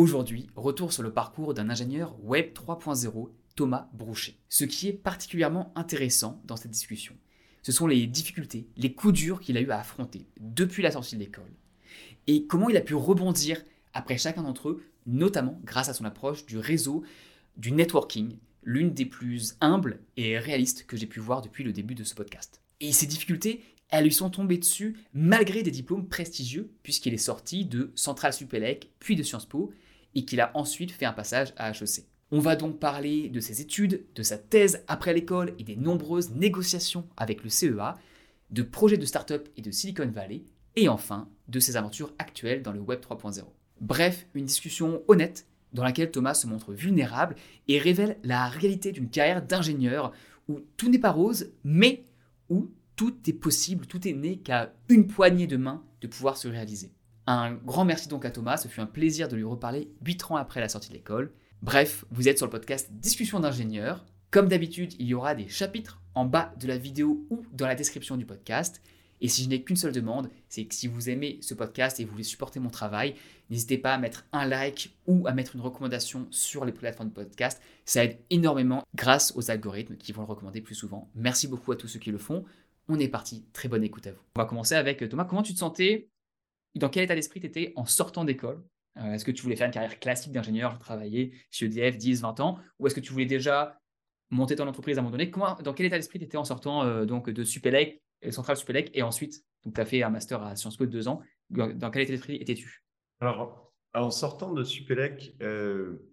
Aujourd'hui, retour sur le parcours d'un ingénieur Web 3.0, Thomas Brouchet. Ce qui est particulièrement intéressant dans cette discussion, ce sont les difficultés, les coups durs qu'il a eu à affronter depuis la sortie de l'école, et comment il a pu rebondir après chacun d'entre eux, notamment grâce à son approche du réseau, du networking, l'une des plus humbles et réalistes que j'ai pu voir depuis le début de ce podcast. Et ces difficultés, elles lui sont tombées dessus malgré des diplômes prestigieux, puisqu'il est sorti de Centrale Supélec, puis de Sciences Po, et qu'il a ensuite fait un passage à HEC. On va donc parler de ses études, de sa thèse après l'école et des nombreuses négociations avec le CEA, de projets de start-up et de Silicon Valley, et enfin de ses aventures actuelles dans le Web 3.0. Bref, une discussion honnête dans laquelle Thomas se montre vulnérable et révèle la réalité d'une carrière d'ingénieur où tout n'est pas rose, mais où tout est possible, tout est né qu'à une poignée de main de pouvoir se réaliser. Un grand merci donc à Thomas, ce fut un plaisir de lui reparler 8 ans après la sortie de l'école. Bref, vous êtes sur le podcast Discussion d'ingénieur. Comme d'habitude, il y aura des chapitres en bas de la vidéo ou dans la description du podcast. Et si je n'ai qu'une seule demande, c'est que si vous aimez ce podcast et vous voulez supporter mon travail, n'hésitez pas à mettre un like ou à mettre une recommandation sur les plateformes de podcast. Ça aide énormément grâce aux algorithmes qui vont le recommander plus souvent. Merci beaucoup à tous ceux qui le font. On est parti. Très bonne écoute à vous. On va commencer avec Thomas. Comment tu te sentais Dans quel état d'esprit tu étais en sortant d'école? Euh, Est-ce que tu voulais faire une carrière classique d'ingénieur, travailler chez EDF 10, 20 ans? Ou est-ce que tu voulais déjà monter ton entreprise à un moment donné? Dans quel état d'esprit tu étais en sortant euh, donc de Supélec Centrale Supélec, et ensuite, tu as fait un master à Sciences Po de deux ans? Dans quel état d'esprit étais-tu? Alors, en sortant de Supélec, euh,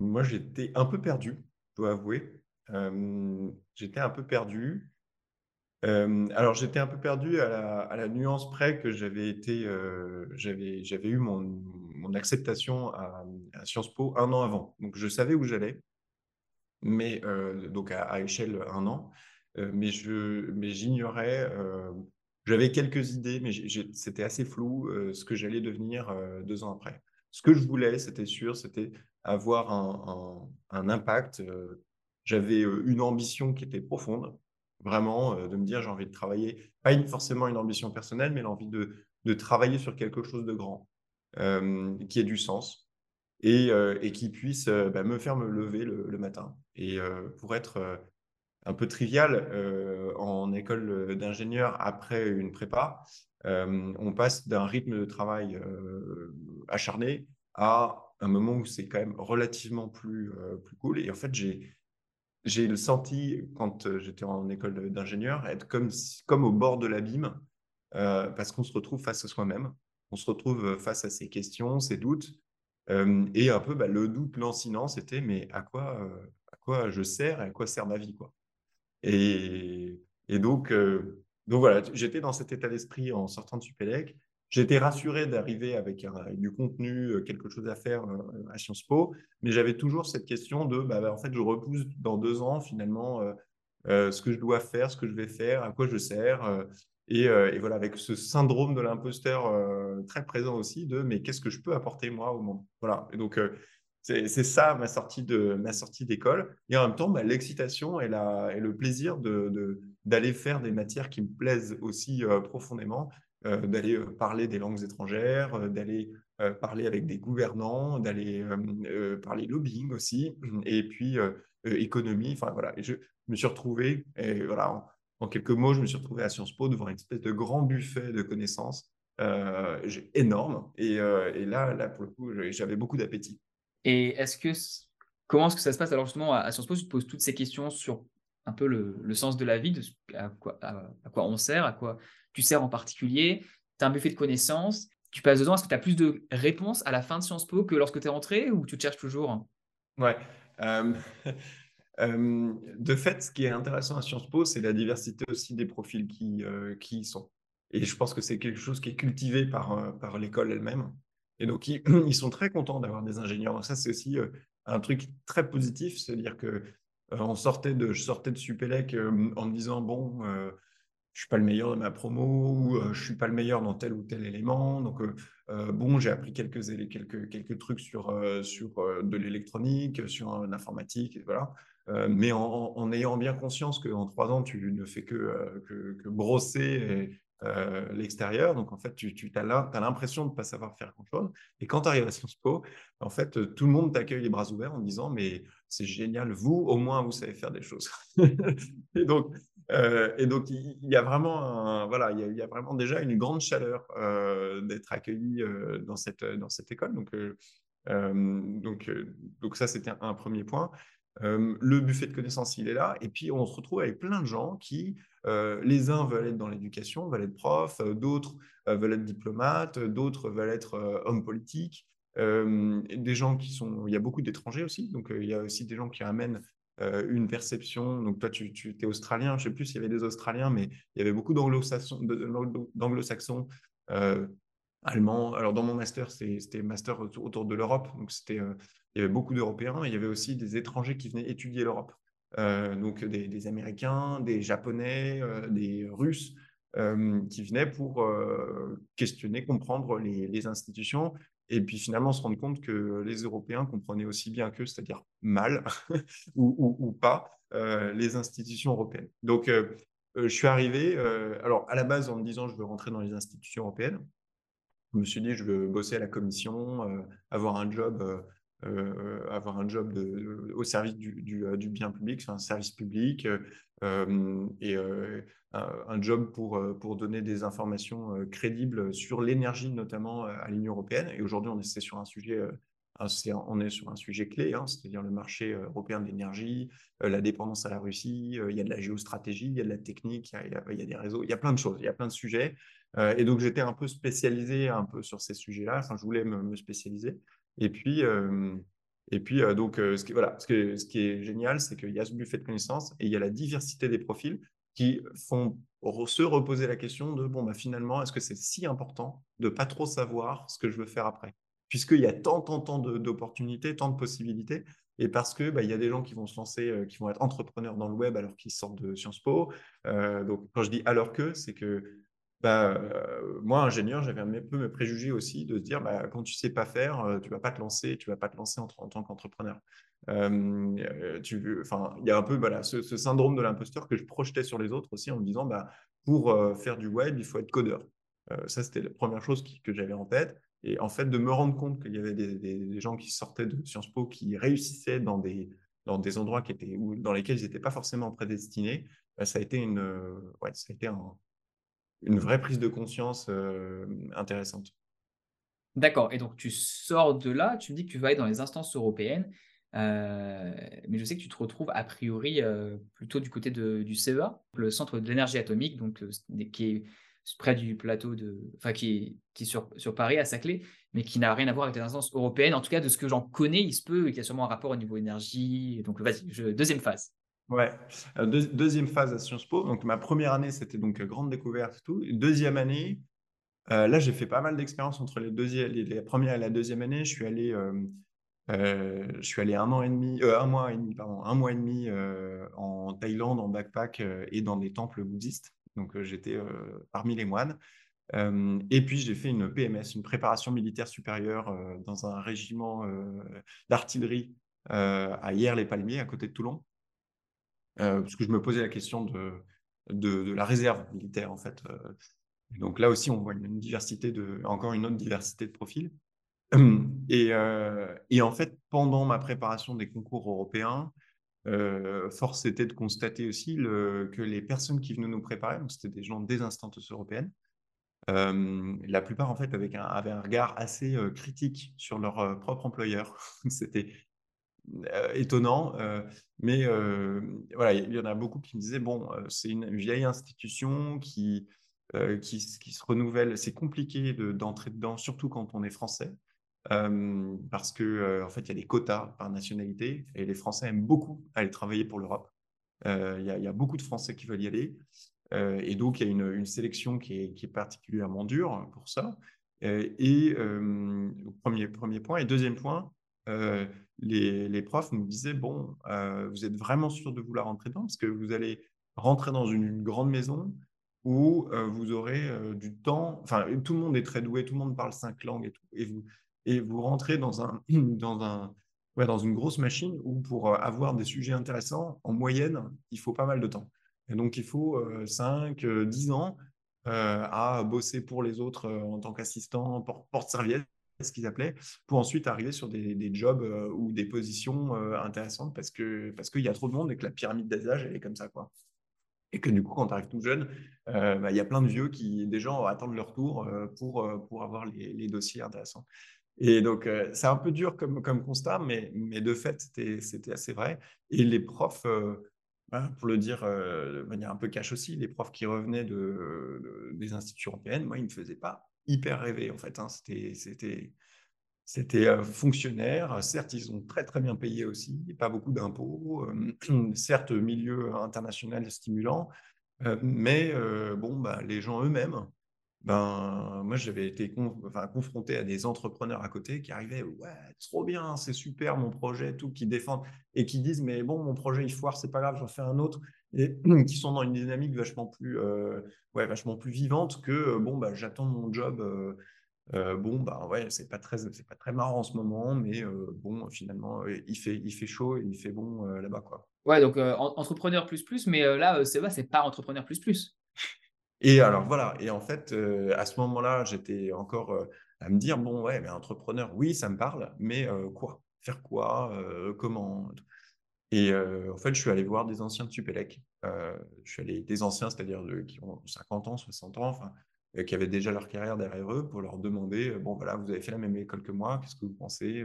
moi, j'étais un peu perdu, je dois avouer. Euh, j'étais un peu perdu. Euh, alors, j'étais un peu perdu à la, nuance près que j'avais été, j'avais, j'avais eu mon, acceptation à, Sciences Po un an avant. Donc, je savais où j'allais, mais donc à, échelle un an. Euh, mais je, mais j'ignorais. Euh, j'avais quelques idées, mais c'était assez flou euh, ce que j'allais devenir deux ans après. Ce que je voulais, c'était sûr, c'était avoir un, impact. J'avais une ambition qui était profonde, vraiment, de me dire j'ai envie de travailler, pas forcément une ambition personnelle, mais l'envie de, de travailler sur quelque chose de grand, qui ait du sens et, et qui puisse bah, me faire me lever le, le matin. Et pour être un peu trivial. Euh, en école d'ingénieur, après une prépa, euh, on passe d'un rythme de travail euh, acharné à un moment où c'est quand même relativement plus, plus cool. Et en fait, j'ai, j'ai senti, quand j'étais en école d'ingénieur, être comme, comme au bord de l'abîme, parce qu'on se retrouve face à soi-même, on se retrouve face à ses questions, ses doutes. et un peu bah, le doute lancinant, c'était mais à quoi, à quoi je sers et à quoi sert ma vie quoi. Et, donc, euh, donc voilà, j'étais dans cet état d'esprit en sortant de Supélec. J'étais rassuré d'arriver avec, du contenu, euh, quelque chose à faire euh, à Sciences Po, mais j'avais toujours cette question de, bah, bah, en fait, je repousse dans deux ans finalement ce que je dois faire, ce que je vais faire, à quoi je sers. Et, voilà, avec ce syndrome de l'imposteur très présent aussi de, mais qu'est-ce que je peux apporter moi au monde? Voilà. Et donc, c'est ça ma sortie de ma sortie d'école. Et en même temps, bah, l'excitation et, le plaisir d'aller de, faire des matières qui me plaisent aussi euh, profondément, euh, d'aller euh, parler des langues étrangères, d'aller parler avec des gouvernants, d'aller parler lobbying aussi, et puis économie. Enfin voilà, je me suis retrouvé, et voilà, en, quelques mots, je me suis retrouvé à Sciences Po devant une espèce de grand buffet de connaissances. énorme et, là, là pour le coup j'avais beaucoup d'appétit et comment est-ce que ça se passe? Alors justement à, Sciences Po Tu te poses toutes ces questions sur un peu le, sens de la vie, de à, quoi on sert, à quoi tu sers en particulier. Tu as un buffet de connaissances. Tu passes dedans. Est-ce que tu as plus de réponses à la fin de Sciences Po que lorsque tu es rentré ou tu te cherches toujours? Ouais. Euh, euh, de fait, ce qui est intéressant à Sciences Po, c'est la diversité aussi des profils qui, euh, qui y sont. Et je pense que c'est quelque chose qui est cultivé par, par l'école elle-même. Et donc, ils, sont très contents d'avoir des ingénieurs. Ça, c'est aussi un truc très positif, c'est-à-dire que on sortait de, je sortais de Supélec en me disant, bon, je suis pas le meilleur de ma promo ou je suis pas le meilleur dans tel ou tel élément. Donc, bon, j'ai appris quelques, quelques, trucs sur, sur de l'électronique, sur l'informatique, voilà. mais en, ayant bien conscience qu'en trois ans, tu ne fais que, brosser l'extérieur. Donc, en fait, tu, tu as l'impression de ne pas savoir faire grand-chose. Et quand tu arrives à Sciences Po, en fait, tout le monde t'accueille les bras ouverts en disant Mais c'est génial, vous, au moins, vous savez faire des choses. et donc, et donc, il y a vraiment, voilà, il y, a, vraiment déjà une grande chaleur d'être accueilli dans, cette, dans cette école. Donc, donc, donc ça, c'était un, premier point. le buffet de connaissances, il est là. Et puis, on se retrouve avec plein de gens qui, les uns veulent être dans l'éducation, veulent être profs, d'autres veulent être diplomates, d'autres veulent être hommes politiques. des gens qui sont... Il y a beaucoup d'étrangers aussi. Donc, il y a aussi des gens qui amènent une perception. Donc, toi, tu, tu es australien. Je ne sais plus s'il y avait des Australiens, mais il y avait beaucoup d'anglo-saxons allemand. Alors, dans mon master, c'était master autour de l'Europe. Donc, euh, il y avait beaucoup d'Européens. Il y avait aussi des étrangers qui venaient étudier l'Europe. Euh, donc, des, Américains, des Japonais, euh, des Russes qui venaient pour questionner, comprendre les, institutions. Et puis, finalement, se rendre compte que les Européens comprenaient aussi bien qu'eux, c'est-à-dire mal ou, pas, les institutions européennes. Donc, je suis arrivé, alors à la base en me disant je veux rentrer dans les institutions européennes je me suis dit, je veux bosser à la commission, euh, avoir un job, euh, euh, avoir un job au service du, du, bien public, un service public, et un job pour, donner des informations crédibles sur l'énergie, notamment à l'Union européenne. Et aujourd'hui, on est sur un sujet on est sur un sujet clé, hein, c'est-à-dire le marché européen de l'énergie, la dépendance à la Russie, il y a de la géostratégie, il y a de la technique, il y a, des réseaux, il y a plein de choses, il y a plein de sujets. Euh, et donc, j'étais un peu spécialisé un peu sur ces sujets-là. Je voulais me, spécialiser. Et puis, euh, et puis euh, donc, ce, qui, voilà, ce, qui est génial, c'est qu'il y a ce buffet de connaissances et il y a la diversité des profils qui font se reposer la question de, bon, bah, finalement, est-ce que c'est si important de pas trop savoir ce que je veux faire après? Puisqu'il y a tant, tant, tant d'opportunités, tant de possibilités, et parce que bah, il y a des gens qui vont se lancer, qui vont être entrepreneurs dans le web alors qu'ils sortent de Sciences Po. donc, quand je dis alors que, c'est que bah, euh, moi, ingénieur, j'avais un peu mes préjugés aussi de se dire, bah, quand tu sais pas faire, euh, tu vas pas te lancer, tu vas pas te lancer en, tant qu'entrepreneur. Euh, il y a un peu ce, syndrome de l'imposteur que je projetais sur les autres aussi en me disant, bah, pour faire du web, il faut être codeur. ça, c'était la première chose que j'avais en tête. Et en fait, de me rendre compte qu'il y avait des, gens qui sortaient de Sciences Po qui réussissaient dans des, endroits étaient, dans lesquels ils n'étaient pas forcément prédestinés, ça a été, ça a été un, une vraie prise de conscience euh, intéressante. D'accord. Et donc, tu sors de là, tu me dis que tu vas aller dans les instances européennes, euh, mais je sais que tu te retrouves a priori euh, plutôt du côté du CEA, le centre de l'énergie atomique, donc, qui est près du plateau de. Enfin, qui est, qui sur, sur Paris, à Saclay, mais qui n'a rien à voir avec les instances européennes. En tout cas, de ce que j'en connais, il se peut qu'il y a sûrement un rapport au niveau énergie. Donc, vas-y, deuxième phase. Ouais. Euh, deuxième phase à Sciences Po. Donc, ma première année, c'était donc euh, grande découverte tout. Deuxième année, euh, là, j'ai fait pas mal d'expériences entre les, deuxième, les, première et la deuxième année. Je suis allé, je suis allé un an et demi, un mois et demi, pardon, un mois et demi en Thaïlande en backpack et dans des temples bouddhistes. Donc, j'étais parmi les moines. et puis, j'ai fait une PMS, une préparation militaire supérieure dans un régiment d'artillerie à Hier-les-Palmiers, à côté de Toulon. Euh, parce que je me posais la question de, la réserve militaire, en fait. Euh. donc là aussi, on voit une, diversité de, encore une autre diversité de profils. Et, euh, et, en fait, pendant ma préparation des concours européens, force était de constater aussi que les personnes qui venaient nous préparer, c'était des gens des instances européennes, la plupart en fait avaient un, avaient un regard assez critique sur leur propre employeur. c'était étonnant. Euh, mais euh, voilà, il y en a beaucoup qui me disaient bon, c'est une vieille institution qui, qui, se renouvelle. C'est compliqué d'entrer dedans, surtout quand on est français. parce que en fait, il y a des quotas par nationalité et les Français aiment beaucoup aller travailler pour l'Europe. Il y, a beaucoup de Français qui veulent y aller. et donc, il y a une, une sélection qui est, qui est, particulièrement dure pour ça. et premier, premier point. Et deuxième point, euh, les, profs nous disaient, bon, euh, vous êtes vraiment sûr de vouloir rentrer dedans? Parce que vous allez rentrer dans une, grande maison où euh, vous aurez du temps, enfin, tout le monde est très doué, tout le monde parle cinq langues et tout, et vous, et vous rentrez dans, un, dans, un, ouais, dans une grosse machine où pour avoir des sujets intéressants, en moyenne, il faut pas mal de temps. Et donc, il faut 5, 10 ans à bosser pour les autres en tant qu'assistant, porte-serviette, ce qu'ils appelaient, pour ensuite arriver sur des, jobs ou des positions intéressantes parce qu'il parce qu'il y a trop de monde et que la pyramide des âges, est comme ça. quoi. Et que du coup, quand tu arrives tout jeune, bah, il y a plein de vieux qui, des gens, attendent leur tour pour, pour avoir les, les dossiers intéressants. Et donc, c'est un peu dur comme, comme constat, mais, mais de fait, c'était assez vrai. Et les profs, bah, pour le dire de manière un peu cash aussi, les profs qui revenaient de, des institutions européennes, moi, ils ne faisaient pas hyper rêver, en fait. Hein. C'était c'était fonctionnaire. Certes, ils ont très, très bien payé aussi, pas beaucoup d'impôts. certes, milieu international stimulant, mais bon, bah, les gens eux-mêmes, ben, moi, j'avais été confronté à des entrepreneurs à côté qui arrivaient, ouais, trop bien, c'est super mon projet, tout, qui défendent et qui disent, mais bon, mon projet il foire, c'est pas grave, j'en fais un autre, et qui sont dans une dynamique vachement plus, euh, ouais, vachement plus vivante que, euh, bon, bah, j'attends mon job. Euh, bon, bah ouais, c'est pas très, c'est pas très marrant en ce moment, mais bon, finalement, il fait, il fait chaud et il fait bon là-bas, quoi. Ouais, donc entrepreneur plus plus, mais là, c'est c'est pas entrepreneur plus plus. Et alors voilà, et en fait, à ce moment-là, j'étais encore à me dire, bon, ouais, mais entrepreneur, oui, ça me parle, mais quoi? Faire quoi? Comment? Et en fait, je suis allé voir des anciens de Supélec. je suis allé, des anciens, c'est-à-dire qui ont 50 ans, 60 ans, enfin, qui avaient déjà leur carrière derrière eux, pour leur demander, bon, voilà, vous avez fait la même école que moi, qu'est-ce que vous pensez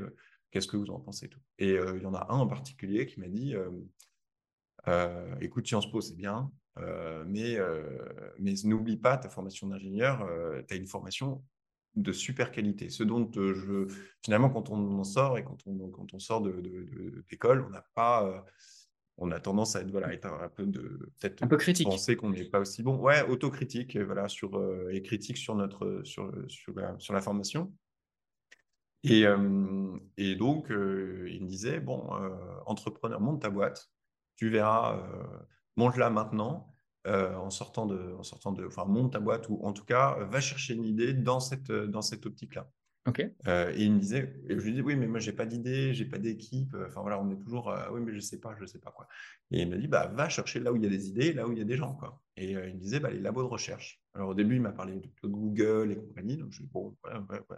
Qu'est-ce que vous en pensez tout? Et il y en a un en particulier qui m'a dit, écoute, Sciences Po, c'est bien, euh, mais, euh, mais n'oublie pas ta formation d'ingénieur, euh, tu as une formation de super qualité. Ce dont je, finalement, quand on en sort et quand on, quand on sort de, d'école, on n'a pas, on a tendance à être, voilà, être un, peu de, peut-être un peu critique. penser qu'on n'est pas aussi bon. Ouais, autocritique, voilà, sur, et critique sur notre, sur, sur, la, sur la formation. Et, et donc, il me disait, bon, entrepreneur, monte ta boîte, tu verras monte-la maintenant, euh, en sortant de, en sortant de, enfin, monte ta boîte ou en tout cas, euh, va chercher une idée dans cette, euh, dans cette optique-là. Et il me disait, et je lui dis, oui, mais moi, j'ai pas d'idée, j'ai pas d'équipe. Enfin, voilà, on est toujours, oui, mais je sais pas, je sais pas quoi. Et il me dit, bah, va chercher là où il y a des idées, là où il y a des gens, quoi. Et il me disait, bah, les labos de recherche. Alors, au début, il m'a parlé de, Google et compagnie. Donc, je dis, bon, voilà, ouais, ouais.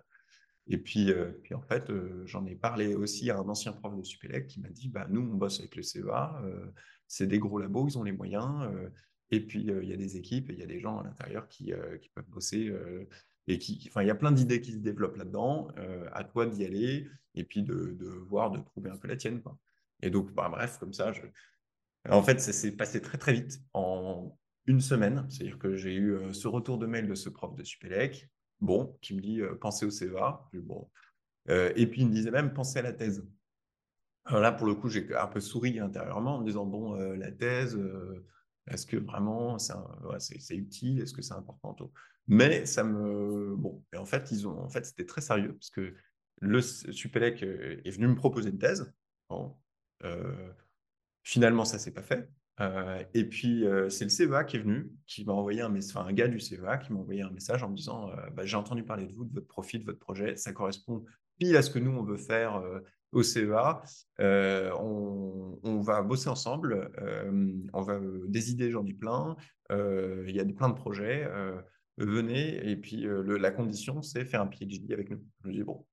Et puis, puis en fait, j'en ai parlé aussi à un ancien prof de Supélec qui m'a dit, bah, nous, on bosse avec le CEA c'est des gros labos, ils ont les moyens. Et puis, il y a des équipes il y a des gens à l'intérieur qui, euh, peuvent bosser. et qui, enfin, il y a plein d'idées qui se développent là-dedans. à toi d'y aller et puis de, voir, de trouver un peu la tienne. Quoi. Et donc, bah, bref, comme ça, en fait, ça s'est passé très, très vite. En une semaine, c'est-à-dire que j'ai eu ce retour de mail de ce prof de Supélec, bon, qui me dit pensez au CEA. Bon. et puis, il me disait même pensez à la thèse là, pour le coup, j'ai un peu souri intérieurement en me disant, bon, la thèse, est-ce que vraiment c'est utile? Est-ce que c'est important? Mais ça me... Bon, en fait, ils ont... en fait c'était très sérieux parce que le Supélec euh, est venu me proposer une thèse. finalement, ça ne s'est pas fait. et puis, c'est le CEA qui est venu, qui m'a envoyé un message, enfin, un gars du CEA qui m'a envoyé un message en me disant bah, J'ai entendu parler de vous, de votre profit, de votre projet, ça correspond pile à ce que nous, on veut faire au CEA. Euh, on, va bosser ensemble. Euh, on va des idées, j'en ai plein. Euh, il y a plein de projets. venez. Et puis la condition, c'est faire un PhD avec nous. Je me dis bon,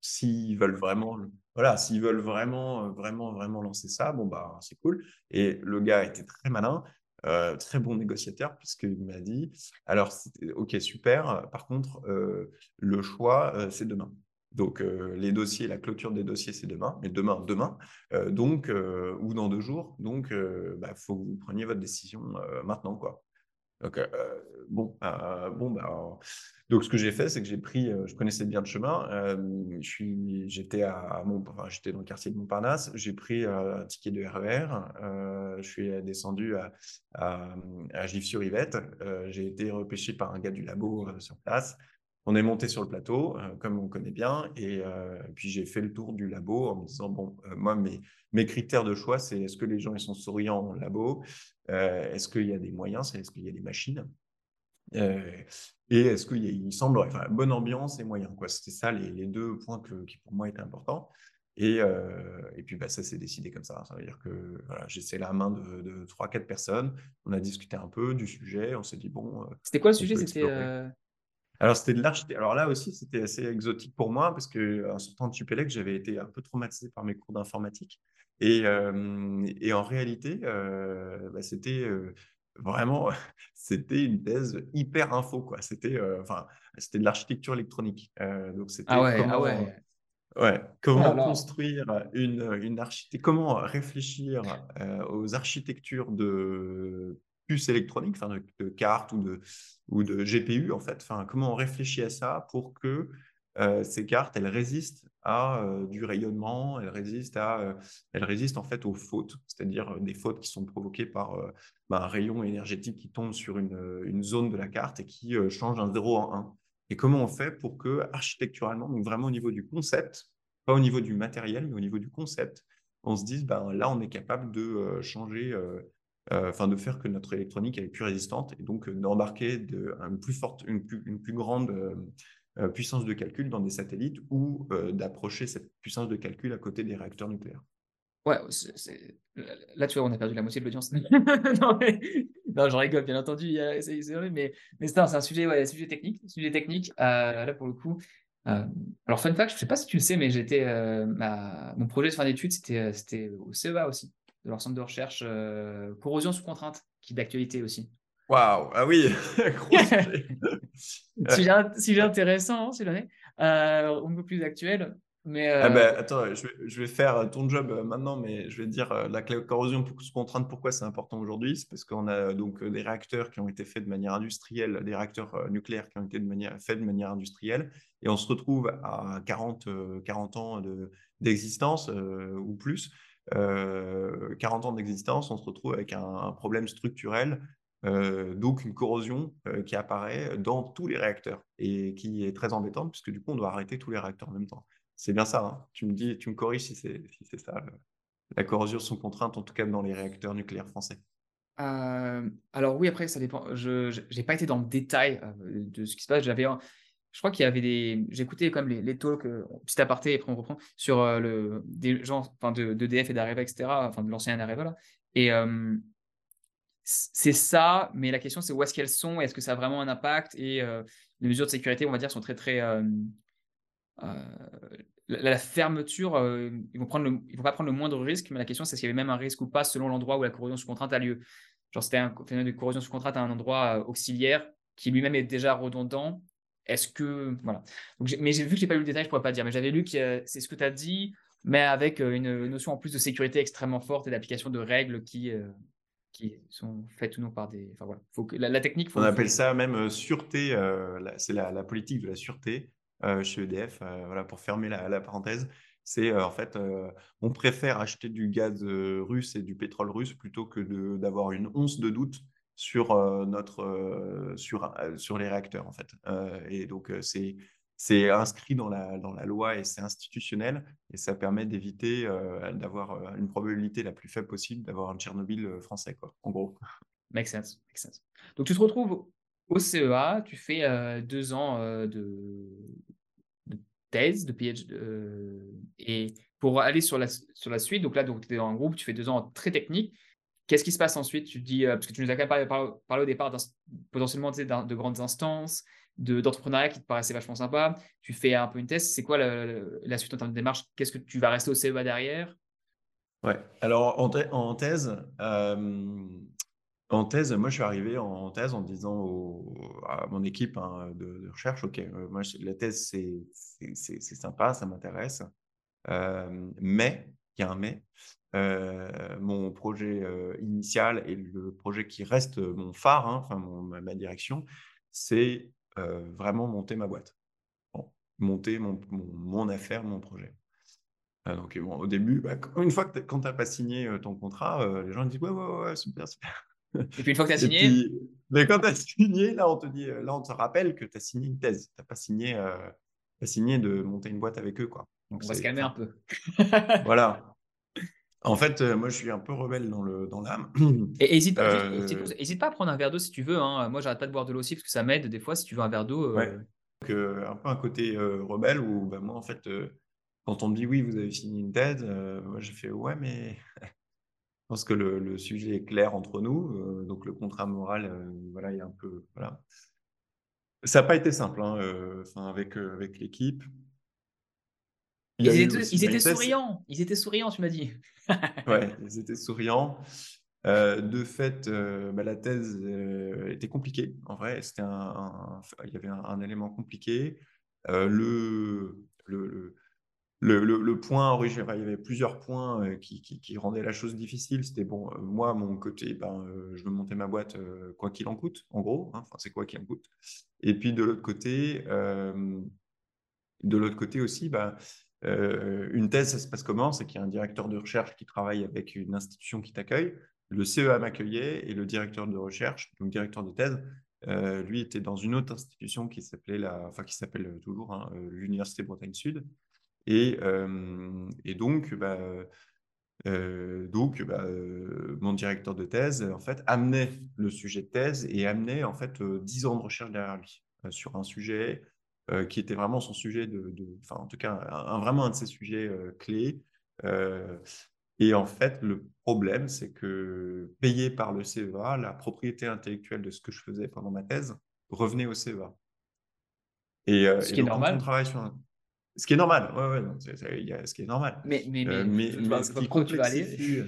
s'ils veulent vraiment, voilà, s'ils veulent vraiment, vraiment, vraiment lancer ça, bon bah c'est cool. Et le gars était très malin. très bon négociateur puisqu'il m'a dit alors ok super par contre le choix c'est demain donc, euh, les dossiers, la clôture des dossiers, c'est demain, mais demain, demain, euh, donc, euh, ou dans deux jours. Donc, il bah, faut que vous preniez votre décision maintenant, quoi. Donc, bon, bon bah, donc, ce que j'ai fait, c'est que j'ai pris, je connaissais bien le chemin, j'étais à enfin, j'étais dans le quartier de Montparnasse, j'ai pris un ticket de RER, e je suis descendu à, à, à Gif-sur-Yvette, j'ai été repêché par un gars du labo sur place, on est monté sur le plateau, euh, comme on connaît bien, et euh, puis j'ai fait le tour du labo en me disant, bon, euh, moi, mes, mes critères de choix, c'est est-ce que les gens ils sont souriants en labo, est-ce qu'il y a des moyens, est-ce qu'il y a des machines, et est-ce qu'il il semble, enfin, bonne ambiance et moyens. C'était ça les, deux points qui pour moi étaient importants. Et, et puis, bah, ça s'est décidé comme ça. Ça veut dire que voilà, j'ai la main de, de 3-4 personnes. On a discuté un peu du sujet. On s'est dit, bon. C'était quoi le sujet? C'était. Alors, c'était de l'architecture. Alors là aussi, c'était assez exotique pour moi parce qu'en sortant de Supélec, j'avais été un peu traumatisé par mes cours d'informatique. Et, et, en réalité, bah, c'était vraiment, c'était une thèse hyper info. quoi. C'était enfin, c'était de l'architecture électronique. donc, c'était ah ouais, ah ouais. Ouais, comment construire une, une architecture, comment réfléchir aux architectures de puces électroniques, enfin de, cartes ou de, ou de GPU en fait, enfin comment on réfléchit à ça pour que ces cartes elles résistent à du rayonnement, elles résistent à, elles résistent en fait aux fautes, c'est-à-dire des fautes qui sont provoquées par bah, un rayon énergétique qui tombe sur une, une, zone de la carte et qui change un 0 en 1. Et comment on fait pour que, architecturalement, donc vraiment au niveau du concept, pas au niveau du matériel, mais au niveau du concept, on se dise, ben, là, on est capable de euh, changer, euh, euh, enfin, de faire que notre électronique est plus résistante et donc d'embarquer de, une, plus forte, une, plus, grande puissance de calcul dans des satellites ou d'approcher cette puissance de calcul à côté des réacteurs nucléaires. Ouais, là, tu vois, on a perdu la moitié de l'audience. non, mais... non, je rigole, bien entendu, c'est mais, mais c'est un sujet, technique. Sujet technique, euh, là, pour le coup. Euh, alors, fun fact, je ne sais pas si tu le sais, mais euh, mon projet de fin d'études, c'était au CEA aussi, de leur centre de recherche corrosion sous contrainte, qui est d'actualité aussi. Waouh, ah oui, sujet. sujet, intéressant, hein, si jamais, un peu plus actuel. Mais ah ben, attends, je vais, je vais, faire ton job maintenant, mais je vais te dire la corrosion sous contrainte, pourquoi c'est important aujourd'hui? C'est parce qu'on a donc des réacteurs qui ont été faits de manière industrielle, des réacteurs nucléaires qui ont été de manière, faits de manière industrielle, et on se retrouve à 40, 40 ans d'existence ou plus. 40 ans d'existence, on se retrouve avec un, problème structurel donc une corrosion qui apparaît dans tous les réacteurs et qui est très embêtante puisque du coup on doit arrêter tous les réacteurs en même temps. C'est bien ça. Hein. Tu me dis, tu me corriges si c'est ça. La corrosion sous contrainte, en tout cas dans les réacteurs nucléaires français. Euh, alors oui, après ça dépend. Je n'ai pas été dans le détail euh, de ce qui se passe. J'avais, je crois qu'il y avait des. Quand même les, talks, euh, petit aparté, et après on reprend sur le des gens, enfin de d'EDF et d'Areva, etc. Enfin de l'ancien Areva là. Et c'est ça, mais la question c'est où est-ce qu'elles sont, est-ce que ça a vraiment un impact? Et les mesures de sécurité, on va dire, sont très très la, fermeture, euh, ils vont vont pas prendre le moindre risque, mais la question c'est s'il y avait même un risque ou pas selon l'endroit où la corrosion sous contrainte a lieu. Genre c'était un phénomène de corrosion sous contrainte à un endroit euh, auxiliaire qui lui-même est déjà redondant. Est-ce que voilà. Donc, mais j'ai vu que j'ai pas lu le détail, je pourrais pas dire, mais j'avais lu que c'est ce que tu as dit, mais avec euh, une notion en plus de sécurité extrêmement forte et d'application de règles qui qui sont faites ou non par des. Enfin voilà, faut que la, technique. On appelle ça même sûreté. c'est la, la, politique de la sûreté. Euh, chez EDF, euh, voilà, pour fermer la, parenthèse. C'est euh, en fait, on préfère acheter du gaz russe et du pétrole russe plutôt que d'avoir une once de doute sur notre sur sur les réacteurs en fait. et donc c'est c'est inscrit dans la, dans la loi et c'est institutionnel et ça permet d'éviter d'avoir une probabilité la plus faible possible d'avoir un Tchernobyl français, quoi, en gros. Sense. Donc tu te retrouves au CEA, tu fais deux ans de, thèse, de PhD, et pour aller sur la, sur la suite, donc là, tu es dans un groupe, tu fais deux ans très technique. Qu'est-ce qui se passe ensuite? Tu dis, parce que tu nous as quand même parlé, au départ potentiellement de grandes instances, d'entrepreneuriat qui te paraissait vachement sympa. Tu fais un peu une thèse. C'est quoi la, suite en termes de démarche? Qu'est-ce que tu vas rester au CEA derrière? Ouais, alors en, thèse, en thèse, moi, je suis arrivé en thèse en disant à mon équipe hein, de, recherche, OK, euh, moi, la thèse, c'est sympa, ça m'intéresse, euh, mais, il y a un mais, euh, mon projet initial et le projet qui reste mon phare, hein, enfin ma direction, c'est vraiment monter ma boîte, monter mon, mon, affaire, mon projet. donc, bon, au début, bah, une fois que quand tu n'as pas signé ton contrat, les gens disent ouais, ouais, ouais, super, super. Et puis une fois que tu as signé? mais quand tu as signé, là, on te dit, là, on te rappelle que tu as signé une thèse. Tu n'as pas signé, euh, signé de monter une boîte avec eux. Quoi. Donc, on va se calmer un peu. voilà. En fait, euh, moi, je suis un peu rebelle dans l'âme. Dans et n'hésite pas, euh, pas à prendre un verre d'eau si tu veux. Hein. Moi, j'arrête pas de boire de l'eau aussi parce que ça m'aide des fois si tu veux un verre d'eau. Ouais. Donc, un peu un côté rebelle où bah, moi, en fait, quand on me dit oui, vous avez fini une thèse, moi j'ai fait ouais, mais je pense que le, sujet est clair entre nous, donc le contrat moral, voilà, il y a un peu, voilà. Ça n'a pas été simple, hein, avec, avec l'équipe. Ils, étaient, souriants, ils étaient souriants, tu m'as dit. ouais, ils étaient souriants. de fait, bah, la thèse était compliquée. En vrai, c'était un, il y avait un, élément compliqué. le, le, le, le, point originaire, il y avait plusieurs points euh, qui, qui, rendaient la chose difficile. C'était bon, euh, moi, mon côté, ben, euh, je veux monter ma boîte quoi qu'il en coûte, en gros. Hein, c'est quoi qu'il en coûte. Et puis de l'autre côté, de l'autre côté aussi, ben, une thèse, ça se passe comment? C'est qu'il y a un directeur de recherche qui travaille avec une institution qui t'accueille. Le CEA m'accueillait et le directeur de recherche, donc directeur de thèse, lui était dans une autre institution qui s'appelait la, enfin qui s'appelle toujours hein, l'Université Bretagne Sud. Et, donc, bah, donc bah, mon directeur de thèse, en fait, amenait le sujet de thèse et amenait en fait 10 ans de recherche derrière lui sur un sujet qui était vraiment son sujet de, enfin en tout cas un, vraiment un de ses sujets clés. et en fait, le problème, c'est que payé par le CEA, la propriété intellectuelle de ce que je faisais pendant ma thèse revenait au CEA. Et, ce qui est normal. travaille sur un... Ce qui est normal, ouais, ouais, y a, ce qui est normal. Mais, mais, euh, mais, mais, ce qui complexifie,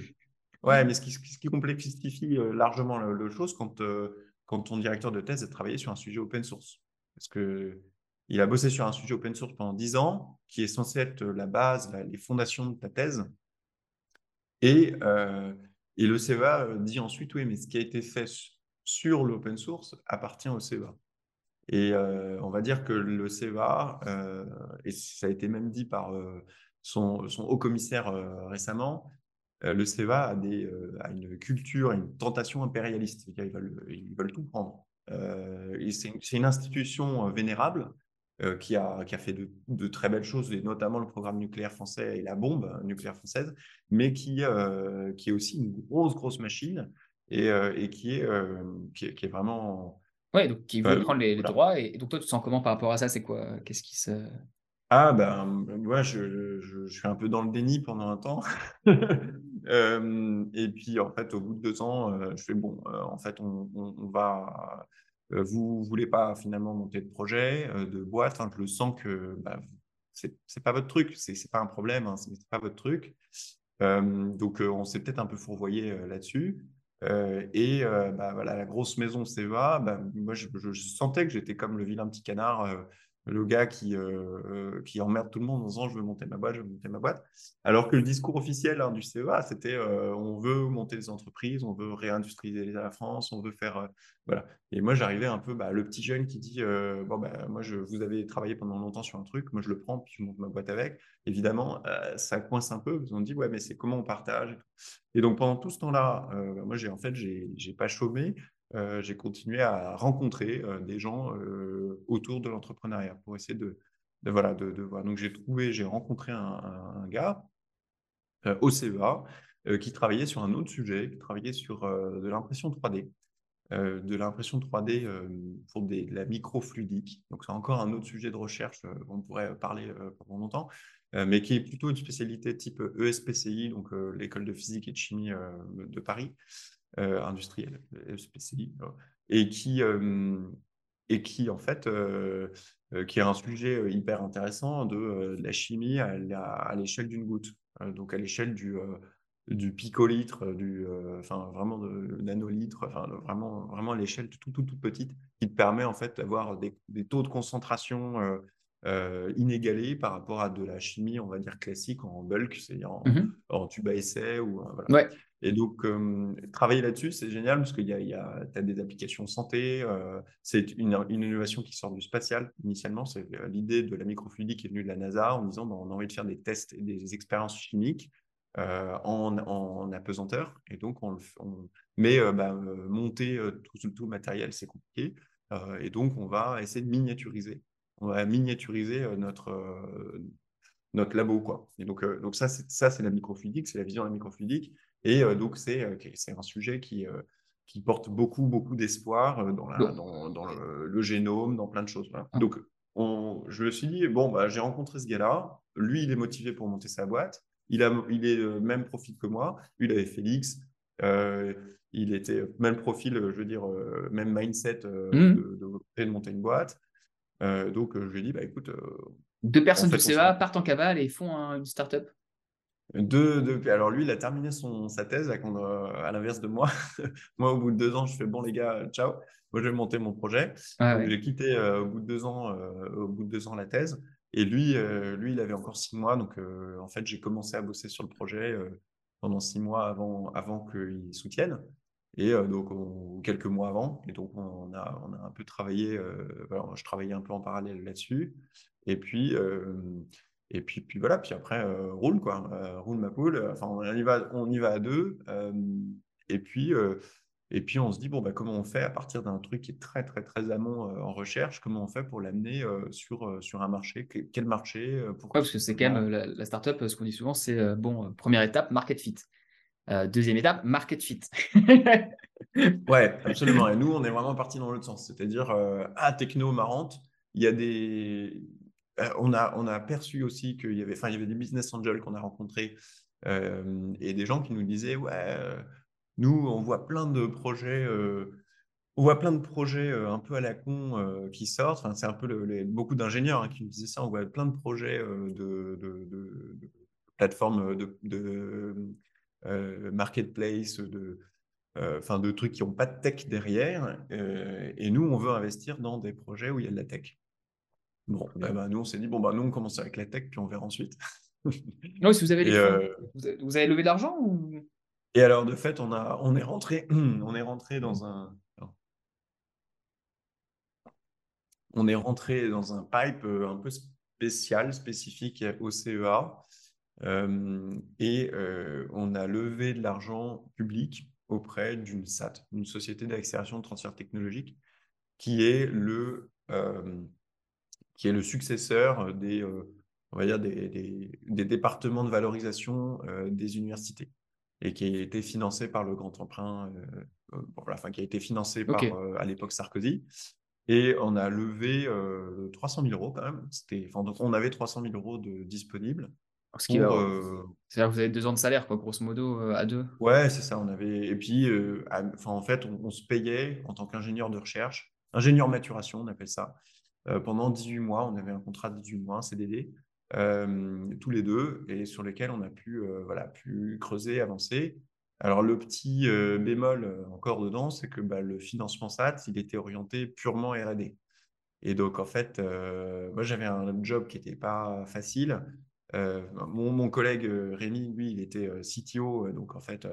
ouais, mais ce qui, ce qui complexifie euh, largement le, chose quand, euh, quand ton directeur de thèse a travaillé sur un sujet open source. Parce que il a bossé sur un sujet open source pendant 10 ans, qui est censé être la base, les fondations de ta thèse. Et, et le CEA dit ensuite, oui, mais ce qui a été fait sur l'open source appartient au CEA. Et on va dire que le CEA, et ça a été même dit par son, haut commissaire récemment, le CEA a, des, a, une culture, une tentation impérialiste. Ils veulent, ils veulent tout prendre. c'est une institution vénérable qui, a, qui a fait de, de, très belles choses, et notamment le programme nucléaire français et la bombe nucléaire française, mais qui, qui est aussi une grosse, grosse machine et, et qui, est, qui, est, qui est vraiment Ouais, donc qui veut prendre les, droits. Et, donc toi, tu te sens comment par rapport à ça? C'est quoi? Qu'est-ce qui se. Ah, ben, moi, je, je, suis un peu dans le déni pendant un temps. et puis, en fait, au bout de deux ans, euh, je fais bon, euh, en fait, on, on, va. Euh, vous ne voulez pas finalement monter de projet, de boîte. Hein, je le sens que bah, c'est pas votre truc, c'est pas un problème, hein, c'est pas votre truc. donc, on s'est peut-être un peu fourvoyé là-dessus. Euh, et euh, bah, voilà, la grosse maison CEA, bah, moi je, sentais que j'étais comme le vilain petit canard, euh, le gars qui, qui emmerde tout le monde en disant je veux monter ma boîte, je veux monter ma boîte. Alors que le discours officiel hein, du CEA, c'était on veut monter des entreprises, on veut réindustrialiser la France, on veut faire. voilà. Et moi j'arrivais un peu, bah, le petit jeune qui dit bon, bah, moi je, vous avez travaillé pendant longtemps sur un truc, moi je le prends, puis je monte ma boîte avec. Évidemment, ça coince un peu, parce qu'on dit ouais, mais c'est comment on partage. Et donc pendant tout ce temps-là, euh, moi j'ai en fait j'ai pas chômé, euh, j'ai continué à rencontrer euh, des gens autour de l'entrepreneuriat pour essayer de, de voilà de, voir. Donc j'ai trouvé, j'ai rencontré un, gars au CEA qui travaillait sur un autre sujet, qui travaillait sur de l'impression 3D. de l'impression 3D pour des, de la microfluidique. Donc, c'est encore un autre sujet de recherche, on pourrait parler pendant longtemps. Euh, mais qui est plutôt une spécialité type ESPCI, donc euh, l'école de physique et de chimie euh, de Paris, industrielle, ESPCI, et qui, et qui en fait, qui est un sujet hyper intéressant de, la chimie à l'échelle d'une goutte, donc à l'échelle du, du picolitre, du, vraiment de nanolitre, enfin vraiment à l'échelle tout, tout, toute petite, qui te permet en fait d'avoir des, des, taux de concentration euh, inégalé par rapport à de la chimie, on va dire classique en bulk, c'est-à-dire en, mmh tube à essai. Ou, euh, voilà. Et donc, euh, travailler là-dessus, c'est génial parce qu'il y a, y a as des applications santé. c'est une, une, innovation qui sort du spatial. Initialement, c'est l'idée de la microfluidique qui est venue de la NASA en disant bah, on a envie de faire des tests et des expériences chimiques en, en, apesanteur. Et donc, on, on... mais bah, monter tout, tout le matériel, c'est compliqué. et donc, on va essayer de miniaturiser on va miniaturiser euh, notre, euh, notre labo. Quoi. Et donc, euh, donc ça, c'est la microfluidique, c'est la vision de la microfluidique. Et donc, c'est un sujet qui, qui porte beaucoup, beaucoup d'espoir dans, dans, dans le, génome, dans plein de choses. Donc, je me suis dit, bon, bah, j'ai rencontré ce gars-là. Lui, il est motivé pour monter sa boîte. Il, a, il est le même profil que moi. Lui, il avait Félix. Euh, il était même profil, je veux dire, même mindset euh, mmh. de, de, monter une boîte. Donc, je lui ai dit, bah, écoute. Deux personnes du CEA partent en cavale et font une startup. Deux, deux, alors lui, il a terminé son, sa thèse à, l'inverse de moi. moi, au bout de deux ans, je fais bon les gars, ciao. Moi, je vais monter mon projet. J'ai quitté au bout de deux ans, au bout de deux ans la thèse. Et lui, lui, il avait encore six mois. Donc, en fait, j'ai commencé à bosser sur le projet pendant six mois avant, avant qu'il soutienne. Et donc, quelques mois avant. Et donc, on a, on a un peu travaillé, je travaillais un peu en parallèle là-dessus. Et puis, et puis, puis voilà, puis après, roule quoi, roule ma poule. Enfin, on y va, on y va à deux. et puis, et puis on se dit bon bah comment on fait à partir d'un truc qui est très très très amont en recherche, comment on fait pour l'amener sur sur un marché, quel marché, pourquoi? Parce que c'est quand même la, la, startup, ce qu'on dit souvent, c'est bon première étape market fit. Euh, deuxième étape, market fit. ouais, absolument. Et nous, on est vraiment parti dans l'autre sens. C'est-à-dire, euh, ah, techno marrante, il y a des. Euh, on, a, on a perçu aussi qu'il y avait, enfin, il y avait des business angels qu'on a rencontrés et des gens qui nous disaient, ouais, nous, on voit plein de projets. on voit plein de projets un peu à la con qui sortent. Enfin, c'est un peu beaucoup d'ingénieurs hein, qui nous disaient ça. On voit plein de projets de, de, de plateformes de, euh, marketplace, de, euh, enfin de trucs qui n'ont pas de tech derrière. Euh, et nous, on veut investir dans des projets où il y a de la tech. Bon, bah, nous, on s'est dit, bon, bah, nous, on commence avec la tech, puis on verra ensuite. non, si vous avez, vous avez levé de l'argent ou... Et alors, de fait, on, a, on, est rentré, on est rentré dans un. On est rentré dans un pipe un peu spécial, spécifique au CEA, et euh, on a levé de l'argent public auprès d'une SAT, une société d'accélération de transfert technologique, qui est le, euh, qui est le successeur des, on va dire des, des, départements de valorisation des universités et qui a été financé par le grand emprunt, enfin, qui a été financé par à l'époque Sarkozy. Et on a levé 300 000 euros quand même. Donc on avait 300 000 euros de disponibles. Euh, c'est-à-dire que vous avez deux ans de salaire, quoi, grosso modo, euh, à deux Ouais, c'est ça. On avait... Et puis, euh, enfin, en fait, on, se payait en tant qu'ingénieur de recherche, ingénieur maturation, on appelle ça. pendant 18 mois, on avait un contrat de 18 mois, un CDD, tous les deux, et sur lequel on a pu, voilà, pu creuser, avancer. Alors, le petit bémol encore dedans, c'est que bah, le financement SAT, il était orienté purement RD. Et donc, en fait, moi, j'avais un job qui n'était pas facile. Euh, mon, collègue euh, Rémi, lui, il était euh, CTO, donc en fait,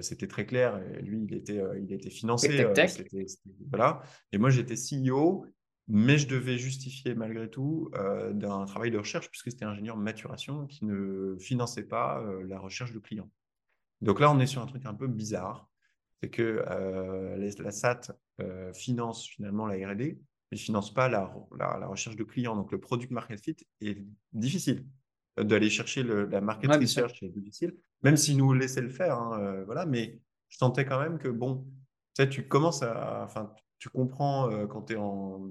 c'était très clair. lui, il était, il était financé. voilà. Et moi, j'étais CEO, mais je devais justifier malgré tout d'un travail de recherche, puisque c'était ingénieur maturation qui ne finançait pas la recherche de clients. Donc là, on est sur un truc un peu bizarre. C'est que la SAT finance finalement la RD, mais ne finance pas la, la, recherche de clients. Donc le product market fit est difficile d'aller chercher la market research est difficile, même s'ils nous laissaient le faire. Hein, euh, voilà, mais je sentais quand même que, bon, tu sais, tu commences à. Enfin, tu comprends euh, quand tu es en.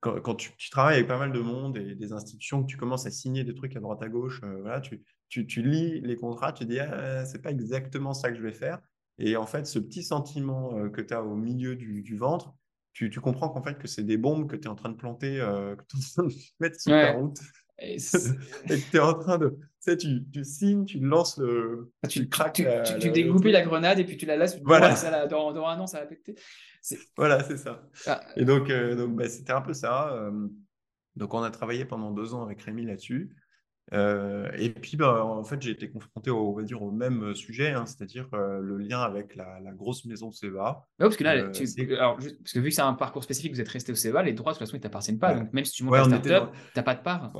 Quand, tu, travailles avec pas mal de monde et des institutions, que tu commences à signer des trucs à droite à gauche, euh, voilà, tu, tu, tu, lis les contrats, tu dis, ah, c'est pas exactement ça que je vais faire. Et en fait, ce petit sentiment que tu as au milieu du, du ventre, tu, tu comprends qu'en fait, que c'est des bombes que tu es en train de planter, que tu es en train de mettre sur ta route. Et tu es en train de. Tu sais, tu, tu signes, tu lances le. Ah, tu, craques. Tu, la, tu, dégoupilles la grenade et puis tu la laisses. Voilà. Ça, dans, dans, un an, ça va péter. Voilà, c'est ça. Ah. Et donc, euh, donc bah, c'était un peu ça. Euh, donc, on a travaillé pendant deux ans avec Rémi là-dessus. Euh, et puis, bah, en fait, j'ai été confronté au, on va dire, au même sujet, hein, c'est-à-dire le lien avec la, la, grosse maison de CEVA. Ouais, parce que là, alors, parce que vu que c'est un parcours spécifique, vous êtes resté au CEVA, les droits, de toute façon, ils ne t'appartiennent pas. Donc, même si tu montes ouais, un startup, tu n'as pas de part.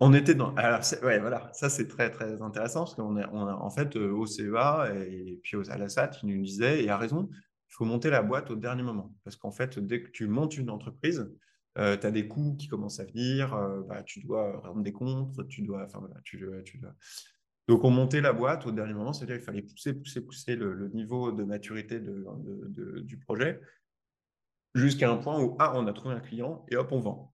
On était dans. Alors, ouais, voilà, ça c'est très très intéressant parce qu'on est, on a, en fait, euh, au CEA et puis à la ils nous disaient, et à raison, il faut monter la boîte au dernier moment. Parce qu'en fait, dès que tu montes une entreprise, euh, tu as des coûts qui commencent à venir, euh, bah, tu dois rendre des comptes, tu dois. Enfin, voilà, tu. Donc, on montait la boîte au dernier moment, c'est-à-dire qu'il fallait pousser, pousser, pousser le, niveau de maturité du projet jusqu'à un point où, ah, on a trouvé un client et hop, on vend.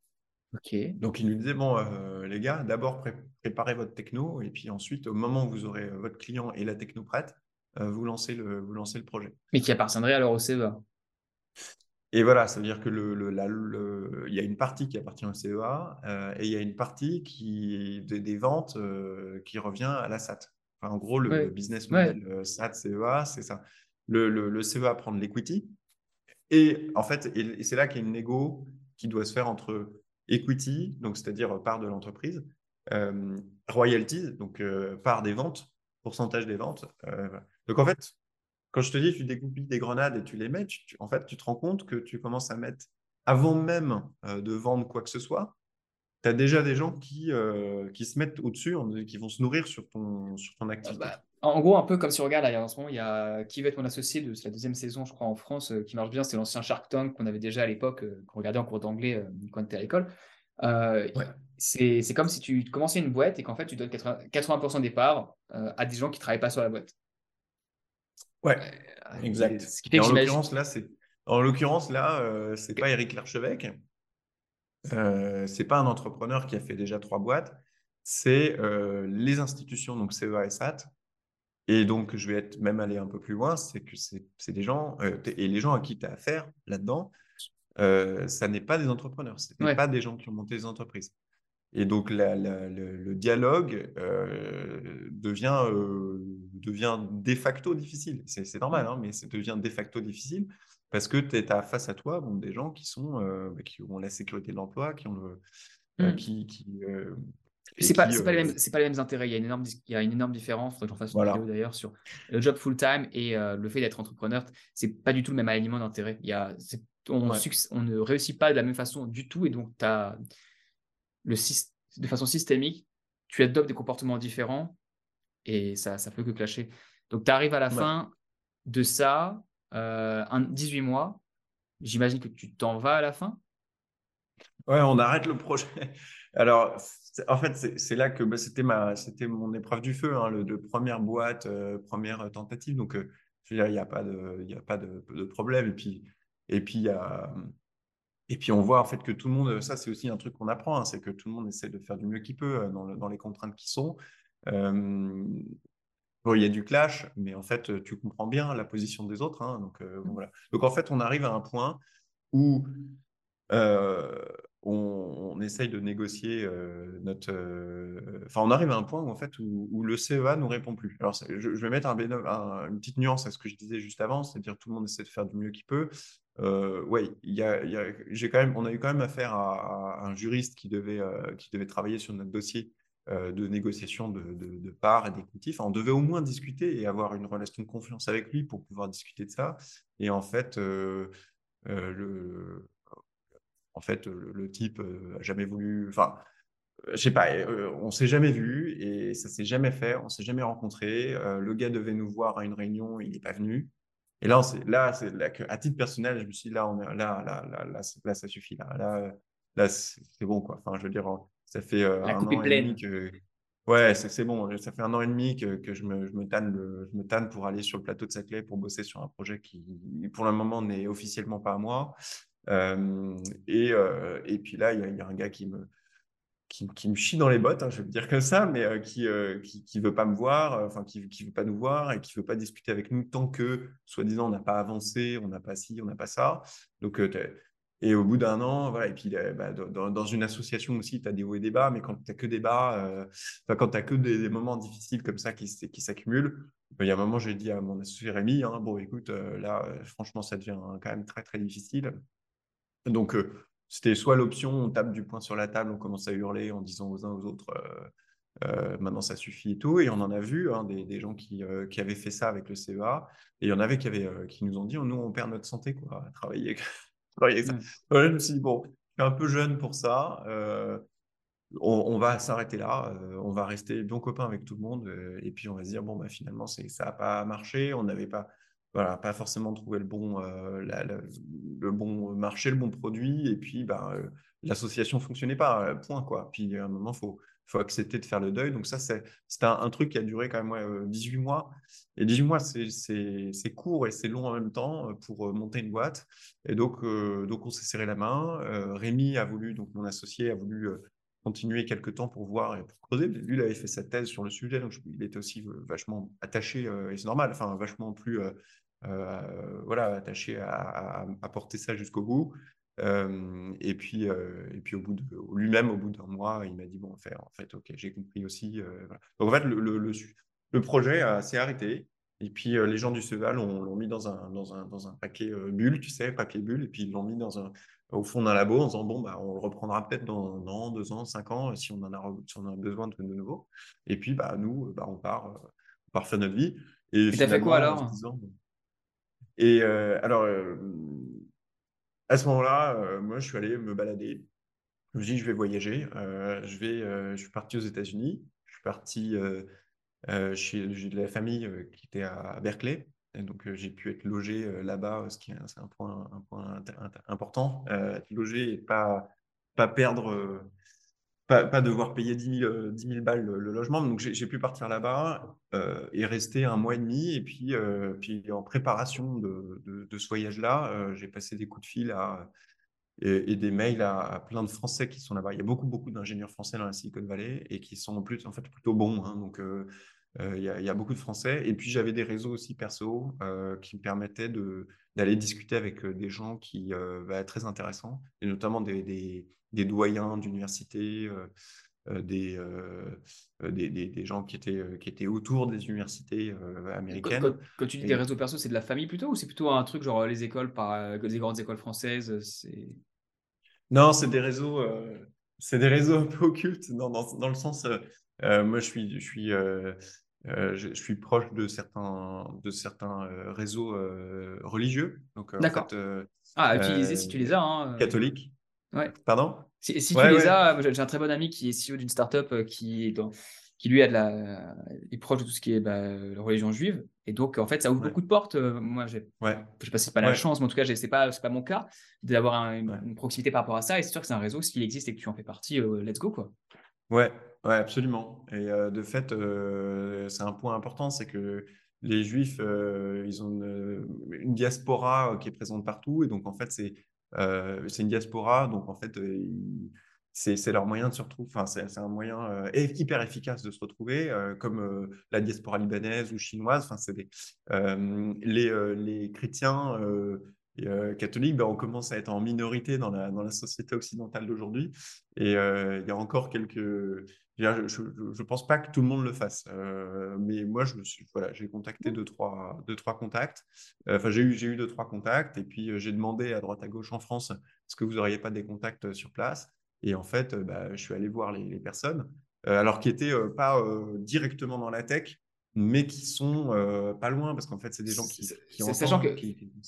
Ok. Donc, il nous disait, bon, euh, les gars, d'abord préparez votre techno, et puis ensuite, au moment où vous aurez euh, votre client et la techno prête, euh, vous, lancez le, vous lancez le projet. Mais qui appartiendrait alors au CEA. Et voilà, ça veut dire que le, le, il y a une partie qui appartient au CEA et il y a une partie qui, des, ventes qui revient à la SAT. Enfin, en gros, le, business model SAT, CEA, c'est ça. Le, CEA prend de l'equity. Et en fait, et c'est là qu'il y a une négo qui doit se faire entre equity, donc c'est-à-dire part de l'entreprise, euh, royalties, donc euh, part des ventes, pourcentage des ventes. Euh, donc en fait, quand je te dis tu découpes des grenades et tu les mets, en fait, tu te rends compte que tu commences à mettre, avant même de vendre quoi que ce soit, tu as déjà des gens qui, qui se mettent au-dessus, qui vont se nourrir sur ton, sur ton activité. Bah, en gros, un peu comme si on regarde, là, en ce moment, il y a qui va être mon associé de la deuxième saison, je crois, en France, qui marche bien. C'est l'ancien Shark Tank qu'on avait déjà à l'époque, qu'on regardait en cours d'anglais quand on était à l'école. C'est comme si tu commençais une boîte et qu'en fait, tu donnes 80%, des parts à des gens qui ne travaillent pas sur la boîte. Ouais, exact. en l'occurrence, là, c'est en l'occurrence là, c'est pas Eric Larchevêque, euh, c'est pas un entrepreneur qui a fait déjà trois boîtes, c'est les institutions, donc CEA et SAT. Et donc, je vais être même aller un peu plus loin, c'est que c'est des gens, et les gens à qui tu as affaire là-dedans, euh, ça n'est pas des entrepreneurs, ce n'est pas des gens qui ont monté des entreprises. Et donc, le, dialogue euh, devient, euh, devient de facto difficile. C'est normal, hein, mais ça devient de facto difficile parce que tu es face à toi bon, des gens qui, sont, bah, qui ont la sécurité de l'emploi, qui ont le. Mmh. qui, qui c'est pas, pas, les mêmes, pas les mêmes intérêts. Il y a une énorme, il y a une énorme différence. Faudrait que j'en fasse une vidéo d'ailleurs sur le job full-time et le fait d'être entrepreneur. C'est pas du tout le même alignement d'intérêt. Il y a, on, on, ne réussit pas de la même façon du tout. Et donc, as le, de façon systémique, tu adoptes des comportements différents et ça ne peut que clasher. Donc, tu arrives à la fin de ça, euh, un, 18 mois. J'imagine que tu t'en vas à la fin. Ouais, on arrête le projet. Alors, en fait, c'est là que bah, c'était mon épreuve du feu, hein, le, de première boîte, euh, première tentative. Donc, euh, il n'y a pas, de, y a pas de, de, problème. Et puis, et puis, et puis on voit en fait que tout le monde, ça c'est aussi un truc qu'on apprend, hein, c'est que tout le monde essaie de faire du mieux qu'il peut euh, dans, les contraintes qui sont. il y a du clash, mais en fait, tu comprends bien la position des autres. Hein, donc, euh, mmh. voilà. donc en fait, on arrive à un point où euh, on, essaye de négocier euh, notre. Euh, enfin, on arrive à un point où, en fait, où, le CEA nous répond plus. Alors, je, vais mettre un, une petite nuance à ce que je disais juste avant, c'est-à-dire tout le monde essaie de faire du mieux qu'il peut. Oui, y a, j'ai quand même, on a eu quand même affaire à, un juriste qui devait, qui devait travailler sur notre dossier de négociation de, de, parts et d'équity. on devait au moins discuter et avoir une relation de confiance avec lui pour pouvoir discuter de ça. Et en fait, le, en fait, le, type n'a euh, jamais voulu. Enfin, euh, je sais pas, euh, on s'est jamais vu et ça s'est jamais fait, on s'est jamais rencontré. le gars devait nous voir à une réunion, il n'est pas venu. Et là, là, c'est à titre personnel, je me suis dit, là, on est, là, là, là, là, ça suffit. Là, là, là c'est bon, quoi. Enfin, je veux dire, ça fait un an et demi que. Ouais, c'est bon. Ça fait un an et demi que, que je, me, je, me tanne je me tanne pour aller sur le plateau de Saclay pour bosser sur un projet qui, pour le moment, n'est officiellement pas à moi. Euh, et, euh, et, puis là, il y, a un gars qui me, qui, me chie dans les bottes, hein, je vais le dire comme ça, mais euh, qui, qui, veut pas me voir, enfin qui, qui veut pas nous voir et qui veut pas discuter avec nous tant que, soi-disant, on n'a pas avancé, on n'a pas ci, on n'a pas ça. Donc, et au bout d'un an, voilà, et puis bah, dans, une association aussi, tu as des hauts et des bas, mais quand tu que des bas, quand tu que des, moments difficiles comme ça qui, qui s'accumulent, il y a un moment, j'ai dit à mon associé Rémi, hein, bon, écoute, là, franchement, ça devient quand même très, très difficile. Donc, euh, c'était soit l'option, on tape du poing sur la table, on commence à hurler en disant aux uns aux autres, euh, euh, maintenant ça suffit et tout. Et on en a vu hein, des, gens qui, avaient fait ça avec le CEA. Et il y en avait qui, avaient, qui nous ont dit, nous, on perd notre santé quoi, à travailler, avec ça. je me suis dit, bon, je suis un peu jeune pour ça. On, va s'arrêter là, on va rester bon copain avec tout le monde, et puis on va se dire, bon, bah, finalement, ça n'a pas marché, on n'avait pas, voilà, pas forcément trouver le bon, euh, le bon marché, le bon produit, et puis bah, euh, l'association fonctionnait pas, euh, point. Quoi. Puis à un moment, faut, faut accepter de faire le deuil. Donc ça, c'est un, un, truc qui a duré quand même 18 mois. Et 18 mois, c'est court et c'est long en même temps pour monter une boîte. Et donc, donc on s'est serré la main. Rémi a voulu, donc mon associé a voulu continuer quelques temps pour voir et pour creuser. Lui, il avait fait sa thèse sur le sujet, donc il était aussi vachement attaché, et c'est normal, enfin vachement plus voilà, attaché à, à, porter ça jusqu'au bout. et puis, et puis au bout de lui-même, au bout d'un mois, il m'a dit bon, en fait, en fait, ok, j'ai compris aussi. Donc en fait, le, le, le, projet s'est arrêté. Et puis les gens du Ceval l'ont mis dans un, dans un, dans un paquet bulle, tu sais, papier bulle, et puis ils l'ont mis dans un, au fond d'un labo en disant bon, bah, on le reprendra peut-être dans un an, deux ans, cinq ans, si on en a, si on a besoin de, de nouveau. Et puis, bah, nous, bah, on, part, on part faire notre vie. Et tu as fait quoi alors? Et alors, à ce moment-là, euh, moi, je suis allé me balader. Je me suis dit, je vais voyager. Euh, je, vais, euh, je suis parti aux États-Unis. Je suis parti chez de la famille qui était à Berkeley. Donc, j'ai pu être logé là-bas, ce qui est, un point, important. être logé et pas, pas perdre pas, devoir payer 10 000, 10 balles le, logement. Donc, j'ai pu partir là-bas euh, et rester un mois et demi. Et puis, euh, puis en préparation de, de, ce voyage-là, euh, j'ai passé des coups de fil à, et, des mails à, plein de Français qui sont là-bas. Il y a beaucoup, beaucoup d'ingénieurs français dans la Silicon Valley et qui sont plus, en fait, plutôt bons. Hein. donc, il y, a, il, y a, beaucoup de Français. Et puis, j'avais des réseaux aussi perso qui me permettaient d'aller discuter avec des gens qui bah, très intéressants, et notamment des, des des doyens d'université, euh, euh, euh, des, des, des, gens qui étaient, qui étaient autour des universités américaines. Quand, tu dis des réseaux perso, c'est de la famille plutôt ou c'est plutôt un truc genre les écoles, par, les grandes écoles françaises Non, c'est des réseaux, c'est des réseaux un peu occultes dans, dans, dans le sens, moi je suis, je suis je, suis proche de certains, de certains réseaux religieux. D'accord. ah, utiliser si tu les as. Hein, catholiques. Ouais. Pardon? Si, tu les as, j'ai un très bon ami qui est CEO d'une startup euh, qui, qui lui a de la, est proche de tout ce qui est bah, la religion juive. Et donc, en fait, ça ouvre beaucoup de portes. Euh, moi, je sais pas si c'est pas la chance, mais en tout cas, c'est pas, c'est pas mon cas d'avoir une, proximité par rapport à ça. Et c'est sûr que c'est un réseau, s'il existe et que tu en fais partie, euh, let's go, quoi. Ouais, ouais, absolument. Et de fait, c'est un point important, c'est que les Juifs, ils ont une, diaspora qui est présente partout. Et donc, en fait, c'est euh, c'est une diaspora, donc en fait, euh, c'est leur moyen de se retrouver, enfin, c'est un moyen euh, hyper efficace de se retrouver, comme la diaspora libanaise ou chinoise. Enfin, c'est les, les chrétiens catholiques, ben, on commence à être en minorité dans la, dans la société occidentale d'aujourd'hui. Et il y a encore quelques, je ne pense pas que tout le monde le fasse. Euh, mais moi, je me suis, voilà, j'ai contacté deux trois, deux, trois contacts. Euh, enfin, j'ai eu, j'ai eu deux, trois contacts. Et puis, euh, j'ai demandé à droite, à gauche en France, est-ce que vous n'auriez pas des contacts sur place? Et en fait, bah, je suis allé voir les, personnes, alors qui n'étaient pas directement dans la tech, mais qui sont pas loin, parce qu'en fait, c'est des gens qui, qui, sachant, que,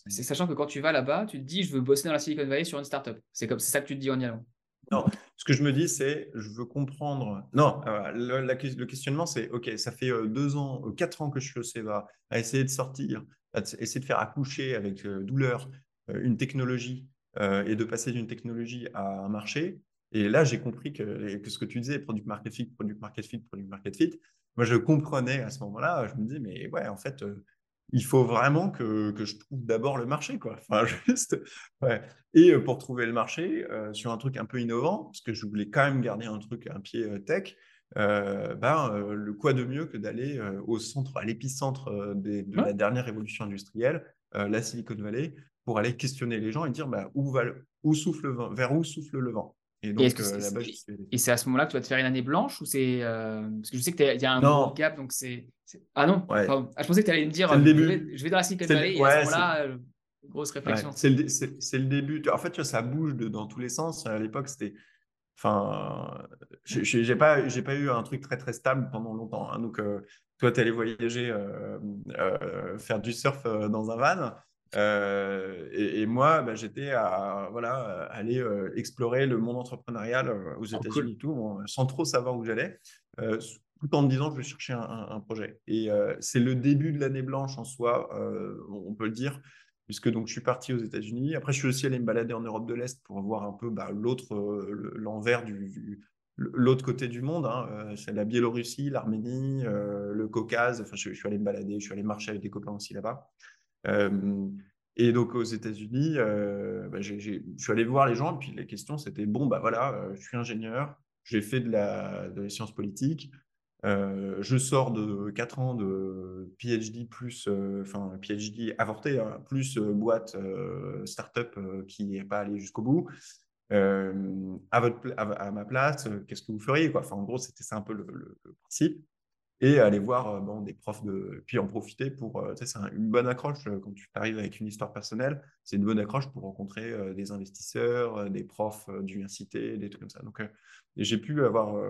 c'est sachant que quand tu vas là-bas, tu te dis, je veux bosser dans la Silicon Valley sur une startup. C'est comme c'est ça que tu te dis en y allant. Non, ce que je me dis, c'est je veux comprendre. Non, euh, le, questionnement, c'est OK, ça fait euh, deux ans, euh, quatre ans que je suis au CEVA, à essayer de sortir, à essayer de faire accoucher avec douleur une technologie et de passer d'une technologie à un marché. Et là, j'ai compris que, que, ce que tu disais, product market fit, product market fit, product market fit, moi, je comprenais à ce moment-là. Je me dis, mais ouais, en fait, il faut vraiment que, que je trouve d'abord le marché. Quoi. Enfin, juste, ouais. Et euh, pour trouver le marché euh, sur un truc un peu innovant, parce que je voulais quand même garder un truc, un pied euh, tech, ben, le quoi de mieux que d'aller au centre, à l'épicentre de la dernière révolution industrielle, la Silicon Valley, pour aller questionner les gens et dire bah, où, va où souffle le vent, vers où souffle le vent. Et donc, et c'est à ce moment-là que tu vas te faire une année blanche ou c'est parce que je sais qu'il y a un gros gap donc c'est ah non ah, je pensais que tu allais me dire je vais, je, vais, dans la Silicon Valley et à ce moment-là grosse réflexion. c'est le, le, début. En fait ça bouge de, dans tous les sens. À l'époque c'était enfin j'ai pas j'ai pas eu un truc très très stable pendant longtemps hein. donc toi tu allé voyager euh, euh, faire du surf dans un van euh, et, moi, bah, j'étais à voilà, aller euh, explorer le monde entrepreneurial euh, aux oh, États-Unis, tout, sans trop savoir où j'allais, tout en me disant que je vais chercher un, projet. Et c'est le début de l'année blanche en soi, on peut le dire, puisque donc je suis parti aux États-Unis. Après, je suis aussi allé me balader en Europe de l'Est pour voir un peu bah, l'autre, l'envers du, l'autre côté du monde, hein, c'est la Biélorussie, l'Arménie, le Caucase. Enfin, je, suis allé me balader, je suis allé marcher avec des copains aussi là-bas. Et donc aux États-Unis, bah, je suis allé voir les gens, et puis les questions c'était bon, bah voilà, je suis ingénieur, j'ai fait de la, de politique, euh, je sors de 4 ans de PhD plus, euh, enfin PhD avorté, hein, plus euh, boîte startup qui n'est pas allé jusqu'au bout. À, votre, à, ma place, qu'est-ce que vous feriez enfin, En gros, c'était ça un peu le principe et aller voir euh, bon, des profs de. Puis en profiter pour. Euh, c'est une bonne accroche euh, quand tu arrives avec une histoire personnelle. C'est une bonne accroche pour rencontrer des investisseurs, des profs d'université, des trucs comme ça. Donc, j'ai pu avoir.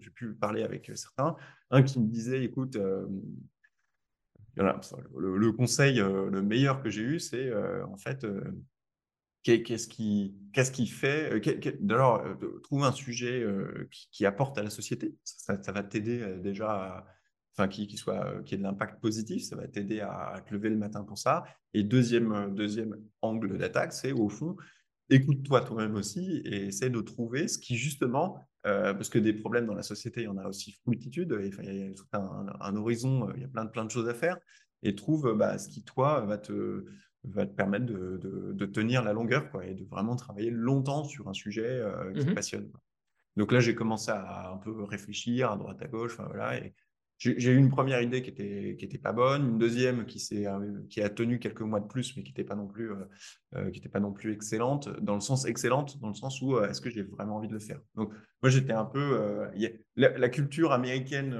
j'ai pu parler avec certains. Un qui me disait écoute, le, conseil, le meilleur que j'ai eu, c'est en fait Qu'est-ce qui, qu'est-ce qui fait Alors, trouve un sujet qui, apporte à la société. Ça, va t'aider déjà, enfin, qui, soit, qui ait de l'impact positif. Ça va t'aider à, te lever le matin pour ça. Et deuxième, deuxième angle d'attaque, c'est au fond, écoute-toi toi-même aussi et essaie de trouver ce qui justement, parce que des problèmes dans la société, il y en a aussi multitude. il y a un, horizon, il y a plein de, plein de choses à faire. Et trouve bah, ce qui, toi, va te va te permettre de, de, tenir la longueur quoi, et de vraiment travailler longtemps sur un sujet euh, qui te mmh passionne. Donc là, j'ai commencé à un peu réfléchir à droite, à gauche, voilà, et j'ai eu une première idée qui était, qui était pas bonne, une deuxième qui, euh, qui a tenu quelques mois de plus, mais qui n'était pas, non plus, euh, euh, pas non plus excellente, dans le sens excellente, dans le sens où est-ce que j'ai vraiment envie de le faire? Donc, moi, j'étais un peu. la, culture américaine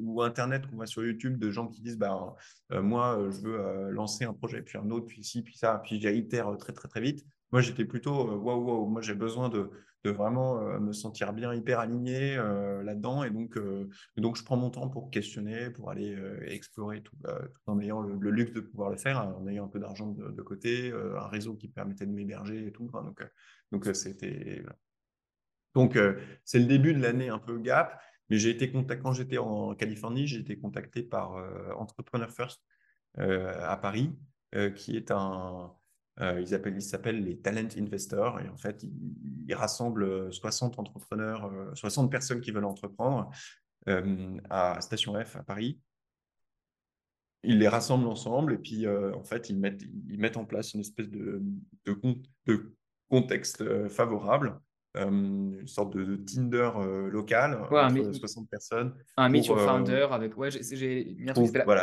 ou Internet qu'on voit sur YouTube de gens qui disent bah, Moi, je veux lancer un projet, puis un autre, puis ci, puis ça, puis j'itère très, très, très vite. Moi, j'étais plutôt Waouh, waouh, moi, j'ai besoin de de vraiment euh, me sentir bien hyper aligné euh, là-dedans. Et donc, euh, donc, je prends mon temps pour questionner, pour aller explorer tout, en ayant le, luxe de pouvoir le faire, en ayant un peu d'argent de, côté, un réseau qui permettait de m'héberger et tout. donc, donc c'était. Donc, c'est le début de l'année un peu gap. Mais j'ai été contacté, quand j'étais en Californie, j'ai été contacté par Entrepreneur First à Paris, qui est un, euh, ils appellent, ils s'appellent les talent investors et en fait, ils, rassemblent 60 entrepreneurs, 60 euh, personnes qui veulent entreprendre euh, à Station F à Paris. Ils les rassemblent ensemble et puis en fait, ils mettent, ils mettent en place une espèce de, de, de contexte favorable une sorte de, Tinder local, ouais, 60 personnes. Un Meet Your Founder avec. Ouais, j'ai mis un truc qui s'appelle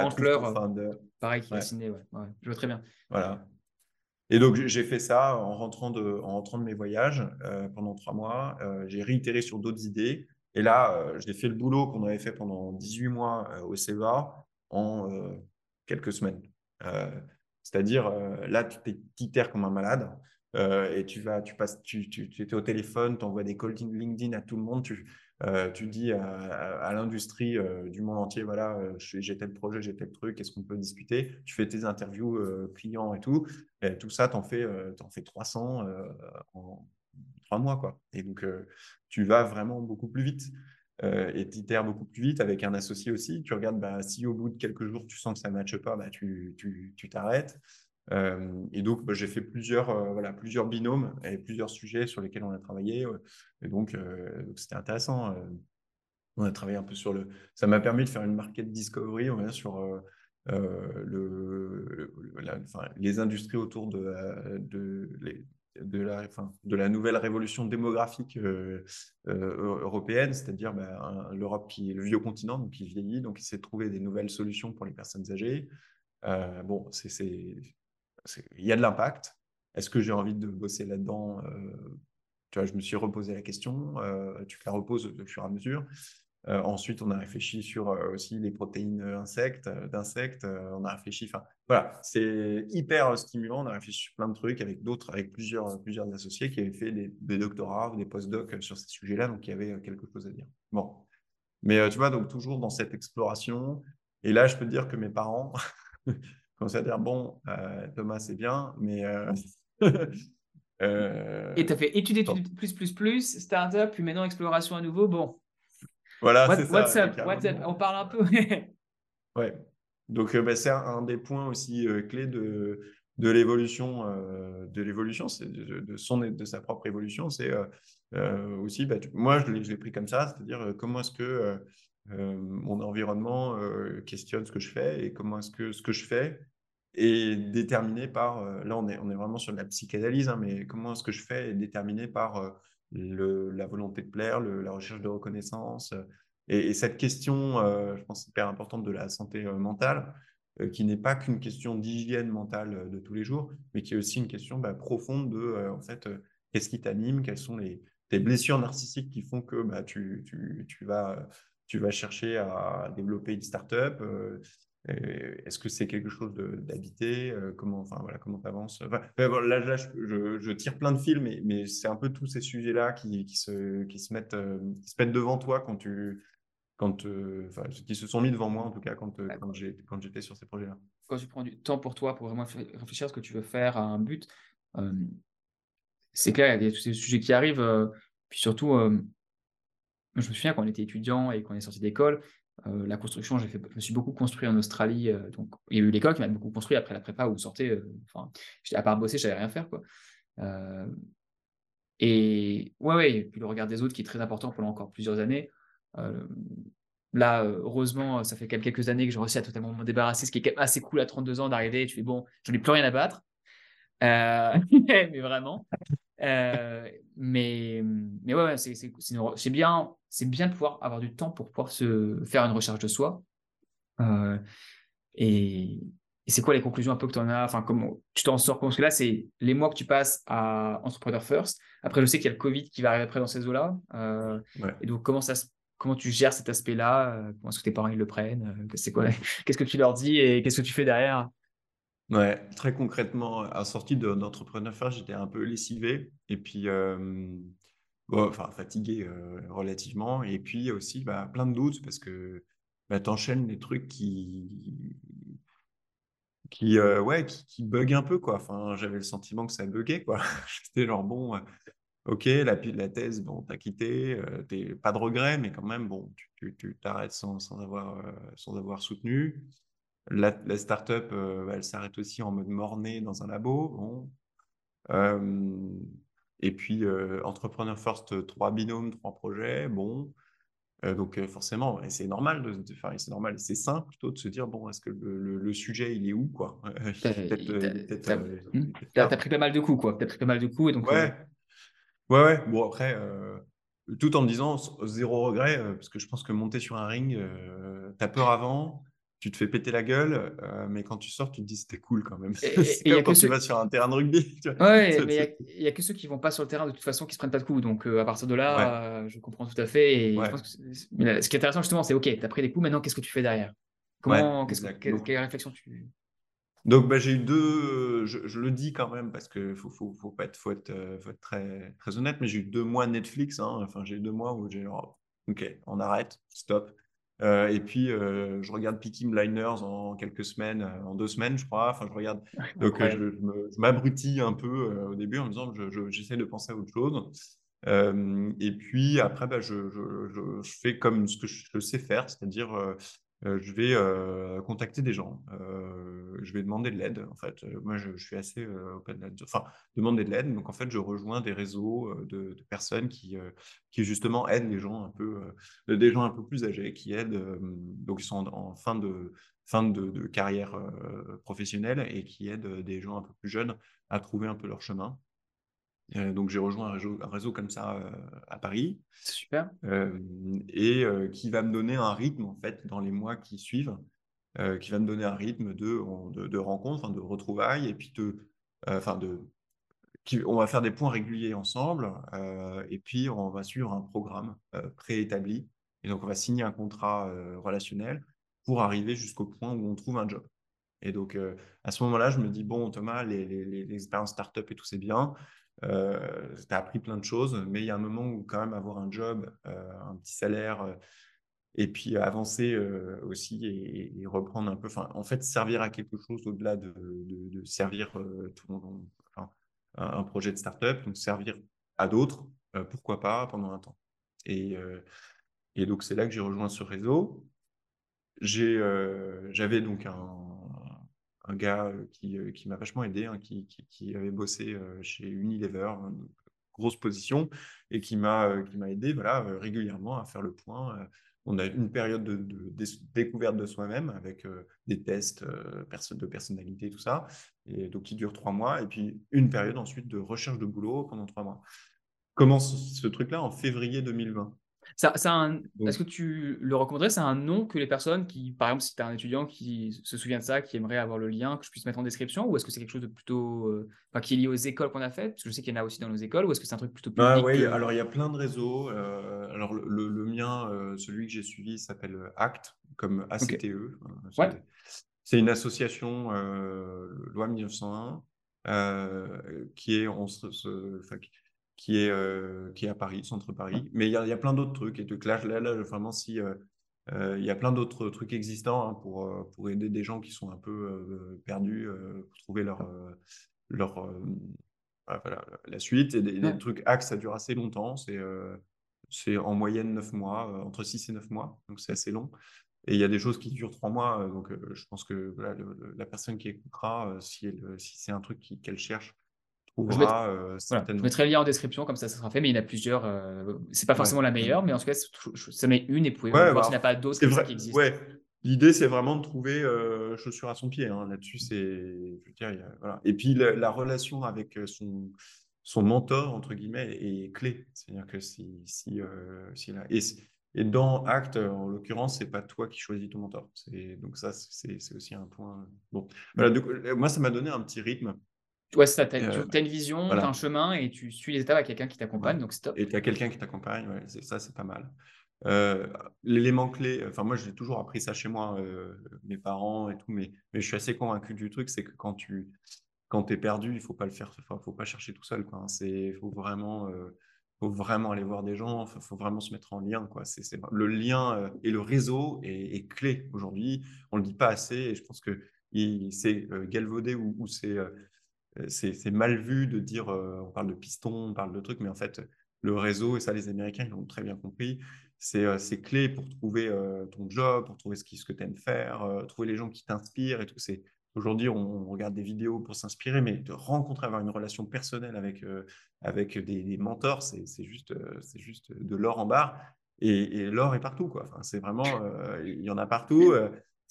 Pareil, qui est signé, ouais. ouais. Je vois très bien. Voilà. Et donc, j'ai fait ça en rentrant de, mes voyages euh, pendant trois mois. Euh, j'ai réitéré sur d'autres idées. Et là, euh, j'ai fait le boulot qu'on avait fait pendant 18 mois au CEA en quelques semaines. C'est-à-dire, là, tu t'itères comme un malade. et tu vas, tu passes, tu, tu, es au téléphone, tu envoies des calls LinkedIn à tout le monde, euh, tu dis à, l'industrie euh, du monde entier, voilà, euh, j'ai tel projet, j'ai tel truc, est-ce qu'on peut discuter? Tu fais tes interviews clients et tout. Et tout ça, tu en, fais, en fais 300 en trois mois. Quoi. Et donc, tu vas vraiment beaucoup plus vite. et tu beaucoup plus vite avec un associé aussi. Tu regardes, bah, si au bout de quelques jours, tu sens que ça ne matche pas, bah, tu t'arrêtes. Euh, et donc, bah, j'ai fait plusieurs, euh, voilà, plusieurs binômes et plusieurs sujets sur lesquels on a travaillé. et donc, euh, donc c'était intéressant. on a travaillé un peu sur le. Ça m'a permis de faire une market discovery sur le, les industries autour de, de, de, la, enfin, de la nouvelle révolution démographique européenne, c'est-à-dire bah, l'Europe qui est le vieux continent, donc qui vieillit, donc il s'est trouvé des nouvelles solutions pour les personnes âgées. bon, c'est il y a de l'impact. Est-ce que j'ai envie de bosser là-dedans euh, Tu vois, je me suis reposé la question. Euh, tu te la reposes au fur et à mesure. Euh, ensuite, on a réfléchi sur aussi les protéines insectes, d'insectes. on a réfléchi. Enfin, voilà, c'est hyper stimulant. On a réfléchi sur plein de trucs avec d'autres, avec plusieurs, plusieurs associés qui avaient fait des, doctorats ou des post-docs sur ces sujets-là, donc il y avait quelque chose à dire. Bon, mais tu vois, donc toujours dans cette exploration. Et là, je peux te dire que mes parents commence à dire bon, euh, Thomas, c'est bien, mais. Euh, euh, et tu as fait études, études, plus, plus, plus, startup, puis maintenant exploration à nouveau. Bon. Voilà, c'est ça. What's up, On parle un peu. ouais. Donc, bah, c'est un, des points aussi clés de, de l'évolution, de l'évolution, c'est de, son, de sa propre évolution, c'est aussi, bah, moi, je l'ai pris comme ça, c'est-à-dire comment est-ce que mon environnement questionne ce que je fais et comment est-ce que ce que je fais est déterminé par, là on est, on est vraiment sur de la psychanalyse, hein, mais comment est-ce que je fais est déterminé par le, la volonté de plaire, la recherche de reconnaissance. Et, cette question, je pense, hyper importante de la santé mentale, qui n'est pas qu'une question d'hygiène mentale de tous les jours, mais qui est aussi une question bah, profonde de, en fait, qu'est-ce qui t'anime, quelles sont les, tes blessures narcissiques qui font que bah, tu, tu, tu vas tu vas chercher à développer une startup euh, Est-ce que c'est quelque chose d'habité euh, Comment, enfin voilà, comment tu avances? Enfin, Là, je, je, tire plein de fils, mais, mais c'est un peu tous ces sujets-là qui, qui, se, qui, se mettent, euh, qui se mettent devant toi quand tu, quand, enfin, qui se sont mis devant moi en tout cas quand, quand j'étais sur ces projets-là. Quand tu prends du temps pour toi pour vraiment réfléchir à ce que tu veux faire, à un but, c'est clair, il y a tous ces sujets qui arrivent. puis surtout, je me souviens quand on était étudiant et qu'on est sorti d'école, euh, la construction, fait, je me suis beaucoup construit en Australie. Euh, donc, il y a eu l'école qui m'a beaucoup construit après la prépa où sortait. Euh, enfin, à part bosser, je savais rien faire. Quoi. et ouais, ouais, puis le regard des autres qui est très important pendant encore plusieurs années. là, heureusement, ça fait quelques années que j'ai réussi à totalement me débarrasser, ce qui est quand même assez cool à 32 ans d'arriver. Tu fais bon, j'en ai plus rien à battre. mais vraiment. Euh, mais, mais ouais, c'est bien, bien de pouvoir avoir du temps pour pouvoir se faire une recherche de soi. Euh, et, c'est quoi les conclusions un peu que tu en as? Enfin, comment tu t'en sors? Parce que là, c'est les mois que tu passes à Entrepreneur First. Après, je sais qu'il y a le Covid qui va arriver après dans ces eaux-là. Euh, et donc, comment, ça, comment tu gères cet aspect-là? Comment est-ce que tes parents ils le prennent? C'est quoi? Qu'est-ce que tu leur dis et qu'est-ce que tu fais derrière? Ouais, très concrètement, à sortie d'entrepreneur first, j'étais un peu lessivé et puis enfin fatigué relativement et puis aussi bah, plein de doutes parce que bah, tu enchaînes des trucs qui qui ouais qui, bug un peu quoi. Enfin, j'avais le sentiment que ça buguait quoi. J'étais genre bon OK, la, la thèse, bon, t'as quitté, t'es pas de regret, mais quand même, bon, tu t'arrêtes sans, sans, avoir, sans avoir soutenu. La, la startup, euh, elle s'arrête aussi en mode morné dans un labo. Bon. Euh, et puis, euh, Entrepreneur First, trois binômes, trois projets. Bon. donc, forcément, c'est normal, de, faire c'est normal, c'est sain plutôt de se dire bon, est-ce que le, sujet, il est où quoi? T'as pris pas mal de coups, quoi. T'as pris pas mal de coups. Et donc, ouais. ouais, ouais. Bon, après, tout en me disant zéro regret, parce que je pense que monter sur un ring, t'as peur avant tu te fais péter la gueule, euh, mais quand tu sors, tu te dis c'était cool quand même. C'est comme quand tu vas sur un terrain de rugby. Ouais, mais il n'y a, que ceux qui vont pas sur le terrain de toute façon qui se prennent pas de coups. Donc euh, à partir de là, euh, je comprends tout à fait. Et je pense que ce qui est intéressant justement, c'est OK, tu as pris des coups, maintenant qu'est-ce que tu fais derrière? Comment, que, quelle, réflexion tu. Donc bah, j'ai eu deux, je, le dis quand même parce qu'il faut, faut, faut, pas être, faut être, faut être très, très honnête, mais j'ai eu deux mois Netflix. Hein. Enfin, j'ai eu deux mois où j'ai OK, on arrête, stop euh, et puis, euh, je regarde Peaky Blinders en quelques semaines, euh, en deux semaines, je crois. Enfin, je regarde. Donc, je, m'abrutis un peu au début en me disant que j'essaie de penser à autre chose. et puis, après, bah, je, fais comme ce que je, sais faire, c'est-à-dire euh, je vais contacter des gens, je vais demander de l'aide. En fait, moi, je, suis assez open enfin, demander de l'aide. Donc, en fait, je rejoins des réseaux de, personnes qui, qui justement aident les gens un peu, des gens un peu plus âgés, qui aident, donc ils sont en, fin de fin de, carrière professionnelle et qui aident des gens un peu plus jeunes à trouver un peu leur chemin. Euh, donc j'ai rejoint un réseau, un réseau, comme ça euh, à Paris. C'est super. Euh, et qui va me donner un rythme en fait dans les mois qui suivent, qui va me donner un rythme de, de, rencontres, de retrouvailles, et puis de, enfin de, qui, on va faire des points réguliers ensemble, et puis on va suivre un programme préétabli. Et donc on va signer un contrat relationnel pour arriver jusqu'au point où on trouve un job. Et donc, à ce moment-là, je me dis, bon, Thomas, les, les, les expériences startup et tout, c'est bien. Euh, tu as appris plein de choses, mais il y a un moment où quand même avoir un job, euh, un petit salaire, euh, et puis avancer aussi et, reprendre un peu, enfin, en fait, servir à quelque chose au-delà de, servir un projet de start-up, donc servir à d'autres, pourquoi pas, pendant un temps. Et donc, c'est là que j'ai rejoint ce réseau. J'avais donc un, un gars qui, qui m'a vachement aidé, hein, qui, qui, avait bossé chez Unilever, une grosse position et qui m'a qui m'a aidé voilà, régulièrement à faire le point. On a une période de, découverte de soi-même avec des tests de personnalité, tout ça, et donc qui dure trois mois, et puis une période ensuite de recherche de boulot pendant trois mois. Commence ce truc-là en février 2020. Ça, Est-ce que tu le recommanderais? C'est un nom que les personnes qui, par exemple, si tu as un étudiant qui se souvient de ça, qui aimerait avoir le lien, que je puisse mettre en description, ou est-ce que c'est quelque chose de plutôt. Euh, qui est lié aux écoles qu'on a faites? Parce que je sais qu'il y en a aussi dans nos écoles, ou est-ce que c'est un truc plutôt public Oui, alors il y a plein de réseaux. Euh, alors le, mien, euh, celui que j'ai suivi, s'appelle ACT, comme ACTE. C'est une association, loi 1901, qui est. On se, qui est, euh, qui est à Paris, centre Paris. Mais il y, a, plein d'autres trucs. Et donc là, là, vraiment, si euh, euh, il y a plein d'autres trucs existants hein, pour, pour aider des gens qui sont un peu perdus pour trouver leur, leur voilà, la suite. Et des, trucs Axe, ça dure assez longtemps. C'est c'est en moyenne 9 mois, entre 6 et 9 mois. Donc c'est assez long. Et il y a des choses qui durent 3 mois. donc je pense que la personne qui écoutera, si, si c'est un truc qu'elle cherche, je, mettrai, le lien en description, comme ça, ça sera fait. Mais il y en a plusieurs. Euh, c'est pas forcément la meilleure, mais en tout cas, ça met une et vous pouvez voir bah, s'il n'y a pas d'autres qui existent. Ouais. L'idée, c'est vraiment de trouver euh, chaussure à son pied. Hein. Là-dessus, c'est. Voilà. Et puis, la, relation avec euh, son, son mentor, entre guillemets, est clé. C'est-à-dire que si. si, si là... et, et, dans Act, en l'occurrence, c'est pas toi qui choisis ton mentor. Donc, ça, c'est aussi un point. Bon. Voilà, moi, ça m'a donné un petit rythme. Ouais, ça, tu as, euh, une vision, tu as un chemin et tu suis les étapes avec quelqu'un qui t'accompagne, donc c'est top. Et tu as quelqu'un qui t'accompagne, ouais, ça, c'est pas mal. Euh, l'élément clé, enfin, moi, j'ai toujours appris ça chez moi, euh, mes parents et tout, mais, mais je suis assez convaincu du truc, c'est que quand tu quand es perdu, il faut pas le faire, faut pas chercher tout seul, quoi. Il faut vraiment. faut vraiment aller voir des gens, il faut vraiment se mettre en lien. Quoi. C'est, le lien et le réseau est, clé aujourd'hui. On ne le dit pas assez et je pense que c'est galvaudé ou, ou c'est euh, c'est mal vu de dire, on parle de piston, on parle de trucs, mais en fait, le réseau, et ça, les Américains l'ont très bien compris, c'est clé pour trouver ton job, pour trouver ce, ce que tu aimes faire, trouver les gens qui t'inspirent et tout. Aujourd'hui, on, regarde des vidéos pour s'inspirer, mais de rencontrer, avoir une relation personnelle avec, avec des, mentors, c'est juste, c'est juste de l'or en barre. Et, l'or est partout. Quoi. Enfin, c'est vraiment, il y en a partout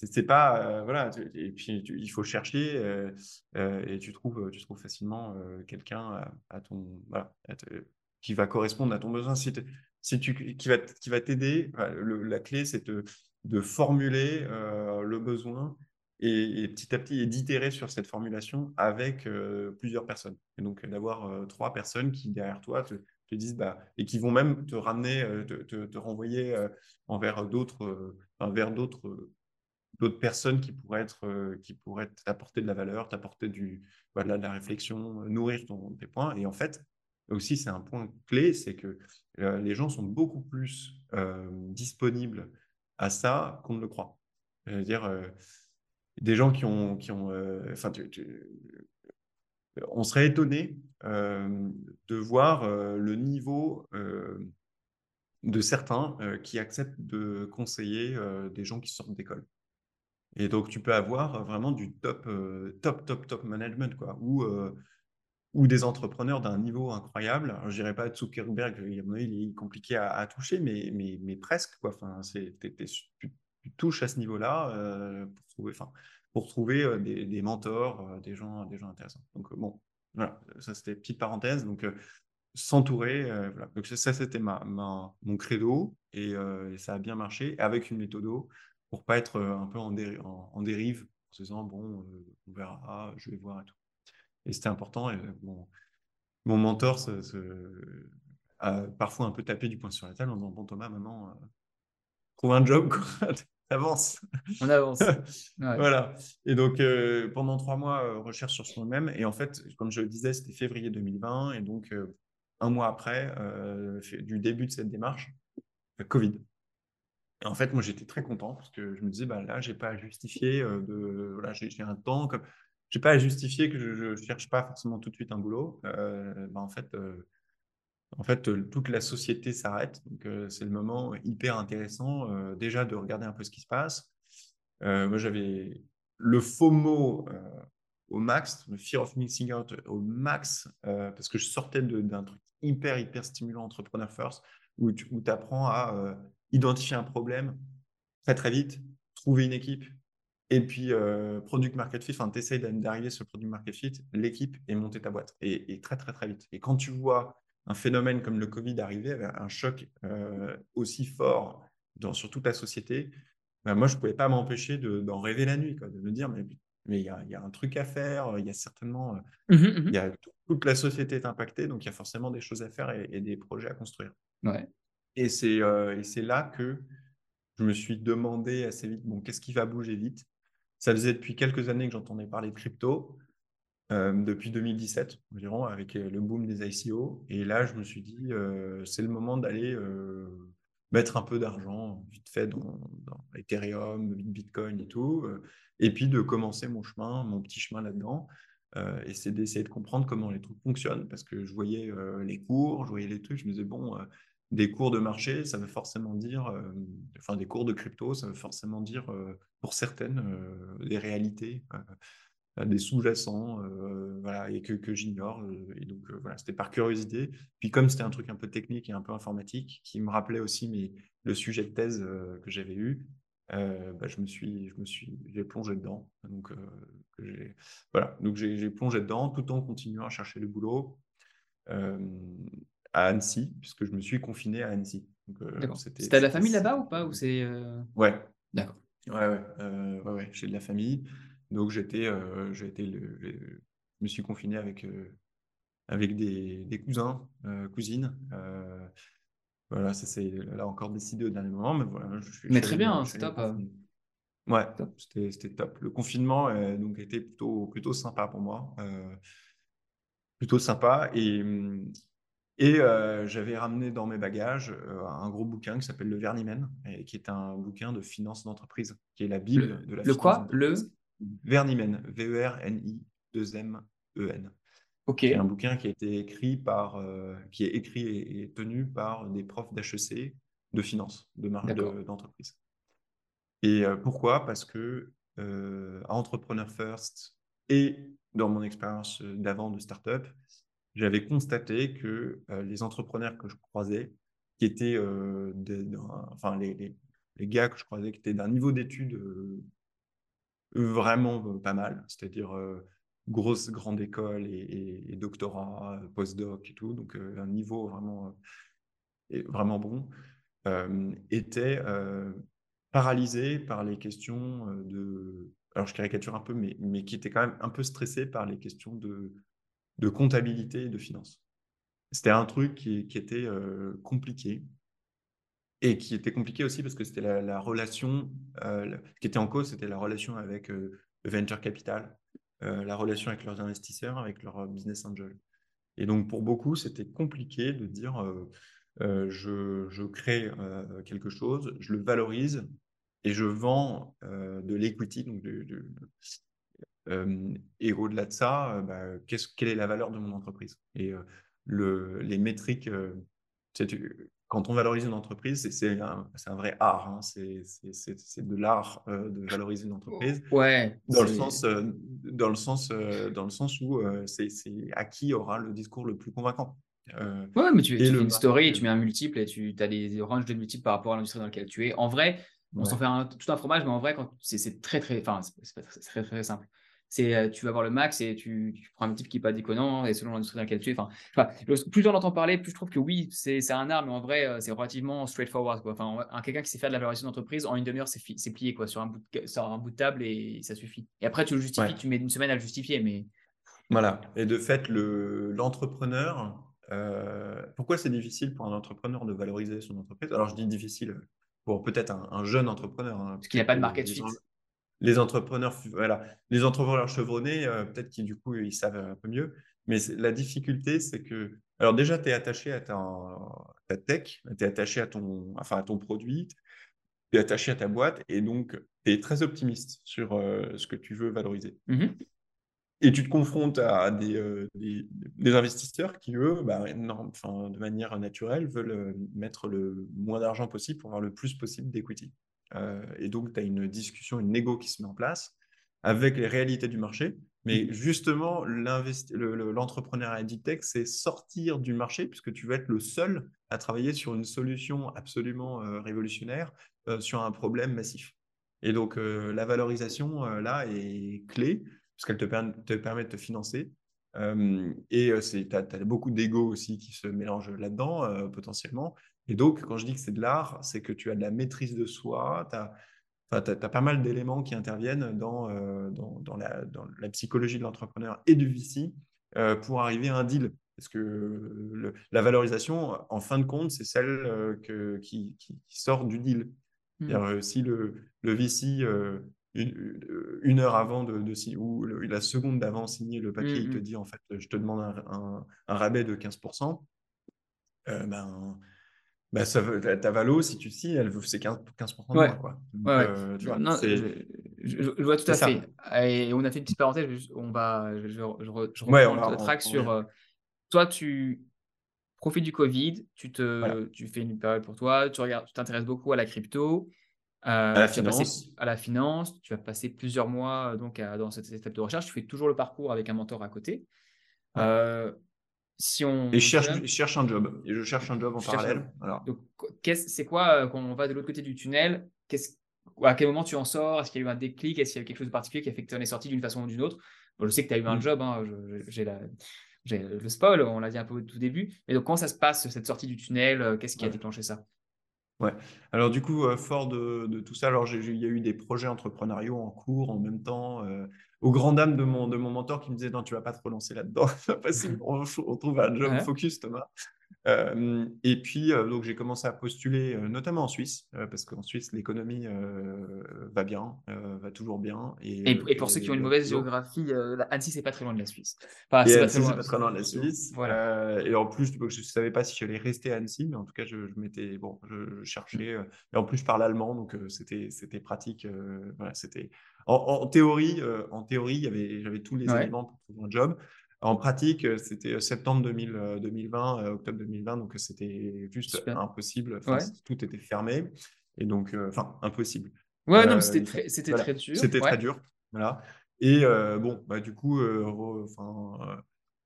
c'est pas euh, voilà et puis il faut chercher euh, euh, et tu trouves tu trouves facilement quelqu'un à, ton voilà qui va correspondre à ton besoin. Si, tu qui va qui va t'aider la clé c'est de, formuler le besoin et, petit à petit d'itérer sur cette formulation avec plusieurs personnes. Et donc d'avoir trois personnes qui derrière toi te, disent bah et qui vont même te ramener te, te, renvoyer envers d'autres vers d'autres d'autres personnes qui pourraient être euh, qui pourraient t'apporter de la valeur, t'apporter du voilà de la réflexion, nourrir ton, tes points. Et en fait, aussi c'est un point clé, c'est que euh, les gens sont beaucoup plus euh, disponibles à ça qu'on ne le croit. C'est-à-dire des gens qui ont qui ont enfin on serait étonné de voir le niveau de certains qui acceptent de conseiller des gens qui sortent d'école. Et donc, tu peux avoir vraiment du top, top, top, top management, quoi, ou, ou des entrepreneurs d'un niveau incroyable. je dirais pas Zuckerberg, il est compliqué à, toucher, mais, mais, presque, quoi. Enfin, c'est, tu, touches à ce niveau-là pour trouver, enfin, pour trouver des, mentors, des gens, des gens intéressants. Donc, bon, voilà, ça c'était petite parenthèse. Donc, s'entourer, voilà. Donc, ça, c'était mon credo et, et, ça a bien marché avec une méthode pour pas être euh, un peu en, en, dérive, en se disant, bon, euh, on verra, je vais voir et tout. Et c'était important. Et mon, mon mentor a parfois un peu tapé du poing sur la table en disant, bon, Thomas, maintenant, euh, trouve un job, avance. On avance. voilà. Et donc, pendant trois mois, recherche sur soi-même. Et en fait, comme je le disais, c'était février 2020. Et donc, un mois après, du début de cette démarche, Covid en fait, moi, j'étais très content parce que je me disais, bah, là, je n'ai pas à justifier euh. Voilà, j'ai un temps. Comme... Je n'ai pas à justifier que je ne cherche pas forcément tout de suite un boulot. Euh, bah, en fait, euh, en fait toute la société s'arrête. Donc, c'est le moment hyper intéressant déjà de regarder un peu ce qui se passe. moi, j'avais le FOMO au max, le fear of missing out au max, parce que je sortais d'un truc hyper, hyper stimulant, Entrepreneur First, où tu apprends à identifier un problème très, très vite, trouver une équipe, et puis, product market fit, enfin, tu essayes d'arriver sur le product market fit, l'équipe et monter ta boîte. Et, très, très, très vite. Et quand tu vois un phénomène comme le Covid arriver, un choc aussi fort dans, sur toute la société, bah, moi, je ne pouvais pas m'empêcher d'en rêver la nuit, quoi, de me dire, mais mais il y a, y a, un truc à faire, il y a certainement, mmh mmh il y a toute la société est impactée, donc il y a forcément des choses à faire et, et des projets à construire. Ouais. Et c'est là que je me suis demandé assez vite, bon, qu'est-ce qui va bouger vite? Ça faisait depuis quelques années que j'entendais parler de crypto, euh, depuis 2017 environ, avec euh, le boom des ICO. Et là, je me suis dit, euh, c'est le moment d'aller mettre un peu d'argent vite fait dans, Ethereum, Bitcoin et tout, et puis de commencer mon chemin, mon petit chemin là-dedans. et c'est d'essayer de comprendre comment les trucs fonctionnent, parce que je voyais les cours, je voyais les trucs, je me disais, bon, des cours de marché, ça veut forcément dire, euh, enfin des cours de crypto, ça veut forcément dire, euh, pour certaines, euh, des réalités, des sous-jacents, voilà, et que, j'ignore. et donc voilà, c'était par curiosité. Puis comme c'était un truc un peu technique et un peu informatique, qui me rappelait aussi mes, le sujet de thèse que j'avais eu, bah, je me suis, je me suis, j'ai plongé dedans. Donc voilà, donc j'ai plongé dedans tout en continuant à chercher le boulot à Annecy, puisque je me suis confiné à Annecy. Euh, c'était de la famille là-bas ou pas ou c'est euh, Ouais. D'accord. Ouais, ouais, euh, ouais, ouais j'ai de la famille. Donc j'étais, j'ai été le, je me suis confiné avec, avec des, des cousins, cousines. voilà, ça c'est là encore décidé au dernier moment, mais voilà. Je, suis, mais très bien, c'est top. Ouais, c'était top. Le confinement donc était plutôt, plutôt sympa pour moi. plutôt sympa. Et, hum, et euh, j'avais ramené dans mes bagages euh, un gros bouquin qui s'appelle Le Vernimen, et qui est un bouquin de finance d'entreprise, qui est la Bible de la le quoi? Le? Vernimen, V-E-R-N-I-2-M-E-N. Ok. C'est un bouquin qui a été écrit par, euh, qui est écrit et, tenu par des profs d'HEC de finance, de marque d'entreprise. et pourquoi? Parce que Entrepreneur First et dans mon expérience d'avant de startup, j'avais constaté que euh, les entrepreneurs que je croisais, qui étaient, euh, enfin, les, les, les, gars que je croisais qui étaient d'un niveau d'études euh, vraiment pas mal, c'est-à-dire grosse grande école et, et, doctorat, postdoc et tout, donc un niveau vraiment, vraiment bon, étaient paralysés par les questions de, alors je caricature un peu, mais, mais qui étaient quand même un peu stressés par les questions de de comptabilité et de finance. C'était un truc qui, était euh, compliqué et qui était compliqué aussi parce que c'était la, relation, euh, qui était en cause, c'était la relation avec euh, le venture capital, la relation avec leurs investisseurs, avec leurs business angels. Et donc pour beaucoup, c'était compliqué de dire je, crée quelque chose, je le valorise et je vends de l'equity, donc de, et au-delà de ça, bah, quelle est la valeur de mon entreprise? Et le, les métriques, quand on valorise une entreprise, c'est un, un, vrai art. Hein, c'est de l'art de valoriser une entreprise. Ouais. Dans le sens, dans le sens, dans le sens où c'est à qui aura le discours le plus convaincant. ouais, mais tu, tu fais une story, tu mets un multiple et tu as des ranges de multiples par rapport à l'industrie dans laquelle tu es. En vrai, on s'en fait un, tout un fromage, mais en vrai, c'est très, très, enfin, c'est très, très simple c'est euh, tu vas voir le max et tu, prends un type qui n'est pas déconnant et selon l'industrie dans laquelle tu es. Enfin, plus j'en entends parler, plus je trouve que oui, c'est un art, mais en vrai, euh, c'est relativement straightforward. Quoi. Enfin, quelqu'un qui sait faire de la valorisation d'entreprise, en une demi-heure, c'est plié quoi, sur, un bout de, sur un bout de table et ça suffit. Et après, tu le justifies, tu mets une semaine à le justifier. Mais... Voilà. Et de fait, l'entrepreneur, euh, pourquoi c'est difficile pour un entrepreneur de valoriser son entreprise? Alors, je dis difficile pour peut-être un, jeune entrepreneur. Hein, Parce qu'il n'y a pas de market fit les entrepreneurs, voilà, les entrepreneurs chevronnés, euh, peut-être qu'ils du coup ils savent un peu mieux. Mais la difficulté, c'est que, alors déjà, tu es attaché à ta, ta tech, tu es attaché à ton, enfin, à ton produit, tu es attaché à ta boîte, et donc tu es très optimiste sur euh, ce que tu veux valoriser. Mmh et tu te confrontes à des, euh, des, investisseurs qui, eux, bah, de manière naturelle, veulent mettre le moins d'argent possible pour avoir le plus possible d'equity. Euh, et donc, tu as une discussion, une négo qui se met en place. avec les réalités du marché. Mais Mhm. justement, l'investi- le- le- l'entrepreneuriat deep tech, c'est sortir du marché puisque tu vas être le seul à travailler sur une solution absolument euh, révolutionnaire euh, sur un problème massif. Et donc, la valorisation, là, est clé parce qu'elle te, per- te permet de te financer. Et tu as, beaucoup d'ego aussi qui se mélangent là-dedans, potentiellement. Et donc, quand je dis que c'est de l'art, c'est que tu as de la maîtrise de soi, tu as pas mal d'éléments qui interviennent dans, euh, dans, dans, la, dans, la, psychologie de l'entrepreneur et du VC euh, pour arriver à un deal. Parce que le, la valorisation, en fin de compte, c'est celle euh, que, qui, qui, sort du deal. Mmh. Euh, si le, le VC, euh, une, une, heure avant de, de ou le, la seconde d'avant signer le papier, mmh, il te mmh. dit en fait, je te demande un, un, un rabais de 15%, ben, bah, ça veut, ta valo, si tu signes, elle veut c'est 15%, 15 de Ouais. moins. Quoi. Donc, Ouais, ouais. euh, tu vois, Non, je, vois tout à ça. fait. Et on a fait une petite parenthèse. On va, je, je, je reprends le track on- sur. euh, toi, tu profites du Covid, tu, te, Voilà. tu fais une période pour toi, tu regardes, tu t'intéresses beaucoup à la crypto, euh, À la tu vas passer finance. à la finance, tu vas passer plusieurs mois euh, donc à- dans cette étape de recherche. Tu fais toujours le parcours avec un mentor à côté. Ouais. Si on Et je cherche, challenge- je cherche un job. Et je cherche un job en Je parallèle. qu- qu'est-ce- c'est quoi euh, quand on va de l'autre côté du tunnel qu'est-ce, À quel moment tu en sors? Est-ce qu'il y a eu un déclic? Est-ce qu'il y a eu quelque chose de particulier qui a fait que tu en es sorti d'une façon ou d'une autre? Bon, Je sais que tu as eu un Mm. job, hein, j'ai, la, le spoil, on l'a dit un peu au tout début. Mais donc, comment ça se passe, cette sortie du tunnel? Euh, Qu'est-ce qui a déclenché ça? Ouais. Alors du coup, euh, fort de, de tout ça, alors il y a eu des projets entrepreneuriaux en cours en même temps, euh, aux grandes dames de mon, de mon mentor qui me disait non, tu vas pas te relancer là-dedans, on, on trouve un job Ouais. focus, Thomas. Euh, et puis, euh, donc j'ai commencé à postuler, euh, notamment en Suisse, parce qu'en Suisse, l'économie va bien, va toujours bien. Et, Et, et pour ceux qui ont une mauvaise géographie, Annecy, c'est pas très loin de la Suisse. Enfin, Et c'est pas Annecy, très loin. c'est pas très loin de la Suisse. Voilà. Et en plus, je ne savais pas si j'allais rester à Annecy, mais en tout cas, je, je m'étais bon, je, je cherchais. et en plus, je parle allemand, donc c'était c'était pratique. voilà, c'était en, en théorie, en théorie, il y avait j'avais tous les Ouais. éléments pour trouver un job. En pratique, euh, c'était septembre 2000, euh, 2020, euh, octobre 2020, donc c'était juste Super. impossible. Enfin, Ouais. c'est- Tout était fermé. Et donc, enfin, impossible. Ouais, non, c'était très, c'était voilà. très dur. C'était ouais. très dur. Voilà. Et bon, bah, du coup, enfin,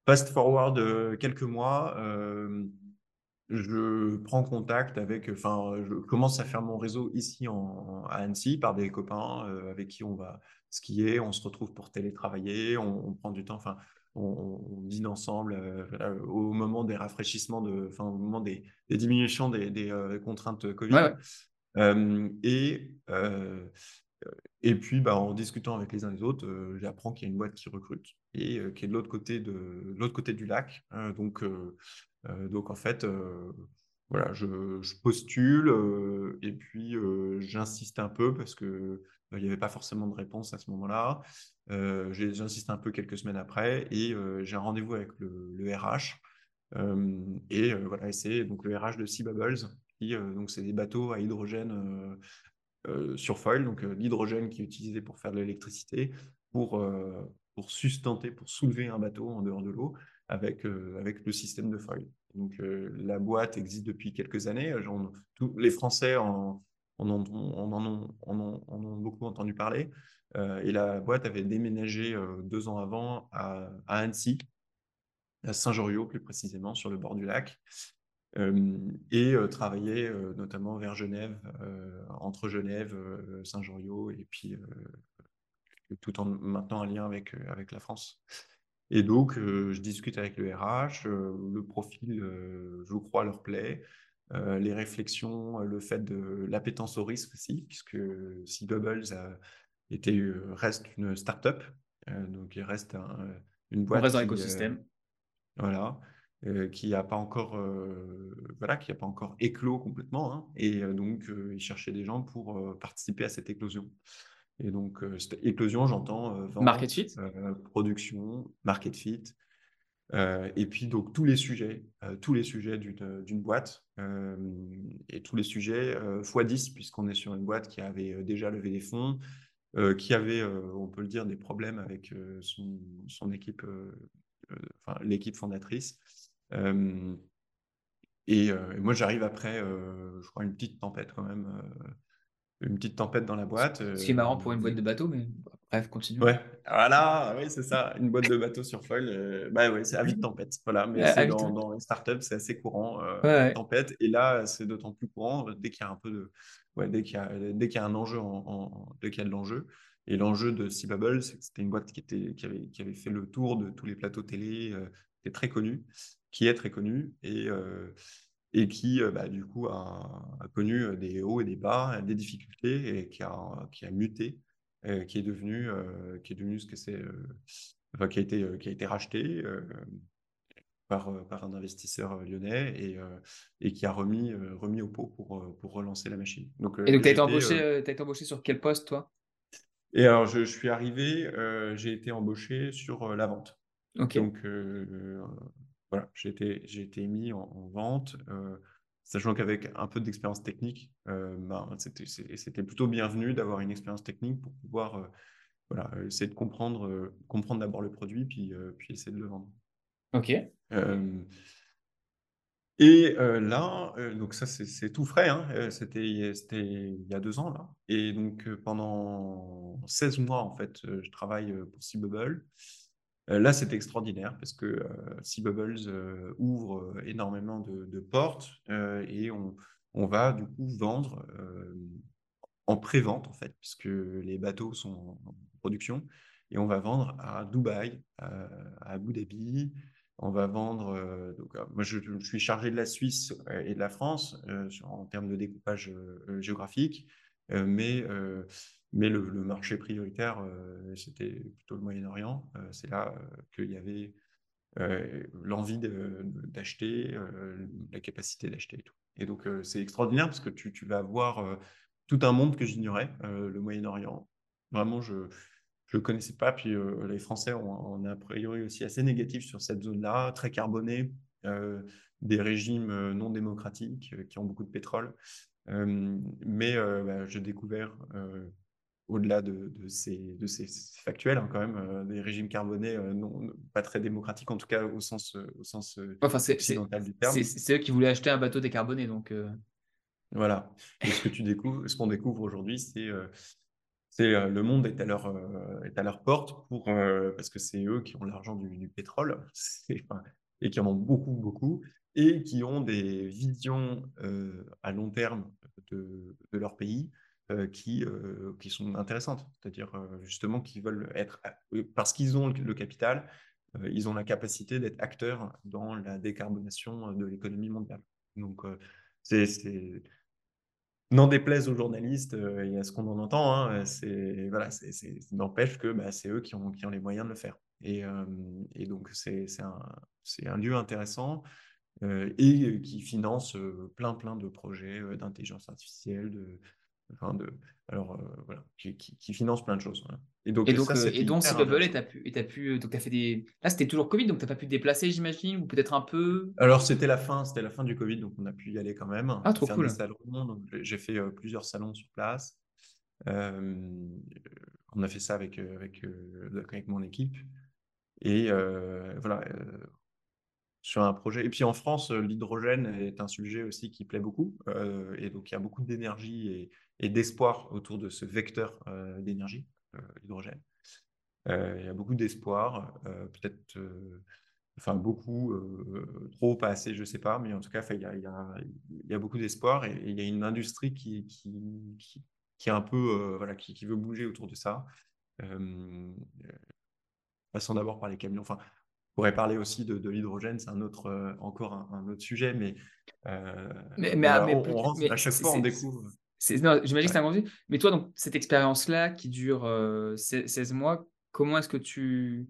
fast forward quelques mois, euh, je prends contact avec, enfin, je commence à faire mon réseau ici en, à Annecy par des copains euh, avec qui on va skier, on se retrouve pour télétravailler, on, on prend du temps, enfin, on, on dîne ensemble euh, voilà, au moment des rafraîchissements, de, enfin, au moment des, des diminutions des, des, euh, contraintes Covid. Ouais, ouais. Euh, et, euh, et puis, bah, en discutant avec les uns et les autres, euh, j'apprends qu'il y a une boîte qui recrute et euh, qui est de l'autre côté, de, de l'autre côté du lac. Euh, donc, euh, euh, donc, en fait, euh, voilà, je, postule euh, et puis euh, j'insiste un peu parce que euh, il n'y avait pas forcément de réponse à ce moment-là. Euh, j'insiste un peu quelques semaines après et j'ai un rendez-vous avec le, RH. Et voilà, c'est donc le RH de Sea Bubbles, qui donc c'est des bateaux à hydrogène sur foil, donc l'hydrogène qui est utilisé pour faire de l'électricité, pour, pour sustenter, pour soulever un bateau en dehors de l'eau avec, avec le système de foil. Donc euh, la boîte existe depuis quelques années. Tous les Français en, ont, beaucoup entendu parler. Euh, et la boîte avait déménagé euh, deux ans avant à, Annecy, à Saint-Joriot plus précisément, sur le bord du lac. Euh, et euh, travailler euh, notamment vers Genève, euh, entre Genève, euh, Saint-Joriot, et puis euh, tout en maintenant un lien euh, avec la France. Et donc, euh, je discute avec le RH, euh, le profil, euh, je crois, leur plaît, les réflexions, le fait de l'appétence au risque aussi, puisque Sea Bubbles a été, reste une start-up, donc il reste un, une On boîte. reste dans l'écosystème. voilà, qui n'a pas encore, voilà, qui a pas encore éclos complètement, hein, et donc ils cherchaient des gens pour participer à cette éclosion. Et donc euh, éclosion, j'entends euh, Market fit. euh, production, market fit, euh, et puis donc tous les sujets, tous les sujets d'une boîte et tous les sujets euh, x10 puisqu'on est sur une boîte qui avait déjà levé des fonds, qui avait, on peut le dire, des problèmes avec son, son équipe, enfin l'équipe fondatrice. Et, moi, j'arrive après, je crois, une petite tempête quand même, une petite tempête dans la boîte. Ce qui est marrant euh, pour une boîte de bateau, mais Bref, continue. Ouais, voilà, oui, c'est ça, une boîte de bateaux sur foil. euh, bah ouais, c'est avis de tempête. Voilà, mais Ah, c'est dans, dans les startups, c'est assez courant, euh, Ouais, ouais. tempête. Et là, c'est d'autant plus courant euh, dès qu'il y a un peu de, ouais, dès qu'il y a, dès qu'il y a un enjeu, en, en- dès qu'il y a de l'enjeu. Et l'enjeu de Sea Bubble, c'est que c'était une boîte qui était, qui avait, qui avait fait le tour de tous les plateaux télé, euh, qui est très connue, qui est très connue et, euh, et qui, euh, bah, du coup, a, a connu euh, des hauts et des bas, des difficultés et qui a, qui a muté euh, qui est devenu, euh, qui est devenu ce que c'est, euh, enfin, qui a été, euh, qui a été racheté euh, par, euh, par un investisseur euh, lyonnais et, euh, et qui a remis, euh, remis au pot pour, euh, pour relancer la machine. Donc, euh, Et donc, tu as été embauché, euh, euh, t'as été embauché sur quel poste, toi? et alors, je, je suis arrivé, euh, j'ai été embauché sur euh, la vente. Ok. Donc, euh, euh, voilà, j'ai été, j'ai été mis en, en vente, euh, sachant qu'avec un peu d'expérience technique, euh, ben, c'était, plutôt bienvenu d'avoir une expérience technique pour pouvoir euh, voilà, essayer de comprendre, comprendre d'abord le produit, puis, puis essayer de le vendre. Ok. Et là, donc ça c'est c'est tout frais, hein, c'était c'était il y a deux ans là. Et donc pendant 16 mois en fait, je travaille pour Sea Bubble. Euh, là, c'est extraordinaire parce que euh, Sea Bubbles euh, ouvre euh, énormément de, portes euh, et on, va du coup vendre euh, en pré-vente en fait, puisque les bateaux sont en production et on va vendre à Dubaï, à, Abu Dhabi. On va vendre. euh, euh, moi, je, suis chargé de la Suisse euh, et de la France euh, en termes de découpage euh, géographique, euh, mais euh, mais le, marché prioritaire, euh, c'était plutôt le Moyen-Orient. Euh, c'est là euh, qu'il y avait l'envie d'acheter, la capacité d'acheter et tout. Et donc, c'est extraordinaire parce que tu, vas voir tout un monde que j'ignorais, le Moyen-Orient. Vraiment, je ne connaissais pas. Puis les Français ont, ont a priori aussi assez négatif sur cette zone-là, très carbonée, des régimes non démocratiques qui ont beaucoup de pétrole. Mais bah, j'ai découvert au-delà de, de, ces, de ces factuels, hein, quand même, euh, des régimes carbonés euh, non, pas très démocratiques, en tout cas au sens, euh, au sens Enfin, c'est du terme. c'est- eux qui voulaient acheter un bateau décarboné, donc. euh, Voilà. Et ce que tu découvres, ce qu'on découvre aujourd'hui, c'est c'est euh, le monde est à leur, euh, est à leur porte pour, euh, parce que c'est eux qui ont l'argent du, du pétrole enfin, et qui en ont beaucoup, beaucoup, et qui ont des visions à long terme de, de leur pays euh, qui, euh, qui sont intéressantes. C'est-à-dire euh, justement qu'ils veulent être, parce qu'ils ont le, capital, ils ont la capacité d'être acteurs dans la décarbonation de l'économie mondiale. Donc, N'en déplaise aux journalistes et à ce qu'on en entend, hein, c'est, voilà, n'empêche que bah, c'est eux qui ont, qui les moyens de le faire. Et, donc, c'est, un, lieu intéressant et qui finance plein, plein de projets d'intelligence artificielle, de, enfin de, alors, euh, voilà, qui, qui, qui finance plein de choses. voilà. Et donc, Et donc, ça, euh, et donc, Bubble, t'as pu, et t'as pu, euh, donc t'as fait des. Là, c'était toujours Covid, donc t'as pas pu te déplacer, j'imagine, ou peut-être un peu? Alors, c'était la fin, c'était la fin du Covid, donc on a pu y aller quand même, Ah, trop cool. j'ai- fait plusieurs salons sur place. Euh, on a fait ça avec, avec, avec mon équipe. Et euh, voilà, euh, sur un projet. Et puis en France, euh, l'hydrogène est un sujet aussi qui plaît beaucoup. Euh, et donc, il y a beaucoup d'énergie et, d'espoir autour de ce vecteur euh, d'énergie, l'hydrogène. Il y a beaucoup d'espoir, peut-être, enfin beaucoup, trop, pas assez, je ne sais pas, mais en tout cas, il y a, beaucoup d'espoir et, il y a une industrie qui, qui, est un peu, voilà, qui, veut bouger autour de ça. Passons d'abord par les camions. Enfin, pourrait parler aussi de, de l'hydrogène, c'est un autre, euh, encore un, un autre sujet, mais, euh, Mais, mais mais, voilà, mais on, plus- on rentre- mais à chaque fois, on découvre. j'imagine que c'est Ouais. un grand sujet. Mais toi, donc, cette expérience-là qui dure euh, 16 16 mois, comment est-ce que tu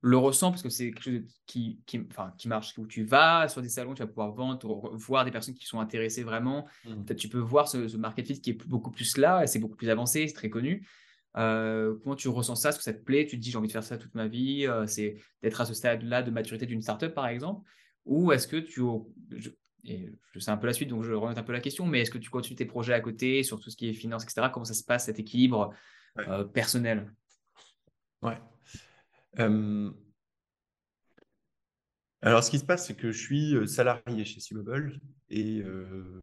le ressens? Parce que c'est quelque chose qui, qui, enfin, qui marche, où tu vas sur des salons, tu vas pouvoir vendre, re- voir des personnes qui sont intéressées vraiment. Mm. Peut-être tu peux voir ce, ce market fit qui est beaucoup plus là, c'est beaucoup plus avancé, c'est très connu. Euh, comment tu ressens ça? Est-ce que ça te plaît? Tu te dis, j'ai envie de faire ça toute ma vie, euh, c'est d'être à ce stade-là de maturité d'une startup, par exemple? Ou est-ce que tu, je, et je sais un peu la suite, donc je remonte un peu la question, mais est-ce que tu continues tes projets à côté sur tout ce qui est finance, etc. Comment ça se passe, cet équilibre Ouais. euh, personnel? Ouais. Alors, ce qui se passe, c'est que je suis salarié chez Seabubble et euh,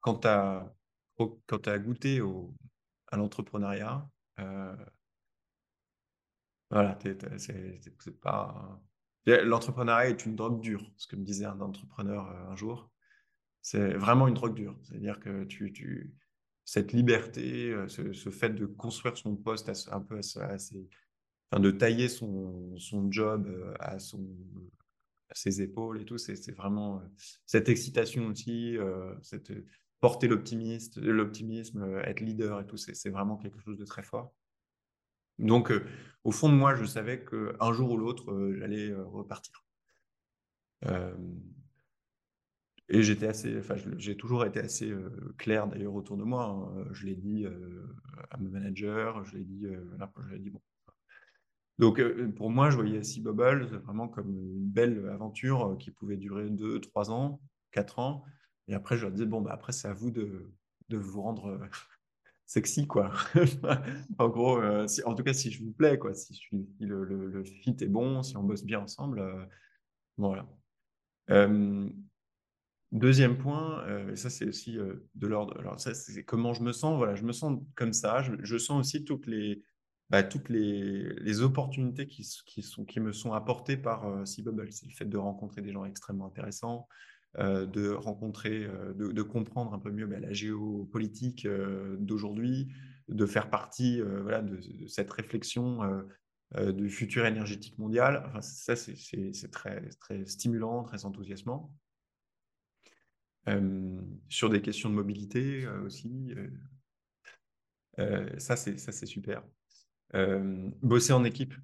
quand tu as, goûté au, à l'entrepreneuriat, Voilà, c'est pas. L'entrepreneuriat est une drogue dure, ce que me disait un entrepreneur un jour. C'est vraiment une drogue dure. C'est-à-dire que tu, cette liberté, ce, fait de construire son poste un peu à, enfin, de tailler son, job à, son, ses épaules et tout, c'est vraiment cette excitation aussi, cette, porter l'optimisme, être leader et tout, c'est vraiment quelque chose de très fort. Donc, au fond de moi, je savais qu'un jour ou l'autre, j'allais repartir. Et j'étais assez, enfin, j'ai toujours été assez clair d'ailleurs autour de moi. Hein. Je l'ai dit à mon manager, je l'ai dit, je dit. Donc pour moi, je voyais Sea Bubble vraiment comme une belle aventure qui pouvait durer 2, 3 ans, 4 ans. Et après, je leur disais bon, bah, après, c'est à vous de, de vous rendre sexy, quoi. en gros, si, en tout cas, si je vous plais, quoi, si, le, fit est bon, si on bosse bien ensemble, voilà. Deuxième point, euh, et ça c'est aussi euh, de l'ordre. Alors ça c'est comment je me sens. Voilà, je me sens comme ça. Je, sens aussi toutes les bah, toutes les, les, opportunités qui, qui, sont, qui me sont apportées par euh, C-Bubble. C'est le fait de rencontrer des gens extrêmement intéressants, de rencontrer, de, comprendre un peu mieux bah, la géopolitique d'aujourd'hui, de faire partie voilà, de, cette réflexion du futur énergétique mondial. Enfin, ça c'est très, stimulant, très enthousiasmant sur des questions de mobilité aussi. ça, c'est super. bosser en équipe,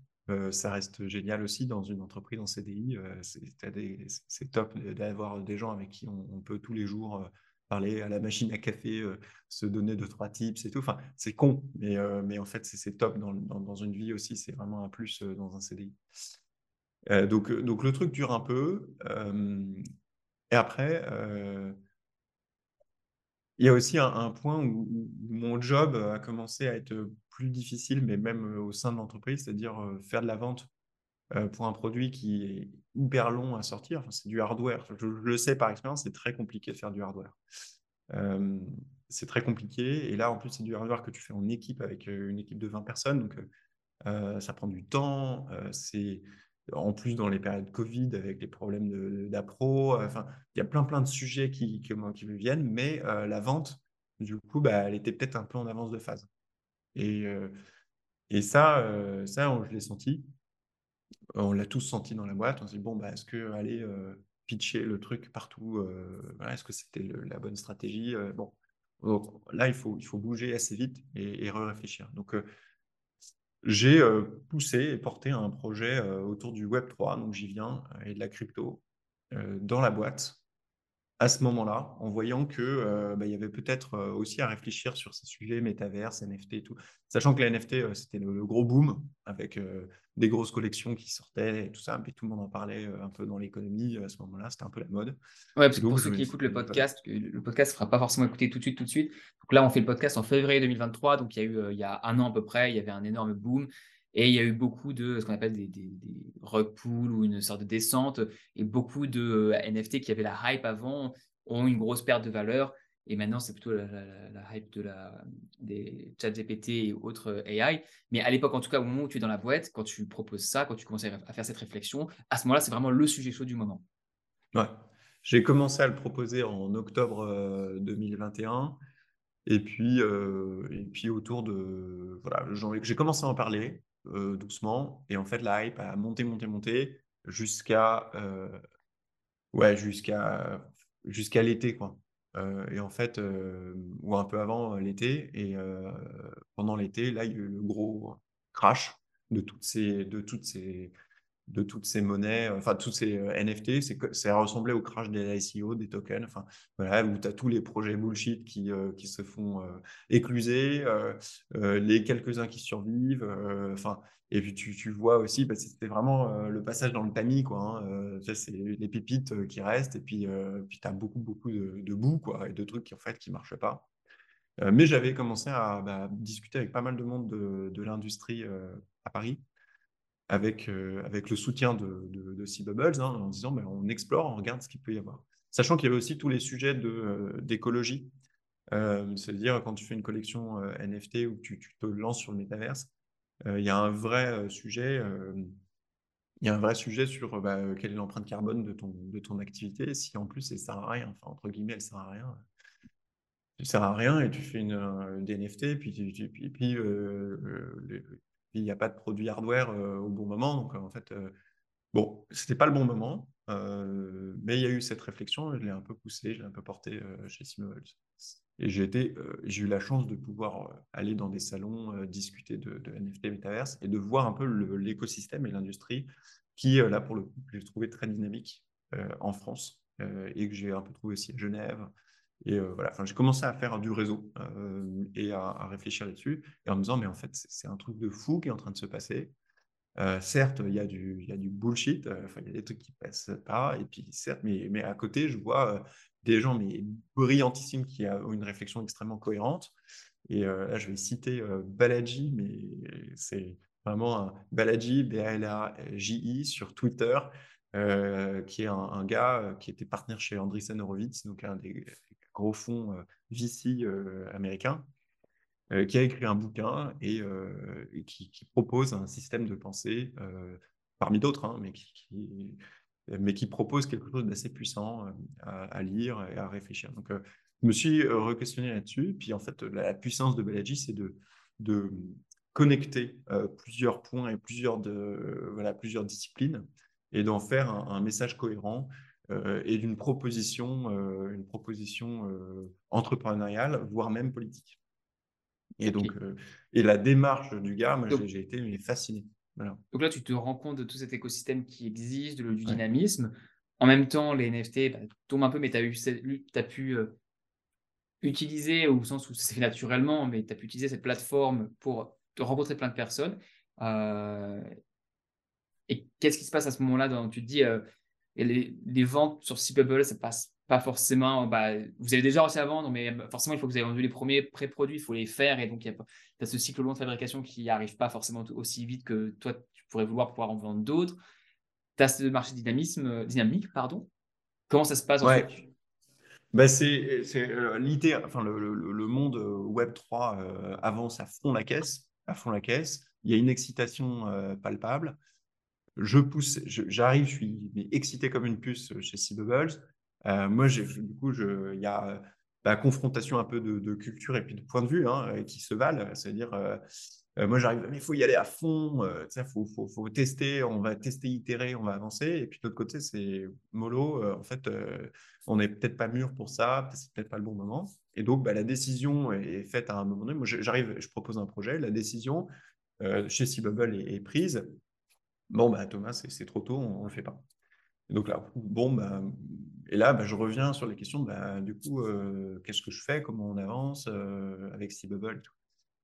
ça reste génial aussi dans une entreprise en CDI. c'est top d'avoir des gens avec qui on, peut tous les jours parler à la machine à café, se donner deux, trois tips et tout. Enfin, c'est con, mais, en fait, c'est top dans, une vie aussi. C'est vraiment un plus dans un CDI. donc, le truc dure un peu. Et après, il y a aussi un, point où, mon job a commencé à être plus difficile, mais même au sein de l'entreprise, c'est-à-dire euh, faire de la vente euh, pour un produit qui est hyper long à sortir. c'est du hardware. Je, le sais par expérience, c'est très compliqué de faire du hardware. c'est très compliqué. Et là, en plus, c'est du hardware que tu fais en équipe avec une équipe de 20 personnes. Donc, ça prend du temps. c'est en plus dans les périodes Covid avec les problèmes d'appro. Euh, enfin, il y a plein plein de sujets qui, qui, qui me viennent, mais euh, la vente, du coup, bah, elle était peut-être un peu en avance de phase. Et, euh, et ça, ça on, je l'ai senti. On l'a tous senti dans la boîte. On s'est dit, bon, bah, est-ce que aller pitcher le truc partout, est-ce que c'était la bonne stratégie Bon, là, il faut, il faut bouger assez vite et, et réfléchir. Donc, j'ai poussé et porté un projet autour du Web 3, donc j'y viens, et de la crypto dans la boîte. À ce moment-là, en voyant que bah, y avait peut-être aussi à réfléchir sur ces sujets métaverse, NFT et tout, sachant que la NFT c'était le, gros boom avec des grosses collections qui sortaient et tout ça, mais tout le monde en parlait un peu dans l'économie à ce moment-là, c'était un peu la mode. Ouais, parce que pour ceux qui écoutent le podcast, le podcast ne sera pas forcément écouté tout de suite, tout de suite. Donc là, on fait le podcast en février 2023, donc il y a eu il y a un an à peu près, il y avait un énorme boom. Et il y a eu beaucoup de ce qu'on appelle des, des, des rug pools ou une sorte de descente. Et beaucoup de NFT qui avaient la hype avant ont une grosse perte de valeur. Et maintenant, c'est plutôt la, hype de la, des chat GPT et autres AI. Mais à l'époque, en tout cas, au moment où tu es dans la boîte, quand tu proposes ça, quand tu commences à faire cette réflexion, à ce moment-là, c'est vraiment le sujet chaud du moment. Ouais. J'ai commencé à le proposer en octobre 2021. Euh, et puis, euh, et puis autour de. Voilà, j'ai commencé à en parler euh, doucement. Et en fait, la hype a monté, monté, monté jusqu'à. ouais, jusqu'à jusqu'à l'été, quoi. Euh, et en fait, euh, ou un peu avant euh, l'été, et pendant l'été, là, il y a eu le gros crash de toutes ces, de toutes ces, de toutes ces monnaies, enfin, toutes ces NFT. Ça ressemblait au crash des ICO, des tokens, enfin, voilà, où tu as tous les projets bullshit qui, qui se font écluser, les quelques-uns qui survivent, enfin, et puis tu, tu vois aussi, bah, c'était vraiment euh, le passage dans le tamis, quoi. Hein, euh, c'est les pépites euh, qui restent, et puis, puis tu as beaucoup, beaucoup de, de boue, quoi, et de trucs qui en fait qui marchent pas. mais j'avais commencé à bah, discuter avec pas mal de monde de, de l'industrie à Paris, avec, avec le soutien de, de, de Sea Bubbles, hein, en disant bah, on explore, on regarde ce qu'il peut y avoir. Sachant qu'il y avait aussi tous les sujets d'écologie. C'est-à-dire quand tu fais une collection NFT ou tu, tu te lances sur le métaverse, il y a un vrai sujet il y a un vrai sujet sur bah, quelle est l'empreinte carbone de ton, de ton activité. Si en plus elle sert à rien, entre guillemets, elle sert à rien, tu sert à rien et tu fais une, des NFT, puis, puis, il n'y a pas de produit hardware au bon moment. Donc en fait, bon, c'était pas le bon moment, mais il y a eu cette réflexion, je l'ai un peu poussé, je l'ai un peu porté chez Simowels. Et j'ai j'ai eu la chance de pouvoir aller dans des salons, discuter de, de, NFT Metaverse et de voir un peu l'écosystème et l'industrie qui, là, pour le coup, j'ai trouvé très dynamique en France et que j'ai un peu trouvé aussi à Genève. Et voilà, enfin, j'ai commencé à faire du réseau et à, réfléchir là-dessus et en me disant, mais en fait, c'est un truc de fou qui est en train de se passer. certes, il y, a du, y a du bullshit, enfin, il y a des trucs qui passent pas, et puis certes, mais, mais à côté, je vois des gens mais brillantissimes qui ont une réflexion extrêmement cohérente. Et euh, là, je vais citer euh, Balaji, mais c'est vraiment un Balaji, B-A-L-A-J-I, sur Twitter, euh, qui est un, gars qui était partenaire chez Andreessen Horowitz, donc un des gros fonds VC américains, qui a écrit un bouquin et, qui, propose un système de pensée, parmi d'autres, hein, mais qui propose quelque chose d'assez puissant euh, à, lire et à réfléchir. Donc, euh, je me suis euh, re-questionné là-dessus. Puis, en fait, la, puissance de Balaji, c'est de, connecter plusieurs points et plusieurs disciplines et d'en faire un, message cohérent et d'une proposition, une proposition entrepreneuriale, voire même politique. Et donc, et la démarche du gars, moi, j'ai été fasciné. Donc là, tu te rends compte de tout cet écosystème qui existe, de, du dynamisme. En même temps, les NFT bah, tombent un peu, mais tu as, as, pu euh, utiliser, au sens où c'est fait naturellement, mais tu as pu utiliser cette plateforme pour te rencontrer plein de personnes. Euh, et qu'est-ce qui se passe à ce moment-là Tu te dis, euh, les, les, ventes sur C-Bubble, ça passe pas forcément. Bah, vous avez déjà réussi à vendre, mais bah, forcément, il faut que vous ayez vendu les premiers pré-produits, il faut les faire. Et donc, il y a ce cycle long de fabrication qui n'arrive pas forcément aussi vite que toi, tu pourrais vouloir pouvoir en vendre d'autres. Tu as ce marché dynamisme, euh, dynamique. Pardon. Comment ça se passe en fait? Bah c'est euh, enfin, le, le, monde euh, Web 3 avance à fond la caisse, à fond la caisse. Il y a une excitation palpable. Je pousse, j'arrive, je, suis excité comme une puce chez C-Bubbles. Euh, moi, du coup, il y a la bah, confrontation un peu de, culture et puis de point de vue hein, qui se valent. C'est-à-dire, euh, euh, moi, j'arrive, mais il faut y aller à fond, il faut, tester, on va tester, itérer, on va avancer. Et puis de l'autre côté, c'est mollo, en fait, on n'est peut-être pas mûr pour ça, c'est peut-être pas le bon moment. Et donc, bah, la décision est faite à un moment donné. Moi, j'arrive, je propose un projet, la décision chez C-Bubble est, est, prise. Bon, bah, Thomas, c'est trop tôt, on ne le fait pas donc là, bon, bah, et là, bah, je reviens sur les questions, bah, du coup, euh, qu'est-ce que je fais, comment on avance euh, avec et tout.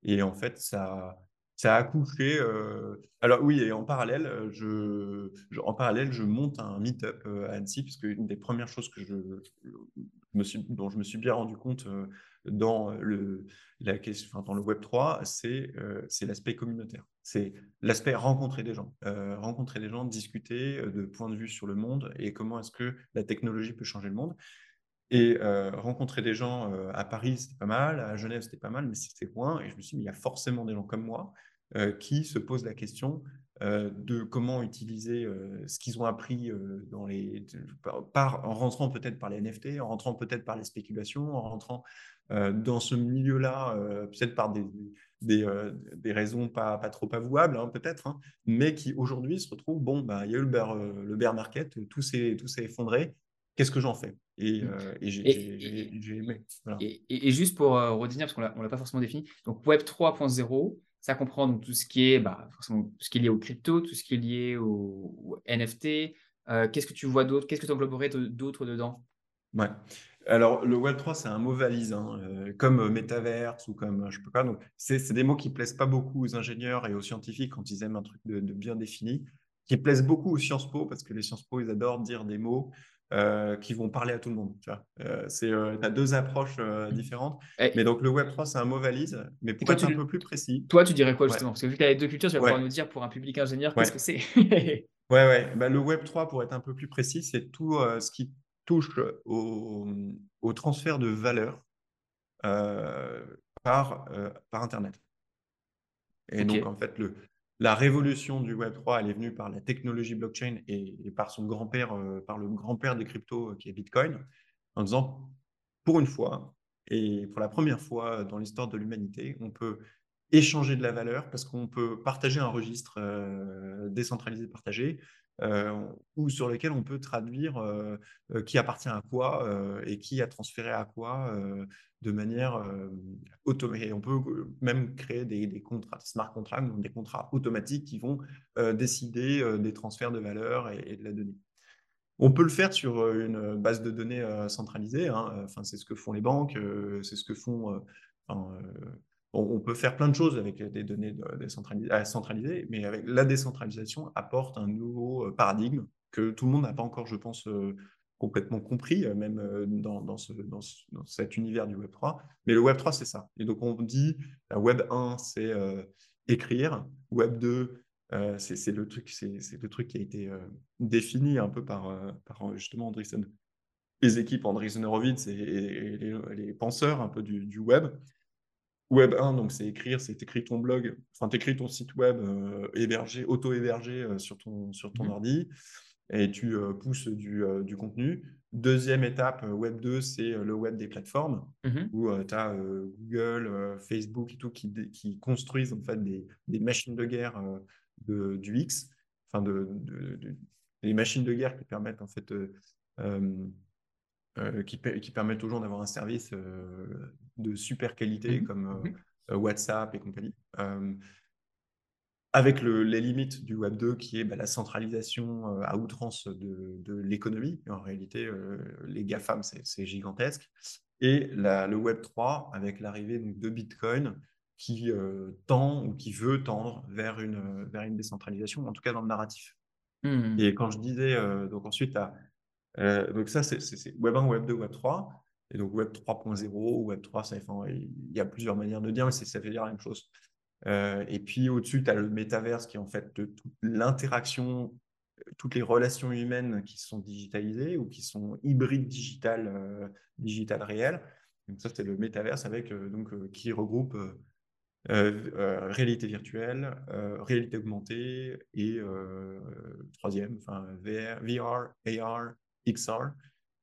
Et en fait, ça, ça a accouché. Euh, alors oui, et en parallèle, je, en parallèle, je monte un meet-up à Annecy, puisque une des premières choses que je, me suis, dont je me suis bien rendu compte dans le, Web 3, c'est c'est l'aspect communautaire. C'est l'aspect rencontrer des gens, rencontrer des gens, discuter de points de vue sur le monde et comment est-ce que la technologie peut changer le monde. Et rencontrer des gens à Paris, c'était pas mal, à Genève, c'était pas mal, mais c'était loin. Et je me suis dit, mais il y a forcément des gens comme moi qui se posent la question de comment utiliser ce qu'ils ont appris dans les, en rentrant peut-être par les NFT, en rentrant peut-être par les spéculations, en rentrant dans ce milieu-là, peut-être par des, des, des, raisons pas, pas trop avouables, hein, peut-être, hein, mais qui aujourd'hui se retrouvent, bon, bah, il y a eu le bear, le bear market, tout s'est effondré, qu'est-ce que j'en fais? Et, et j'ai aimé. Et, juste pour redire, parce qu'on ne l'a pas forcément défini, donc Web 3.0, ça comprend donc tout ce qui est bah, forcément tout ce qui est lié aux crypto, tout ce qui est lié aux, NFT. Euh, qu'est-ce que tu vois d'autre? Qu'est-ce que tu engloberais d'autre dedans? Ouais. Alors, le Web3, c'est un mot valise, hein, euh, comme euh, métaverse ou comme je ne sais pas. Donc, c'est des mots qui plaisent pas beaucoup aux ingénieurs et aux scientifiques quand ils aiment un truc de, de bien défini, qui plaisent beaucoup aux Sciences Po parce que les Sciences Po, ils adorent dire des mots euh, qui vont parler à tout le monde. Tu euh, euh, as deux approches différentes. mais donc le Web 3, c'est un mot valise, mais pour être un peu plus précis. Toi, tu dirais quoi justement? Parce que vu que tu as les deux cultures, tu vas pouvoir nous dire pour un public ingénieur qu'est-ce que c'est. ouais, ouais. Bah, le Web 3, pour être un peu plus précis, c'est tout ce qui touche au, au, transfert de valeur par, par Internet. Et donc, en fait, le, la révolution du Web3, elle est venue par la technologie blockchain et, par son grand-père, euh, par le grand-père des cryptos euh, qui est Bitcoin, en disant, pour une fois, et pour la première fois dans l'histoire de l'humanité, on peut échanger de la valeur parce qu'on peut partager un registre euh, décentralisé partagé euh, ou sur lequel on peut traduire euh, qui appartient à quoi et qui a transféré à quoi de manière automatique. On peut même créer des, contrats, smart contracts, donc des contrats automatiques qui vont décider des transferts de valeur et, de la donnée. On peut le faire sur une base de données centralisée. Hein. Enfin, c'est ce que font les banques, c'est ce que font on, peut faire plein de choses avec des données centralisées, mais avec la décentralisation apporte un nouveau euh, paradigme que tout le monde n'a pas encore, je pense, euh, complètement compris, euh, même dans, cet univers du Web 3. Mais le Web 3, c'est ça. Et donc, on dit, la Web 1, c'est écrire. Web 2, c'est le, truc, le truc qui a été défini un peu par, justement Andreessen. Les équipes Andreessen Horowitz et, les, penseurs un peu du web. Web 1, donc c'est écrire, c'est écrire ton blog, enfin t'écris ton site web euh, hébergé, auto-hébergé euh, sur ton, sur ton mmh ordi et tu euh, pousses du, du, contenu. Deuxième étape, Web 2, c'est le web des plateformes mmh où tu as Google, Facebook et tout qui, qui, construisent en fait des, des machines de guerre de, du X, enfin de, de, des machines de guerre qui permettent en fait euh, qui, permettent aux gens d'avoir un service de super qualité mmh comme mmh euh, WhatsApp et compagnie. avec les limites du Web 2 qui est bah, la centralisation à outrance de, l'économie. En réalité, les GAFAM, c'est gigantesque. Et le Web 3 avec l'arrivée de Bitcoin qui tend ou qui veut tendre vers une, vers une décentralisation, en tout cas dans le narratif. Mmh. Et quand je disais, donc ensuite, à euh, donc ça, c'est Web 1, Web 2, Web 3. Et donc Web 3.0, Web 3, ça, il y a plusieurs manières de dire, mais ça veut dire la même chose. Euh, et puis au-dessus, tu as le métaverse qui est en fait toute l'interaction, toutes les relations humaines qui sont digitalisées ou qui sont hybrides digitales, euh, digitales réelles. Donc ça, c'est le métaverse avec, donc, qui regroupe réalité virtuelle, réalité augmentée et troisième, enfin VR, AR, XR.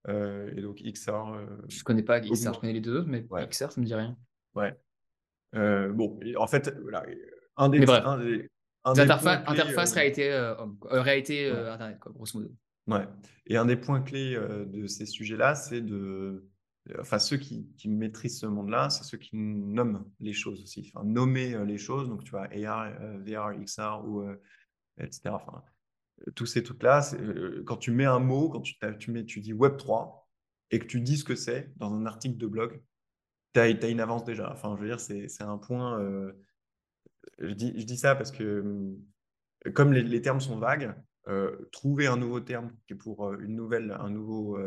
Euh, et donc XR. Euh, je connais pas XR, je connais les deux autres, mais XR, ça me dit rien. Ouais. Euh, bon, en fait, voilà, un des, mais bref. Un des, interface réalité, réalité Internet, quoi, grosso modo. Ouais. Et un des points clés de ces sujets-là, c'est de. Enfin, ceux qui, qui maîtrisent ce monde-là, c'est ceux qui nomment les choses aussi. Enfin, nommer les choses. Donc, tu vois, AR, VR, XR, ou, etc. Enfin, tous ces trucs-là, euh, quand tu mets un mot, quand tu, mets, tu dis Web3 et que tu dis ce que c'est dans un article de blog, tu as, une avance déjà. Enfin, je veux dire, c'est un point. Euh, je, dis, ça parce que, euh, comme les, termes sont vagues, trouver un nouveau terme pour une nouvelle, un nouveau,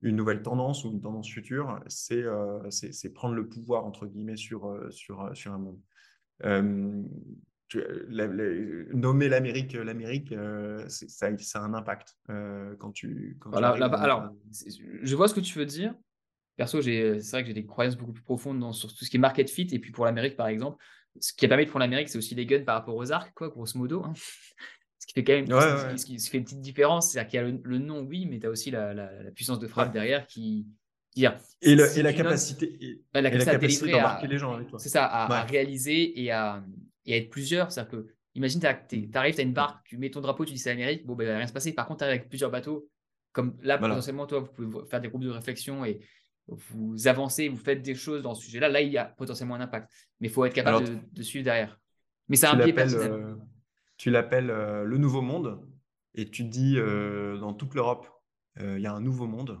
une nouvelle tendance ou une tendance future, c'est prendre le pouvoir, entre guillemets, sur un monde nommer l'Amérique, l'Amérique, euh, ça, ça, a un impact euh, quand tu. Quand alors, je vois ce que tu veux dire. Perso, c'est vrai que j'ai des croyances beaucoup plus profondes dans, sur tout ce qui est market fit. Et puis pour l'Amérique, par exemple, ce qui a permis de prendre l'Amérique, c'est aussi les guns par rapport aux arcs, quoi, grosso modo. Hein. Ce qui fait quand même Ce, qui, fait une petite différence. C'est-à-dire qu'il y a le, nom, oui, mais tu as aussi la, la, puissance de frappe derrière qui, et, et, la capacité, la capacité d'embarquer les gens avec toi. C'est ça, à, réaliser et à, et à être plusieurs. C'est-à-dire que, imagine, tu arrives, tu as une barque, tu mets ton drapeau, tu dis c'est l'Amérique, bon, ben, il va rien se passer. Par contre, tu arrives avec plusieurs bateaux, comme là, potentiellement, toi, vous pouvez faire des groupes de réflexion et vous avancez, vous faites des choses dans ce sujet-là. Là, il y a potentiellement un impact. Mais il faut être capable de, suivre derrière. Mais c'est un pied personnel. Euh, tu l'appelles euh, le nouveau monde et tu dis euh, dans toute l'Europe, il y a un nouveau monde.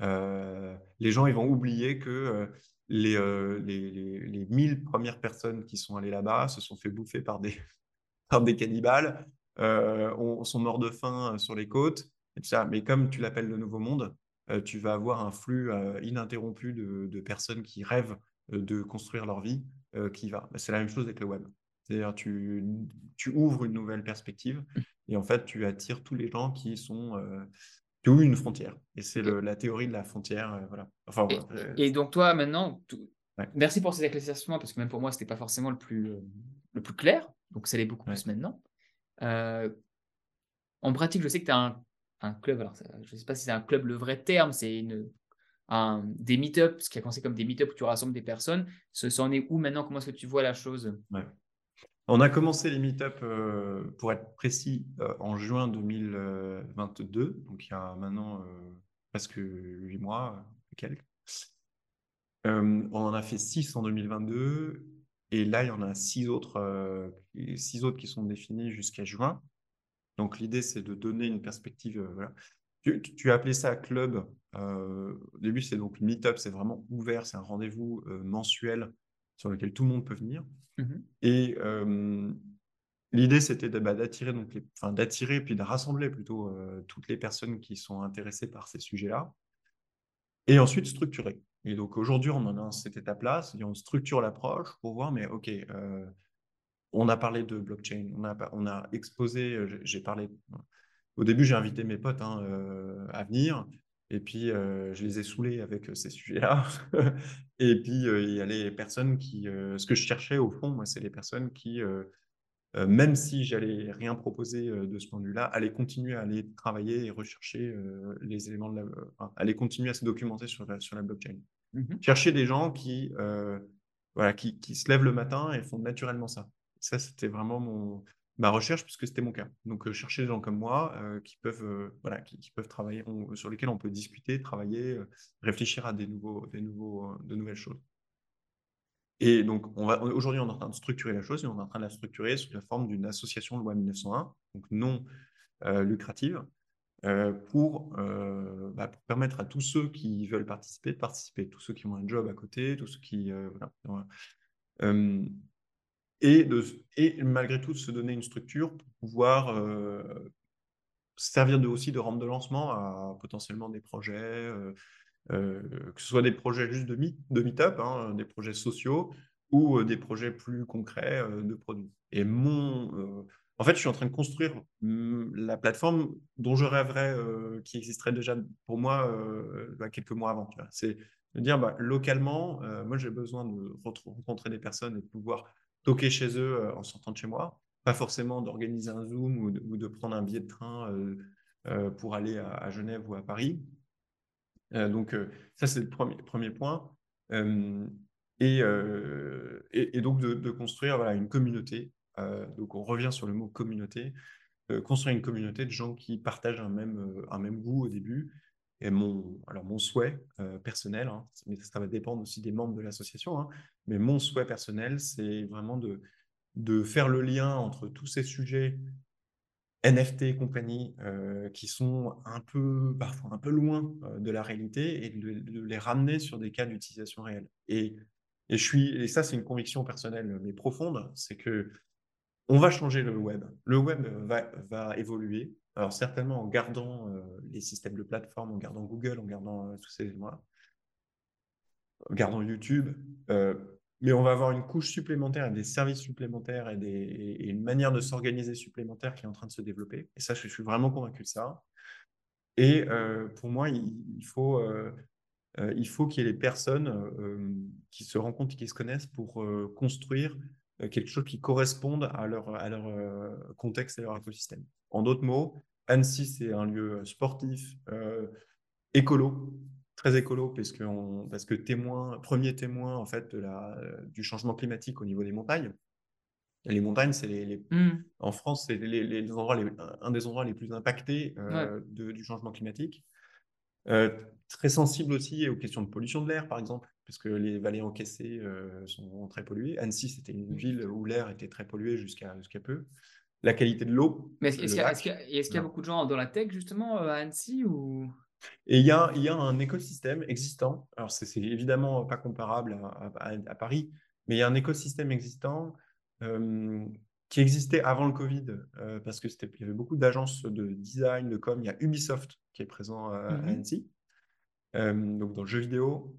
les gens, ils vont oublier que les, euh, les, les, 1000 premières personnes qui sont allées là-bas se sont fait bouffer par des, par des cannibales, euh, sont morts de faim euh, sur les côtes, et ça. Mais comme tu l'appelles le Nouveau Monde, euh, tu vas avoir un flux ininterrompu de, de, personnes qui rêvent de construire leur vie qui va. Bah, c'est la même chose avec le web. C'est-à-dire tu, tu ouvres une nouvelle perspective et en fait tu attires tous les gens qui sont tu une frontière. Et c'est la théorie de la frontière. Euh, voilà. Enfin, et, donc, toi, maintenant, merci pour cet éclaircissement, parce que même pour moi, ce n'était pas forcément le plus, euh, le plus clair, donc ça l'est beaucoup Ouais. plus maintenant. Euh, en pratique, je sais que tu as un, un club, alors ça- je ne sais pas si c'est un club le vrai terme, c'est une, un- des meet-ups, ce qui a commencé comme des meet-ups où tu rassembles des personnes. Ce, ça en est où maintenant? Comment est-ce que tu vois la chose? Ouais. On a commencé les meet-up, euh, pour être précis, euh, en juin 2022, donc il y a maintenant euh, presque huit mois quelques. On en a fait six en 2022 et là il y en a six autres, six autres qui sont définis jusqu'à juin. Donc l'idée c'est de donner une perspective. Tu, tu- as appelé ça club. au début c'est donc meet-up, c'est vraiment ouvert, c'est un rendez-vous mensuel sur lequel tout le monde peut venir. Mhm. Et euh, l'idée, c'était bah, d'attirer donc les, enfin, d'attirer puis de rassembler plutôt euh, toutes les personnes qui sont intéressées par ces sujets-là, et ensuite structurer. Et donc aujourd'hui, on en a cette étape-là, c'est-à-dire on structure l'approche pour voir, mais ok, euh, on a parlé de blockchain, on a, on a exposé, j'ai- parlé. Au début, j'ai invité mes potes hein, à venir, et puis euh, je les ai saoulés avec euh, ces sujets-là. et puis euh, il y a les personnes qui, ce que je cherchais au fond, moi, c'est les personnes qui, même si j'allais rien proposer de ce point de vue-là, allaient continuer à aller travailler et rechercher les éléments de la, enfin, allaient continuer à se documenter sur la, sur la blockchain. Mhm. Chercher des gens qui, voilà, qui, qui se lèvent le matin et font naturellement ça. Ça, c'était vraiment mon, ma recherche, puisque c'était mon cas. Donc, euh, chercher des gens comme moi euh, qui, peuvent, euh, voilà, qui, peuvent travailler, sur lesquels on peut discuter, travailler, réfléchir à des, nouveaux, des nouveaux, de nouvelles choses. Et donc, aujourd'hui, on est en train de structurer la chose et on est en train de la structurer sous la forme d'une association loi 1901, donc non lucrative, pour, bah, pour permettre à tous ceux qui veulent participer de participer, tous ceux qui ont un job à côté, tous ceux qui. voilà. Et, de, et malgré tout, de se donner une structure pour pouvoir euh, servir de, aussi de rampe de lancement à potentiellement des projets, euh, euh, que ce soit des projets juste de, meet, de meet-up, hein, des projets sociaux ou des projets plus concrets de produits. Et mon, en fait, je suis en train de construire mm, la plateforme dont je rêverais qui existerait déjà pour moi bah, quelques mois avant. C'est de dire bah, localement, moi j'ai besoin de re- rencontrer des personnes et de pouvoir toquer chez eux euh, en sortant de chez moi. Pas forcément d'organiser un Zoom ou de, prendre un billet de train euh, euh, pour aller à, Genève ou à Paris. Donc, ça, c'est le premier, premier point. Et, et, donc, de, construire voilà, une communauté. Donc, on revient sur le mot communauté. Construire une communauté de gens qui partagent un même, un même goût au début. Et mon, alors mon souhait euh, personnel, hein, mais ça va dépendre aussi des membres de l'association, hein, mais mon souhait personnel, c'est vraiment de, de faire le lien entre tous ces sujets NFT et compagnie euh, qui sont un peu, parfois un peu loin euh, de la réalité et de, les ramener sur des cas d'utilisation réelle. Et, et, je suis, et ça, c'est une conviction personnelle mais profonde, c'est que on va changer le web. Le web va, évoluer. Alors certainement en gardant euh, les systèmes de plateforme, en gardant Google, en gardant euh, tous ces gardant YouTube. Euh, mais on va avoir une couche supplémentaire et des services supplémentaires et, une manière de s'organiser supplémentaire qui est en train de se développer. Et ça, je suis vraiment convaincu de ça. Et pour moi, il, faut, il faut qu'il y ait les personnes qui se rencontrent, qui se connaissent pour construire quelque chose qui corresponde à leur, à leur euh, contexte et leur écosystème. En d'autres mots, Annecy, c'est un lieu sportif, euh, écolo, très écolo parce que, on, parce que témoin, premier témoin en fait de la, du changement climatique au niveau des montagnes. Les montagnes, c'est les, les Mm. en France, c'est les, les endroits un des endroits les plus impactés euh, Ouais. de- du changement climatique. Euh, très sensible aussi aux questions de pollution de l'air, par exemple, parce que les vallées encaissées euh, sont très polluées. Annecy, c'était une ville où l'air était très pollué jusqu'à jusqu'à peu. La qualité de l'eau, Mais est-ce le qu'il y, a- lac. est-ce qu'il y a- est-ce qu'il y a Non. beaucoup de gens dans la tech, justement, euh, à Annecy ou... Et il y a, il y a un écosystème existant. Alors, c'est c'est évidemment pas comparable à, à- à Paris, mais il y a un écosystème existant euh, qui existait avant le Covid, euh, parce que c'était, il y avait beaucoup d'agences de design, de com. Il y a Ubisoft qui est présent euh, à Mhm. Annecy, euh, donc dans le jeu vidéo.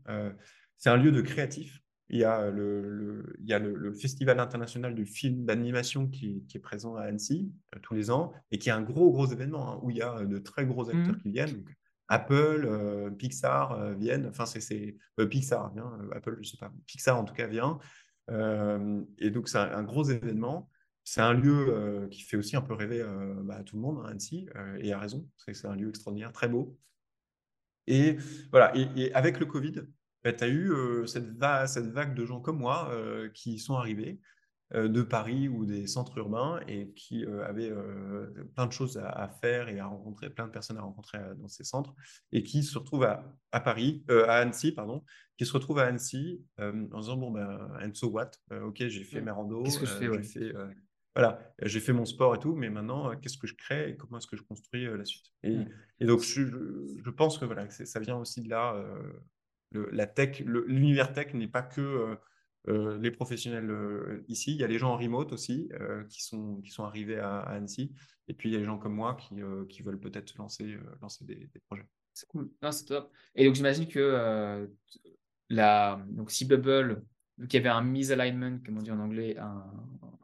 C'est un lieu de créatif. Il y a le, le- il y a le, le Festival international du film d'animation qui, qui est présent à Annecy euh, tous les ans et qui est un gros, gros événement hein, où il y a euh, de très gros acteurs Mhm. qui viennent. Donc, Apple, euh, Pixar viennent. Enfin, c'est Pixar vient. euh, Apple, je sais pas. Pixar en tout cas vient. et donc, c'est un, gros événement. C'est un lieu qui fait aussi un peu rêver bah, à tout le monde, hein, Annecy, et à raison. C'est un lieu extraordinaire, très beau. Et voilà, et, avec le Covid, bah, tu as eu cette, cette, vague de gens comme moi qui sont arrivés euh, de Paris ou des centres urbains et qui avaient plein de choses à, faire et à rencontrer, plein de personnes à rencontrer dans ces centres et qui se retrouvent à, à Paris, à Annecy, pardon, qui se retrouvent à Annecy en disant bon ben and so what, ok j'ai fait mes randos, je fais, fait, voilà, j'ai fait mon sport et tout, mais maintenant qu'est-ce que je crée et comment est-ce que je construis la suite? Et, et, donc je, je, pense que voilà ça vient aussi de là. Le, la tech, l'univers tech n'est pas que euh, les professionnels euh, ici. Il y a les gens en remote aussi euh, qui, sont, qui sont arrivés à, Annecy. Et puis, il y a les gens comme moi qui, qui veulent peut-être lancer, lancer des, projets. C'est cool. c'est top. Et donc, j'imagine que la, donc, si Bubble, qu'il y avait un misalignment, comme on dit en anglais, un,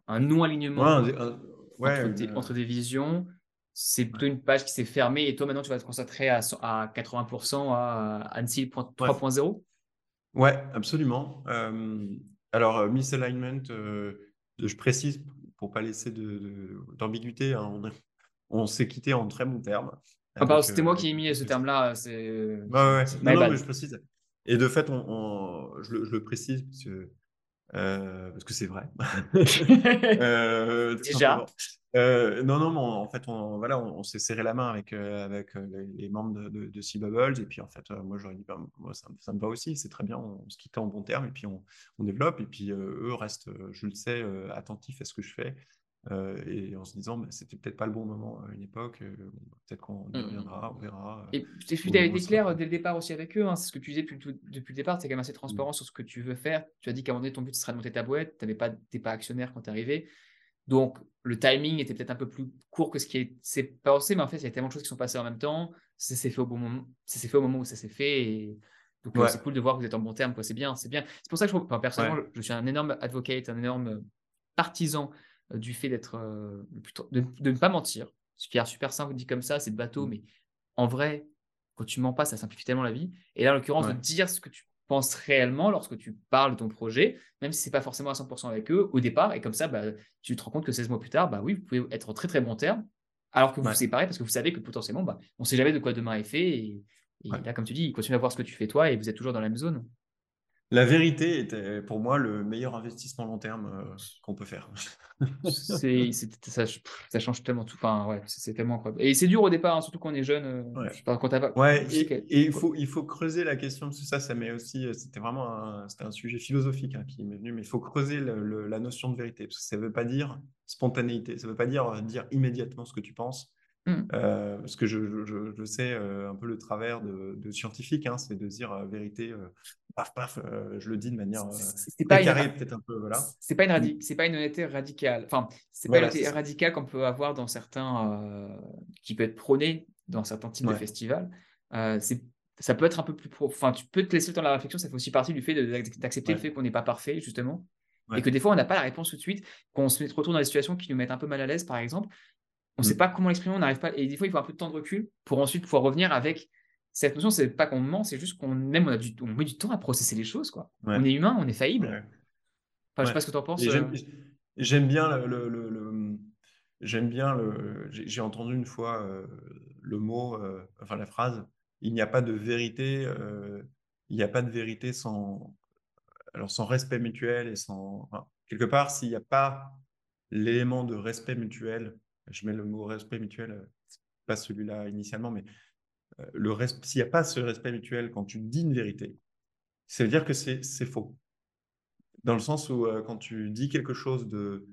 un non-alignement entre, des, visions, c'est plutôt une page qui s'est fermée et toi maintenant tu vas te concentrer à, à 80% à Annecy 3.0 Ouais, absolument. Euh, alors, euh, misalignment, euh, je précise pour pas laisser d'ambiguïté, de, hein, on, s'est quitté en très bons termes. Ah, c'était moi qui ai mis ce terme-là. Ouais, ouais. Non, mais je précise. Et de fait, on, je, le, je, le, précise parce que euh, parce que c'est vrai. euh, Déjà. Euh, non, non, en fait, on, voilà, on, s'est serré la main avec, avec les, membres de, de, Sea Bubbles. Et puis, en fait, moi, j'aurais dit, bah, moi, ça, ça, me va aussi, c'est très bien, on, se quitte en bon terme et puis on, on développe. Et puis, eux restent, je le sais, attentifs à ce que je fais. Euh, et en se disant, bah, c'était peut-être pas le bon moment à une époque, euh, peut-être qu'on y mmh, mmh. reviendra, on verra. Et tu as été clair dès le départ aussi avec eux, hein, c'est ce que tu disais depuis, depuis le départ, es quand même assez transparent mmh. sur ce que tu veux faire. Tu as dit qu'à un moment donné, ton but ce serait de monter ta boîte, tu n'étais pas, pas actionnaire quand tu es arrivé. Donc le timing était peut-être un peu plus court que ce qui s'est passé, mais en fait, il y a tellement de choses qui sont passées en même temps, ça s'est fait au bon moment, ça s'est fait au moment où ça s'est fait. Et... Donc c'est cool de voir que vous êtes en bon terme, c'est bien, c'est bien. C'est pour ça que je, personnellement, je, je suis un énorme advocate, un énorme partisan euh, du fait d'être euh, de, de, ne pas mentir. Ce qui est super simple dit comme ça, c'est de bateau, mmh. mais en vrai, quand tu mens pas, ça simplifie tellement la vie. Et là, en l'occurrence, de dire ce que tu penses réellement lorsque tu parles de ton projet, même si c'est pas forcément à 100% avec eux au départ, et comme ça, bah, tu te rends compte que 16 mois plus tard, bah oui, vous pouvez être en très très bon terme, alors que vous vous séparez parce que vous savez que potentiellement, bah, on ne sait jamais de quoi demain est fait. Et, et là, comme tu dis, il continue à voir ce que tu fais toi et vous êtes toujours dans la même zone. La vérité était pour moi le meilleur investissement long terme euh, qu'on peut faire. c'est, ça, ça, change tellement tout. Enfin, ouais, c'est, tellement incroyable. Et c'est dur au départ, hein, surtout quand on est jeune. Euh, ouais. quand ouais, et, il, faut, il faut creuser la question, parce que ça, ça met aussi. Euh, c'était vraiment un, c'était un sujet philosophique hein, qui m'est venu, mais il faut creuser la notion de vérité, parce que ça ne veut pas dire spontanéité, ça ne veut pas dire dire immédiatement ce que tu penses. Mmh. parce que je, je, je, sais un peu le travers de, de scientifique, hein, c'est de dire vérité paf, paf, euh, je le dis de manière euh, c'est pas peut-être un peu. Voilà. C'est pas, une mm. c'est pas une honnêteté radicale. Enfin, c'est pas une honnêteté radicale qu'on peut avoir dans certains. Euh, qui peut être prôné dans certains types de festivals. c'est ça peut être un peu plus Enfin, tu peux te laisser dans la réflexion, ça fait aussi partie du fait d'accepter le fait qu'on n'est pas parfait, justement. Et que des fois, on n'a pas la réponse tout de suite, qu'on se retrouve dans des situations qui nous mettent un peu mal à l'aise, par exemple. On ne sait mm. pas comment l'exprimer, on n'arrive pas. Et des fois, il faut un peu de temps de recul pour ensuite pouvoir revenir avec cette notion, c'est pas qu'on ment, c'est juste qu'on même on a du, on met du temps à processer les choses, quoi. On est humain, on est faillible. Enfin, Je sais pas ce que tu en penses. Euh. J'aime bien le, j'aime bien le. J'ai entendu une fois euh, le mot, euh, enfin la phrase. Il n'y a pas de vérité. il n'y a pas de vérité sans, alors sans respect mutuel et sans. quelque part, s'il n'y a pas l'élément de respect mutuel, je mets le mot respect mutuel, pas celui-là initialement, mais le s'il n'y a pas ce respect mutuel quand tu dis une vérité, ça veut dire que c'est faux. Dans le sens où euh, quand tu dis quelque chose de...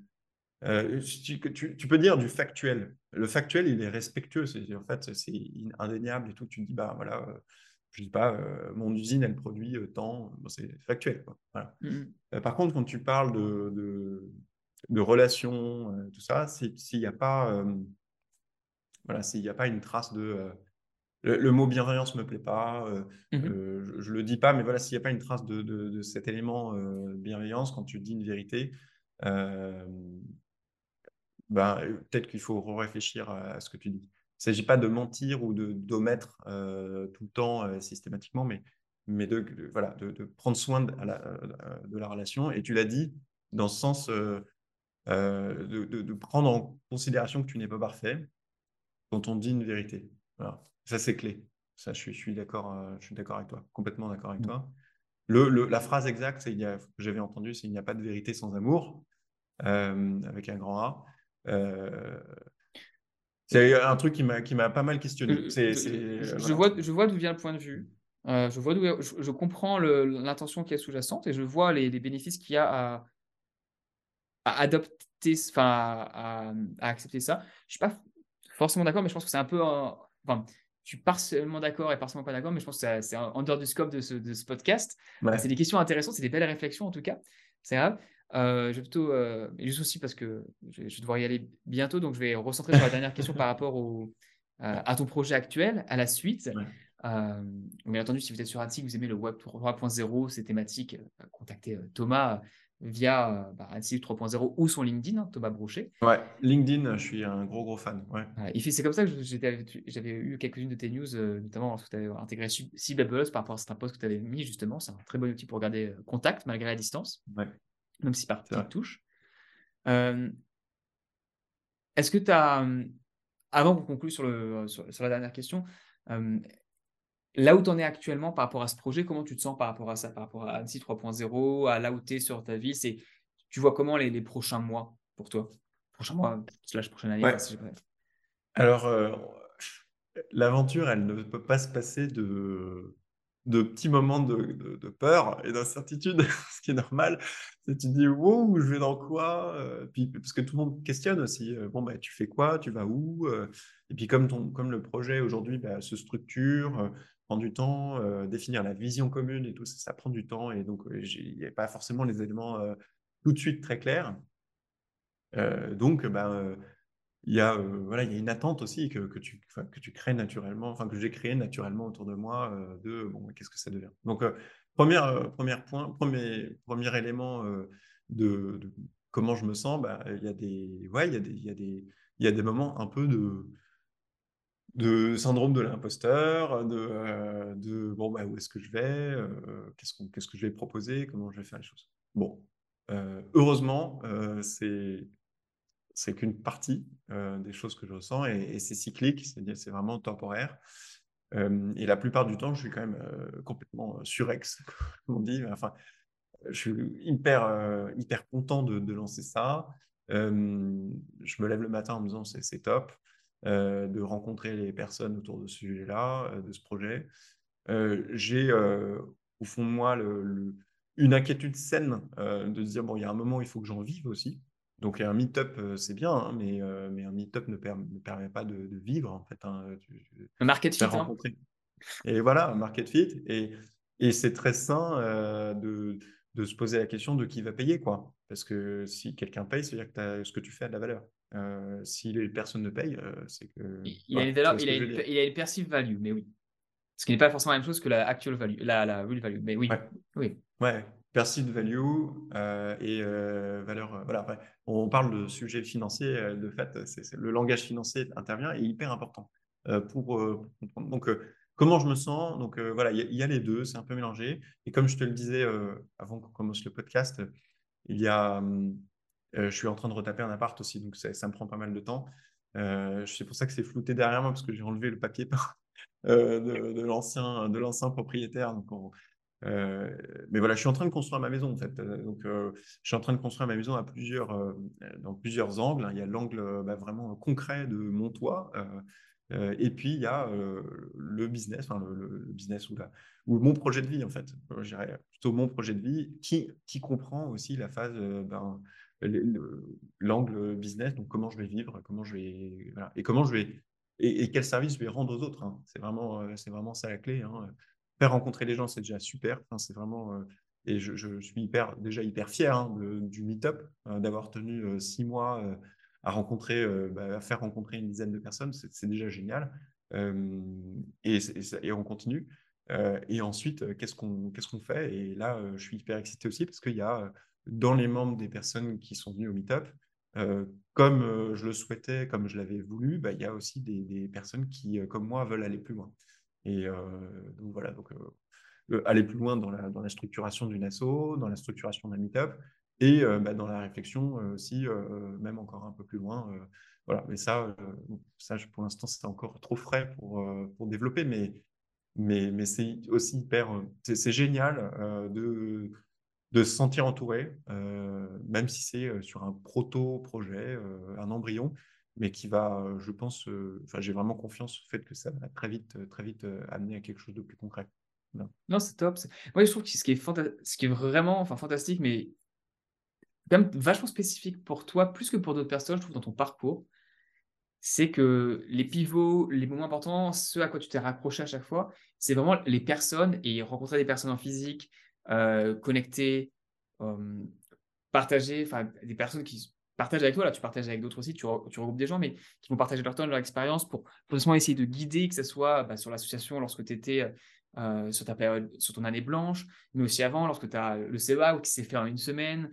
Euh, tu, tu, peux dire du factuel. Le factuel, il est respectueux. C'est, en fait, c'est indéniable et tout. Tu dis, bah voilà, euh, je dis pas, mon usine, elle produit tant. c'est factuel. Mmh par contre, quand tu parles de, de, de relations, tout ça, s'il n'y a pas... voilà, s'il n'y a pas une trace de le, mot bienveillance ne me plaît pas. Euh, mmh euh, je ne le dis pas, mais voilà, s'il n'y a pas une trace de, cet élément euh, bienveillance quand tu dis une vérité, ben, peut-être qu'il faut réfléchir à, ce que tu dis. Il ne s'agit pas de mentir ou d'omettre tout le temps systématiquement, mais mais de, voilà, de, prendre soin de la, de la, relation. Et tu l'as dit dans ce sens de, de, prendre en considération que tu n'es pas parfait quand on dit une vérité. Voilà. Ça, c'est clé. Ça, je suis, je suis d'accord je suis d'accord avec toi, complètement d'accord avec mmh. toi. Le, le, la phrase exacte il y a, que j'avais entendue, c'est il n'y a pas de vérité sans amour, avec un grand A. c'est un truc qui m'a pas mal questionné. je, vois, je vois d'où vient le point de vue. Euh, je, vois je, comprends l'intention qui est sous-jacente et je vois les, bénéfices qu'il y a à, à adopter, enfin, à, à, accepter ça. Je suis pas forcément d'accord, mais je pense que c'est un peu. enfin, je suis partiellement d'accord et partiellement pas d'accord, mais je pense que c'est en dehors du scope de ce, de ce podcast. C'est des questions intéressantes, c'est des belles réflexions en tout cas. C'est grave. Euh, je vais plutôt, euh, juste aussi parce que je, vais devoir y aller bientôt, donc je vais recentrer sur la dernière question par rapport au, à ton projet actuel, à la suite. Euh, bien entendu, si vous êtes sur Annecy, vous aimez le Web 3.0, ces thématiques, euh, contactez euh, Thomas via bah, 3.0 ou son LinkedIn, hein, Thomas Brochet. Ouais, LinkedIn, je suis un gros gros fan. Ouais. c'est comme ça que j'avais eu quelques-unes de tes news, notamment lorsque tu avais intégré Cible par rapport à certains posts que tu avais mis justement. C'est un très bon outil pour garder contact malgré la distance, ouais. même si par petite touche. Est-ce que tu as, avant qu'on conclue sur, le, sur, la dernière question, Là où tu en es actuellement par rapport à ce projet, comment tu te sens par rapport à ça, par rapport à Annecy 3.0, à là où tu es sur ta vie c'est, Tu vois comment les, prochains mois pour toi? Prochains mois, slash prochaine année Alors, euh, l'aventure, elle ne peut pas se passer de, de petits moments de, de, peur et d'incertitude, ce qui est normal. tu te dis, wow, je vais dans quoi? Euh, puis, Parce que tout le monde questionne aussi. Euh, bon, bah, tu fais quoi? Tu vas où? Et puis, comme, ton, comme le projet aujourd'hui bah, se structure, prend du temps, euh, définir la vision commune et tout, ça, ça prend du temps. Et donc, euh, il n'y a pas forcément les éléments euh, tout de suite très clairs. donc, ben, il y a voilà il y a une attente aussi que, que tu que tu crées naturellement enfin que j'ai créé naturellement autour de moi de bon qu'est-ce que ça devient donc première première point premier premier élément de, comment je me sens bah, il ouais y y il y a des moments un peu de de syndrome de l'imposteur, de, euh, de, bon, bah, où est-ce que je vais, euh, qu'est-ce, qu'est-ce que je vais proposer, comment je vais faire les choses. Bon, euh, heureusement, c'est, c'est qu'une partie des choses que je ressens et, c'est cyclique, c'est-à-dire c'est vraiment temporaire. et la plupart du temps, je suis quand même complètement surex, comme on dit. Enfin, je suis hyper, hyper content de, de lancer ça. je me lève le matin en me disant c'est top. Euh, de rencontrer les personnes autour de ce sujet-là, euh, de ce projet. Euh, j'ai au fond de moi une inquiétude saine de se dire, bon, il y a un moment il faut que j'en vive aussi. Donc un meet-up, c'est bien, hein, mais, mais un meet-up ne, ne, permet pas de, vivre, en fait. Hein, un market fit. Hein. Et voilà, un market fit. Et, et c'est très sain de, de, se poser la question de qui va payer, quoi. Parce que si quelqu'un paye, c'est-à-dire que ce que tu fais a de la valeur. Euh, si les personnes ne payent, euh, c'est que. Il, a une valeur, il, a une, il, a une, perceived value, mais oui. Ce qui n'est pas forcément la même chose que la actual value, la, la real value, mais oui. Ouais. oui. Ouais, perceived value euh, et valeur. voilà, on parle de sujet financier, de fait, le langage financier intervient et est hyper important pour, comprendre. Donc, comment je me sens? Donc, voilà, il y, y, a les deux, c'est un peu mélangé. Et comme je te le disais avant qu'on commence le podcast, il y a. Hum, je suis en train de retaper un appart aussi, donc ça, me prend pas mal de temps. Euh, c'est pour ça que c'est flouté derrière moi, parce que j'ai enlevé le papier euh, de, de l'ancien propriétaire. Mais voilà, je suis en train de construire ma maison en fait. Donc, je suis en train de construire ma maison à plusieurs, dans plusieurs angles. Il y a l'angle bah, vraiment concret de mon toit. et puis, il y a le business, le, business ou, mon projet de vie, en fait. je dirais plutôt mon projet de vie qui, qui comprend aussi la phase ben, l'angle business, donc comment je vais vivre, comment je vais, et comment je vais, et, quel service je vais rendre aux autres. Hein. C'est vraiment, euh, c'est vraiment ça la clé. Hein. Faire rencontrer les gens, c'est déjà super. C'est vraiment, euh, et je, suis hyper, déjà hyper fier hein, du meet-up, euh, d'avoir tenu six mois à rencontrer, bah, à faire rencontrer une dizaine de personnes, c'est déjà génial. Et, et, on continue. et ensuite, qu'est-ce qu'on qu'est-ce qu'on fait? Et là, je suis hyper excité aussi parce qu'il y a dans les membres des personnes qui sont venues au meetup, euh, comme euh, je le souhaitais, comme je l'avais voulu, bah, il y a aussi des, personnes qui, euh, comme moi, veulent aller plus loin. Et donc voilà, donc aller plus loin dans la, dans la structuration d'une asso, dans la structuration d'un meet-up, et bah, dans la réflexion aussi, même encore un peu plus loin. voilà, mais ça, ça pour l'instant, c'est encore trop frais pour, pour développer, mais, mais, mais c'est aussi hyper, c'est génial de, de se sentir entouré, même si c'est sur un proto-projet, un embryon, mais qui va, je pense, j'ai vraiment confiance au fait que ça va très vite, très vite amener à quelque chose de plus concret. Non, c'est top. Moi, je trouve que ce qui est, ce qui est vraiment enfin, fantastique, mais quand même vachement spécifique pour toi, plus que pour d'autres personnes, je trouve, dans ton parcours, c'est que les pivots, les moments importants, ce à quoi tu t'es raccroché à chaque fois, c'est vraiment les personnes et rencontrer des personnes en physique, euh, connecter, euh, partager, enfin des personnes qui partagent avec toi, là tu partages avec d'autres aussi, tu, regroupes des gens, mais qui vont partager leur temps, leur expérience pour potentiellement essayer de guider, que ce soit bah, sur l'association lorsque tu étais euh, sur ta période, sur ton année blanche, mais aussi avant, lorsque tu as le CEA qui s'est fait en une semaine,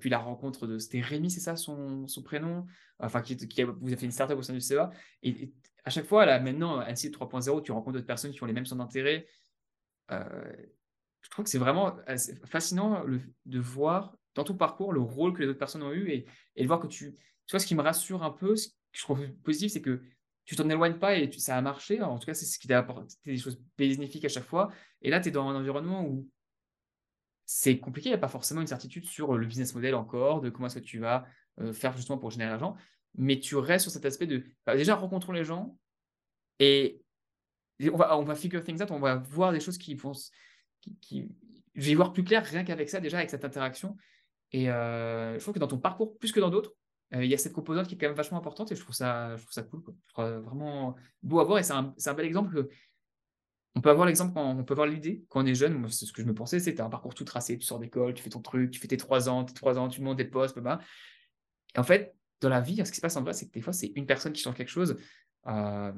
puis la rencontre de, c'était Rémi, c'est ça son, prénom, enfin qui, vous avez fait une startup au sein du CEA, et, à chaque fois, là maintenant, NC 3.0, tu rencontres d'autres personnes qui ont les mêmes centres d'intérêt, je trouve que c'est vraiment fascinant de voir dans ton parcours le rôle que les autres personnes ont eu et, de voir que tu. Tu vois, ce qui me rassure un peu, ce que je trouve positif, c'est que tu t'en éloignes pas et ça a marché. En tout cas, c'est ce qui t'a apporté des choses bénéfiques à chaque fois. Et là, tu es dans un environnement où c'est compliqué. Il n'y a pas forcément une certitude sur le business model encore, de comment est-ce que tu vas euh, faire justement pour générer l'argent. Mais tu restes sur cet aspect de bah, déjà rencontrons les gens et on va, on va figure things out, on va voir des choses qui vont qui, je vais y voir plus clair rien qu'avec ça, déjà avec cette interaction. Et euh, je trouve que dans ton parcours, plus que dans d'autres, euh, il y a cette composante qui est quand même vachement importante et je trouve ça, je trouve ça cool. Je trouve vraiment beau à voir et c'est un, un, bel exemple. on peut avoir l'exemple, on peut avoir l'idée quand on est jeune. Moi, c'est ce que je me pensais, c'était un parcours tout tracé. Tu sors d'école, tu fais ton truc, tu fais tes trois ans, tes trois ans, tu montes des postes, bah, Et en fait, dans la vie, ce qui se passe en vrai, c'est que des fois, c'est une personne qui change quelque chose. Euh,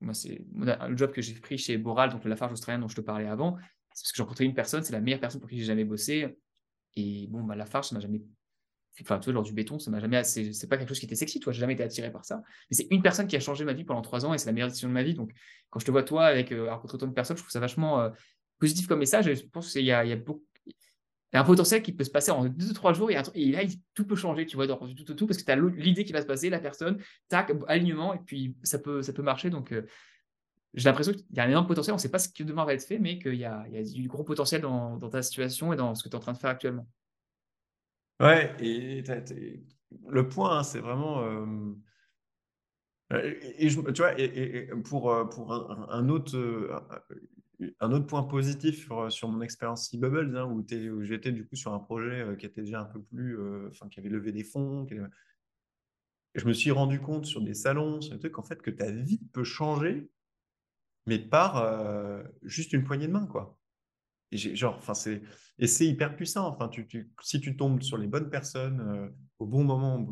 moi, c'est le job que j'ai pris chez Boral, donc le Lafarge australien dont je te parlais avant parce que j'ai rencontré une personne, c'est la meilleure personne pour qui j'ai jamais bossé. Et bon, bah, la farce, ça m'a jamais. Enfin, tu vois, lors du béton, ça m'a jamais. C'est pas quelque chose qui était sexy, toi, j'ai jamais été attiré par ça. Mais c'est une personne qui a changé ma vie pendant trois ans et c'est la meilleure décision de ma vie. Donc, quand je te vois, toi, avec euh, rencontrer autant de personnes, je trouve ça vachement euh, positif comme message. Je pense qu'il y, a. Il y a un potentiel qui peut se passer en deux, trois jours et, et là, tout peut changer, tu vois, dans tout, tout, tout, parce que tu as l'idée qui va se passer, la personne, tac, alignement, et puis ça peut, ça peut marcher. Donc, euh, j'ai l'impression qu'il y a un énorme potentiel. On ne sait pas ce que demain va être fait, mais qu'il y, a, du gros potentiel dans, ta situation et dans ce que tu es en train de faire actuellement. Ouais, et le point, hein, c'est vraiment. Euh, et, tu vois, et, pour, euh, pour un, autre, euh, un autre point positif sur, mon expérience e-Bubbles, hein, où, j'étais du coup sur un projet qui était déjà un peu plus. Qui avait levé des fonds. je me suis rendu compte sur des salons, sur des trucs, en fait, que ta vie peut changer mais par euh, juste une poignée de main, quoi. Et genre, enfin, c'est et c'est hyper puissant. Enfin, tu, si tu tombes sur les bonnes personnes euh, au bon moment,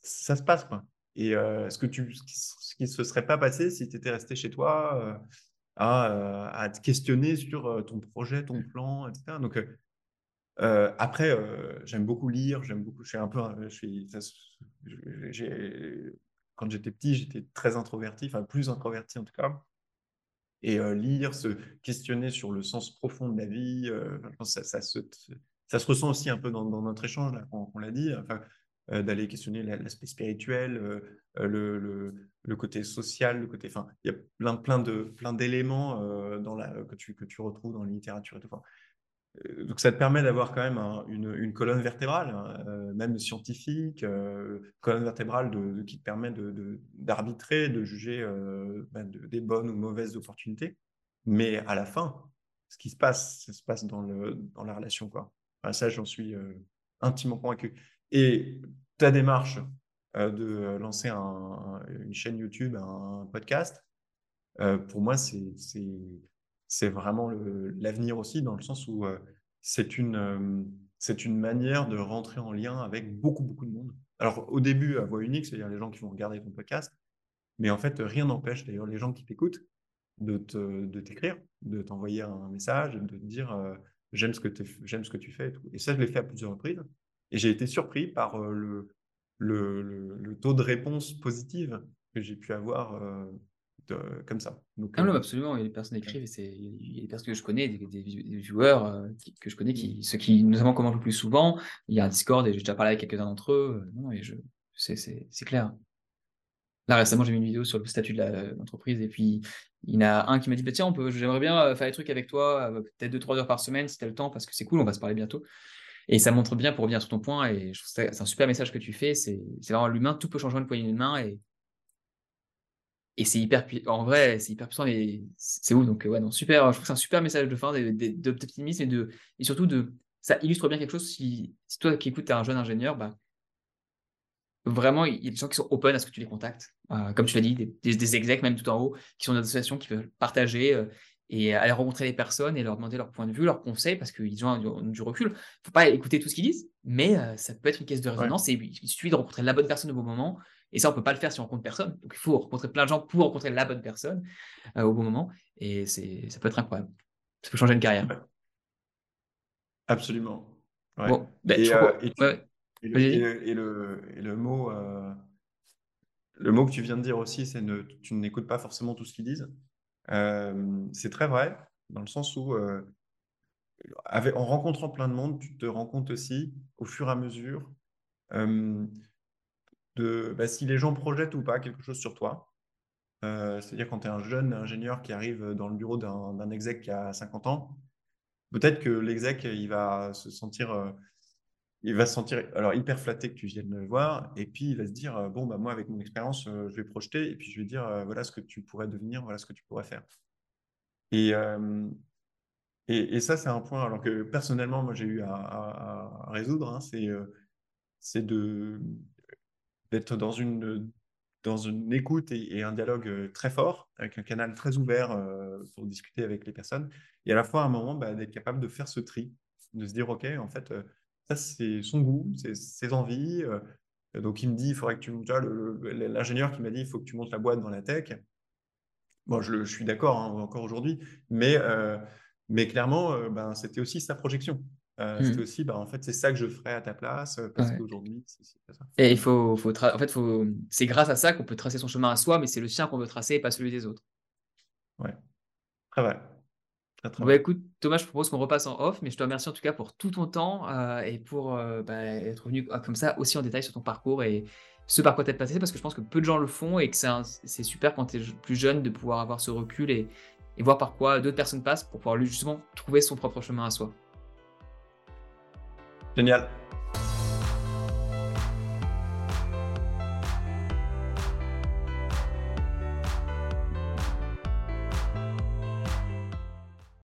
ça, se passe, quoi. Et euh, ce que tu, ce qui se serait pas passé si tu étais resté chez toi à, te questionner sur ton projet, ton plan, etc. Donc après, j'aime beaucoup lire, j'aime beaucoup. Je suis un peu, quand j'étais petit, j'étais très introverti, enfin plus introverti en tout cas. Et euh, lire, se questionner sur le sens profond de la vie, euh, ça, se, ressent aussi un peu dans, notre échange, là, on, l'a dit, enfin, euh, d'aller questionner l'aspect spirituel, le, côté social, le côté, enfin, il y a plein, plein de plein d'éléments dans que, tu, retrouves dans la littérature et tout. Donc ça te permet d'avoir quand même une, colonne vertébrale, hein, euh, même scientifique, euh, colonne vertébrale qui te permet d'arbitrer, de, juger ben, des bonnes ou mauvaises opportunités. Mais à la fin, ce qui se passe, ça se passe dans la relation. Quoi. ça, j'en suis intimement convaincu. Et ta démarche de lancer une chaîne YouTube, un podcast, pour moi, c'est c'est vraiment l'avenir aussi, dans le sens où euh, c'est une, euh, une manière de rentrer en lien avec beaucoup, beaucoup de monde. Alors, au début, à voix unique, c'est-à-dire les gens qui vont regarder ton podcast, mais en fait, rien n'empêche d'ailleurs les gens qui t'écoutent de, de t'écrire, de t'envoyer un message, de te dire euh, j'aime ce, que ce que tu fais. Et, tout. et ça, je l'ai fait à plusieurs reprises. Et j'ai été surpris par le, le, le, taux de réponse positive que j'ai pu avoir comme ça. Donc, ah non, absolument. Il y a des personnes écrivent, et c'est, il y a des personnes que je connais, des, des, viewers que je connais, qui, ceux qui notamment commentent le plus souvent. Il y a un Discord et j'ai déjà parlé avec quelques-uns d'entre eux. Non, et je, c'est, c'est, c'est clair. Là, récemment, j'ai vu une vidéo sur le statut de l'entreprise et puis il y en a un qui m'a dit bah, Tiens, on peut, j'aimerais bien faire des trucs avec toi, peut-être 2-3 heures par semaine si tu as le temps, parce que c'est cool, on va se parler bientôt. Et ça montre bien, pour revenir sur ton point, et je trouve c'est un super message que tu fais c'est vraiment l'humain, tout peut changer en une poignée de main et, et c'est hyper en vrai, c'est hyper puissant, mais c'est où Donc, ouais, non, super, je trouve que c'est un super message de fin, d'optimisme et, de, et surtout de. Ça illustre bien quelque chose. Si, si toi qui écoutes, tu es un jeune ingénieur, bah, vraiment, il y a des gens qui sont open à ce que tu les contactes. Euh, comme tu l'as dit, des, des, execs, même tout en haut, qui sont des associations qui veulent partager euh, et aller rencontrer les personnes et leur demander leur point de vue, leurs conseils, parce qu'ils ont, du recul. Il ne faut pas écouter tout ce qu'ils disent, mais euh, ça peut être une caisse de résonance et il suffit de rencontrer la bonne personne au bon moment. Et ça, on ne peut pas le faire si on rencontre personne. Donc, il faut rencontrer plein de gens pour rencontrer la bonne personne au bon moment. Et ça peut être incroyable. Ça peut changer une carrière. Absolument. Bon, ben, et le, et le, mot, euh, le mot que tu viens de dire aussi, c'est ne, tu n'écoutes pas forcément tout ce qu'ils disent. Euh, c'est très vrai, dans le sens où, euh, en rencontrant plein de monde, tu te rends compte aussi, au fur et à mesure, de bah, si les gens projettent ou pas quelque chose sur toi. C'est-à-dire quand tu es un jeune ingénieur qui arrive dans le bureau d'un, exec qui a 50 ans, peut-être que l'exec, va se sentir il va se sentir alors hyper flatté que tu viennes le voir, et puis il va se dire euh, bon bah moi avec mon expérience, euh, je vais projeter, et puis je vais dire euh, voilà ce que tu pourrais devenir, voilà ce que tu pourrais faire. Et, et, ça c'est un point alors que personnellement moi j'ai eu à, résoudre, hein, c'est de d'être dans une dans une écoute et, un dialogue très fort, avec un canal très ouvert pour discuter avec les personnes, et à la fois à un moment bah, d'être capable de faire ce tri, de se dire ok en fait ça, c'est son goût, c'est ses envies. Euh, donc, il me dit, il faudrait que tu. L'ingénieur qui m'a dit, il faut que tu montes la boîte dans la tech. Bon, je, suis d'accord hein, encore aujourd'hui, mais, euh, mais clairement, euh, ben, c'était aussi sa projection. C'était mmh. aussi, ben, en fait, c'est ça que je ferais à ta place, parce qu'aujourd'hui, c'est ça. Et il faut, faut en fait, faut... c'est grâce à ça qu'on peut tracer son chemin à soi, mais c'est le sien qu'on veut tracer et pas celui des autres. Ouais, très vrai. Bah, écoute, Thomas, je propose qu'on repasse en off, mais je te remercie en tout cas pour tout ton temps euh, et pour euh, bah, être venu euh, comme ça aussi en détail sur ton parcours et ce par quoi tu es passé, parce que je pense que peu de gens le font et que c'est super quand tu es plus jeune de pouvoir avoir ce recul et, et voir par quoi d'autres personnes passent pour pouvoir justement trouver son propre chemin à soi. Génial.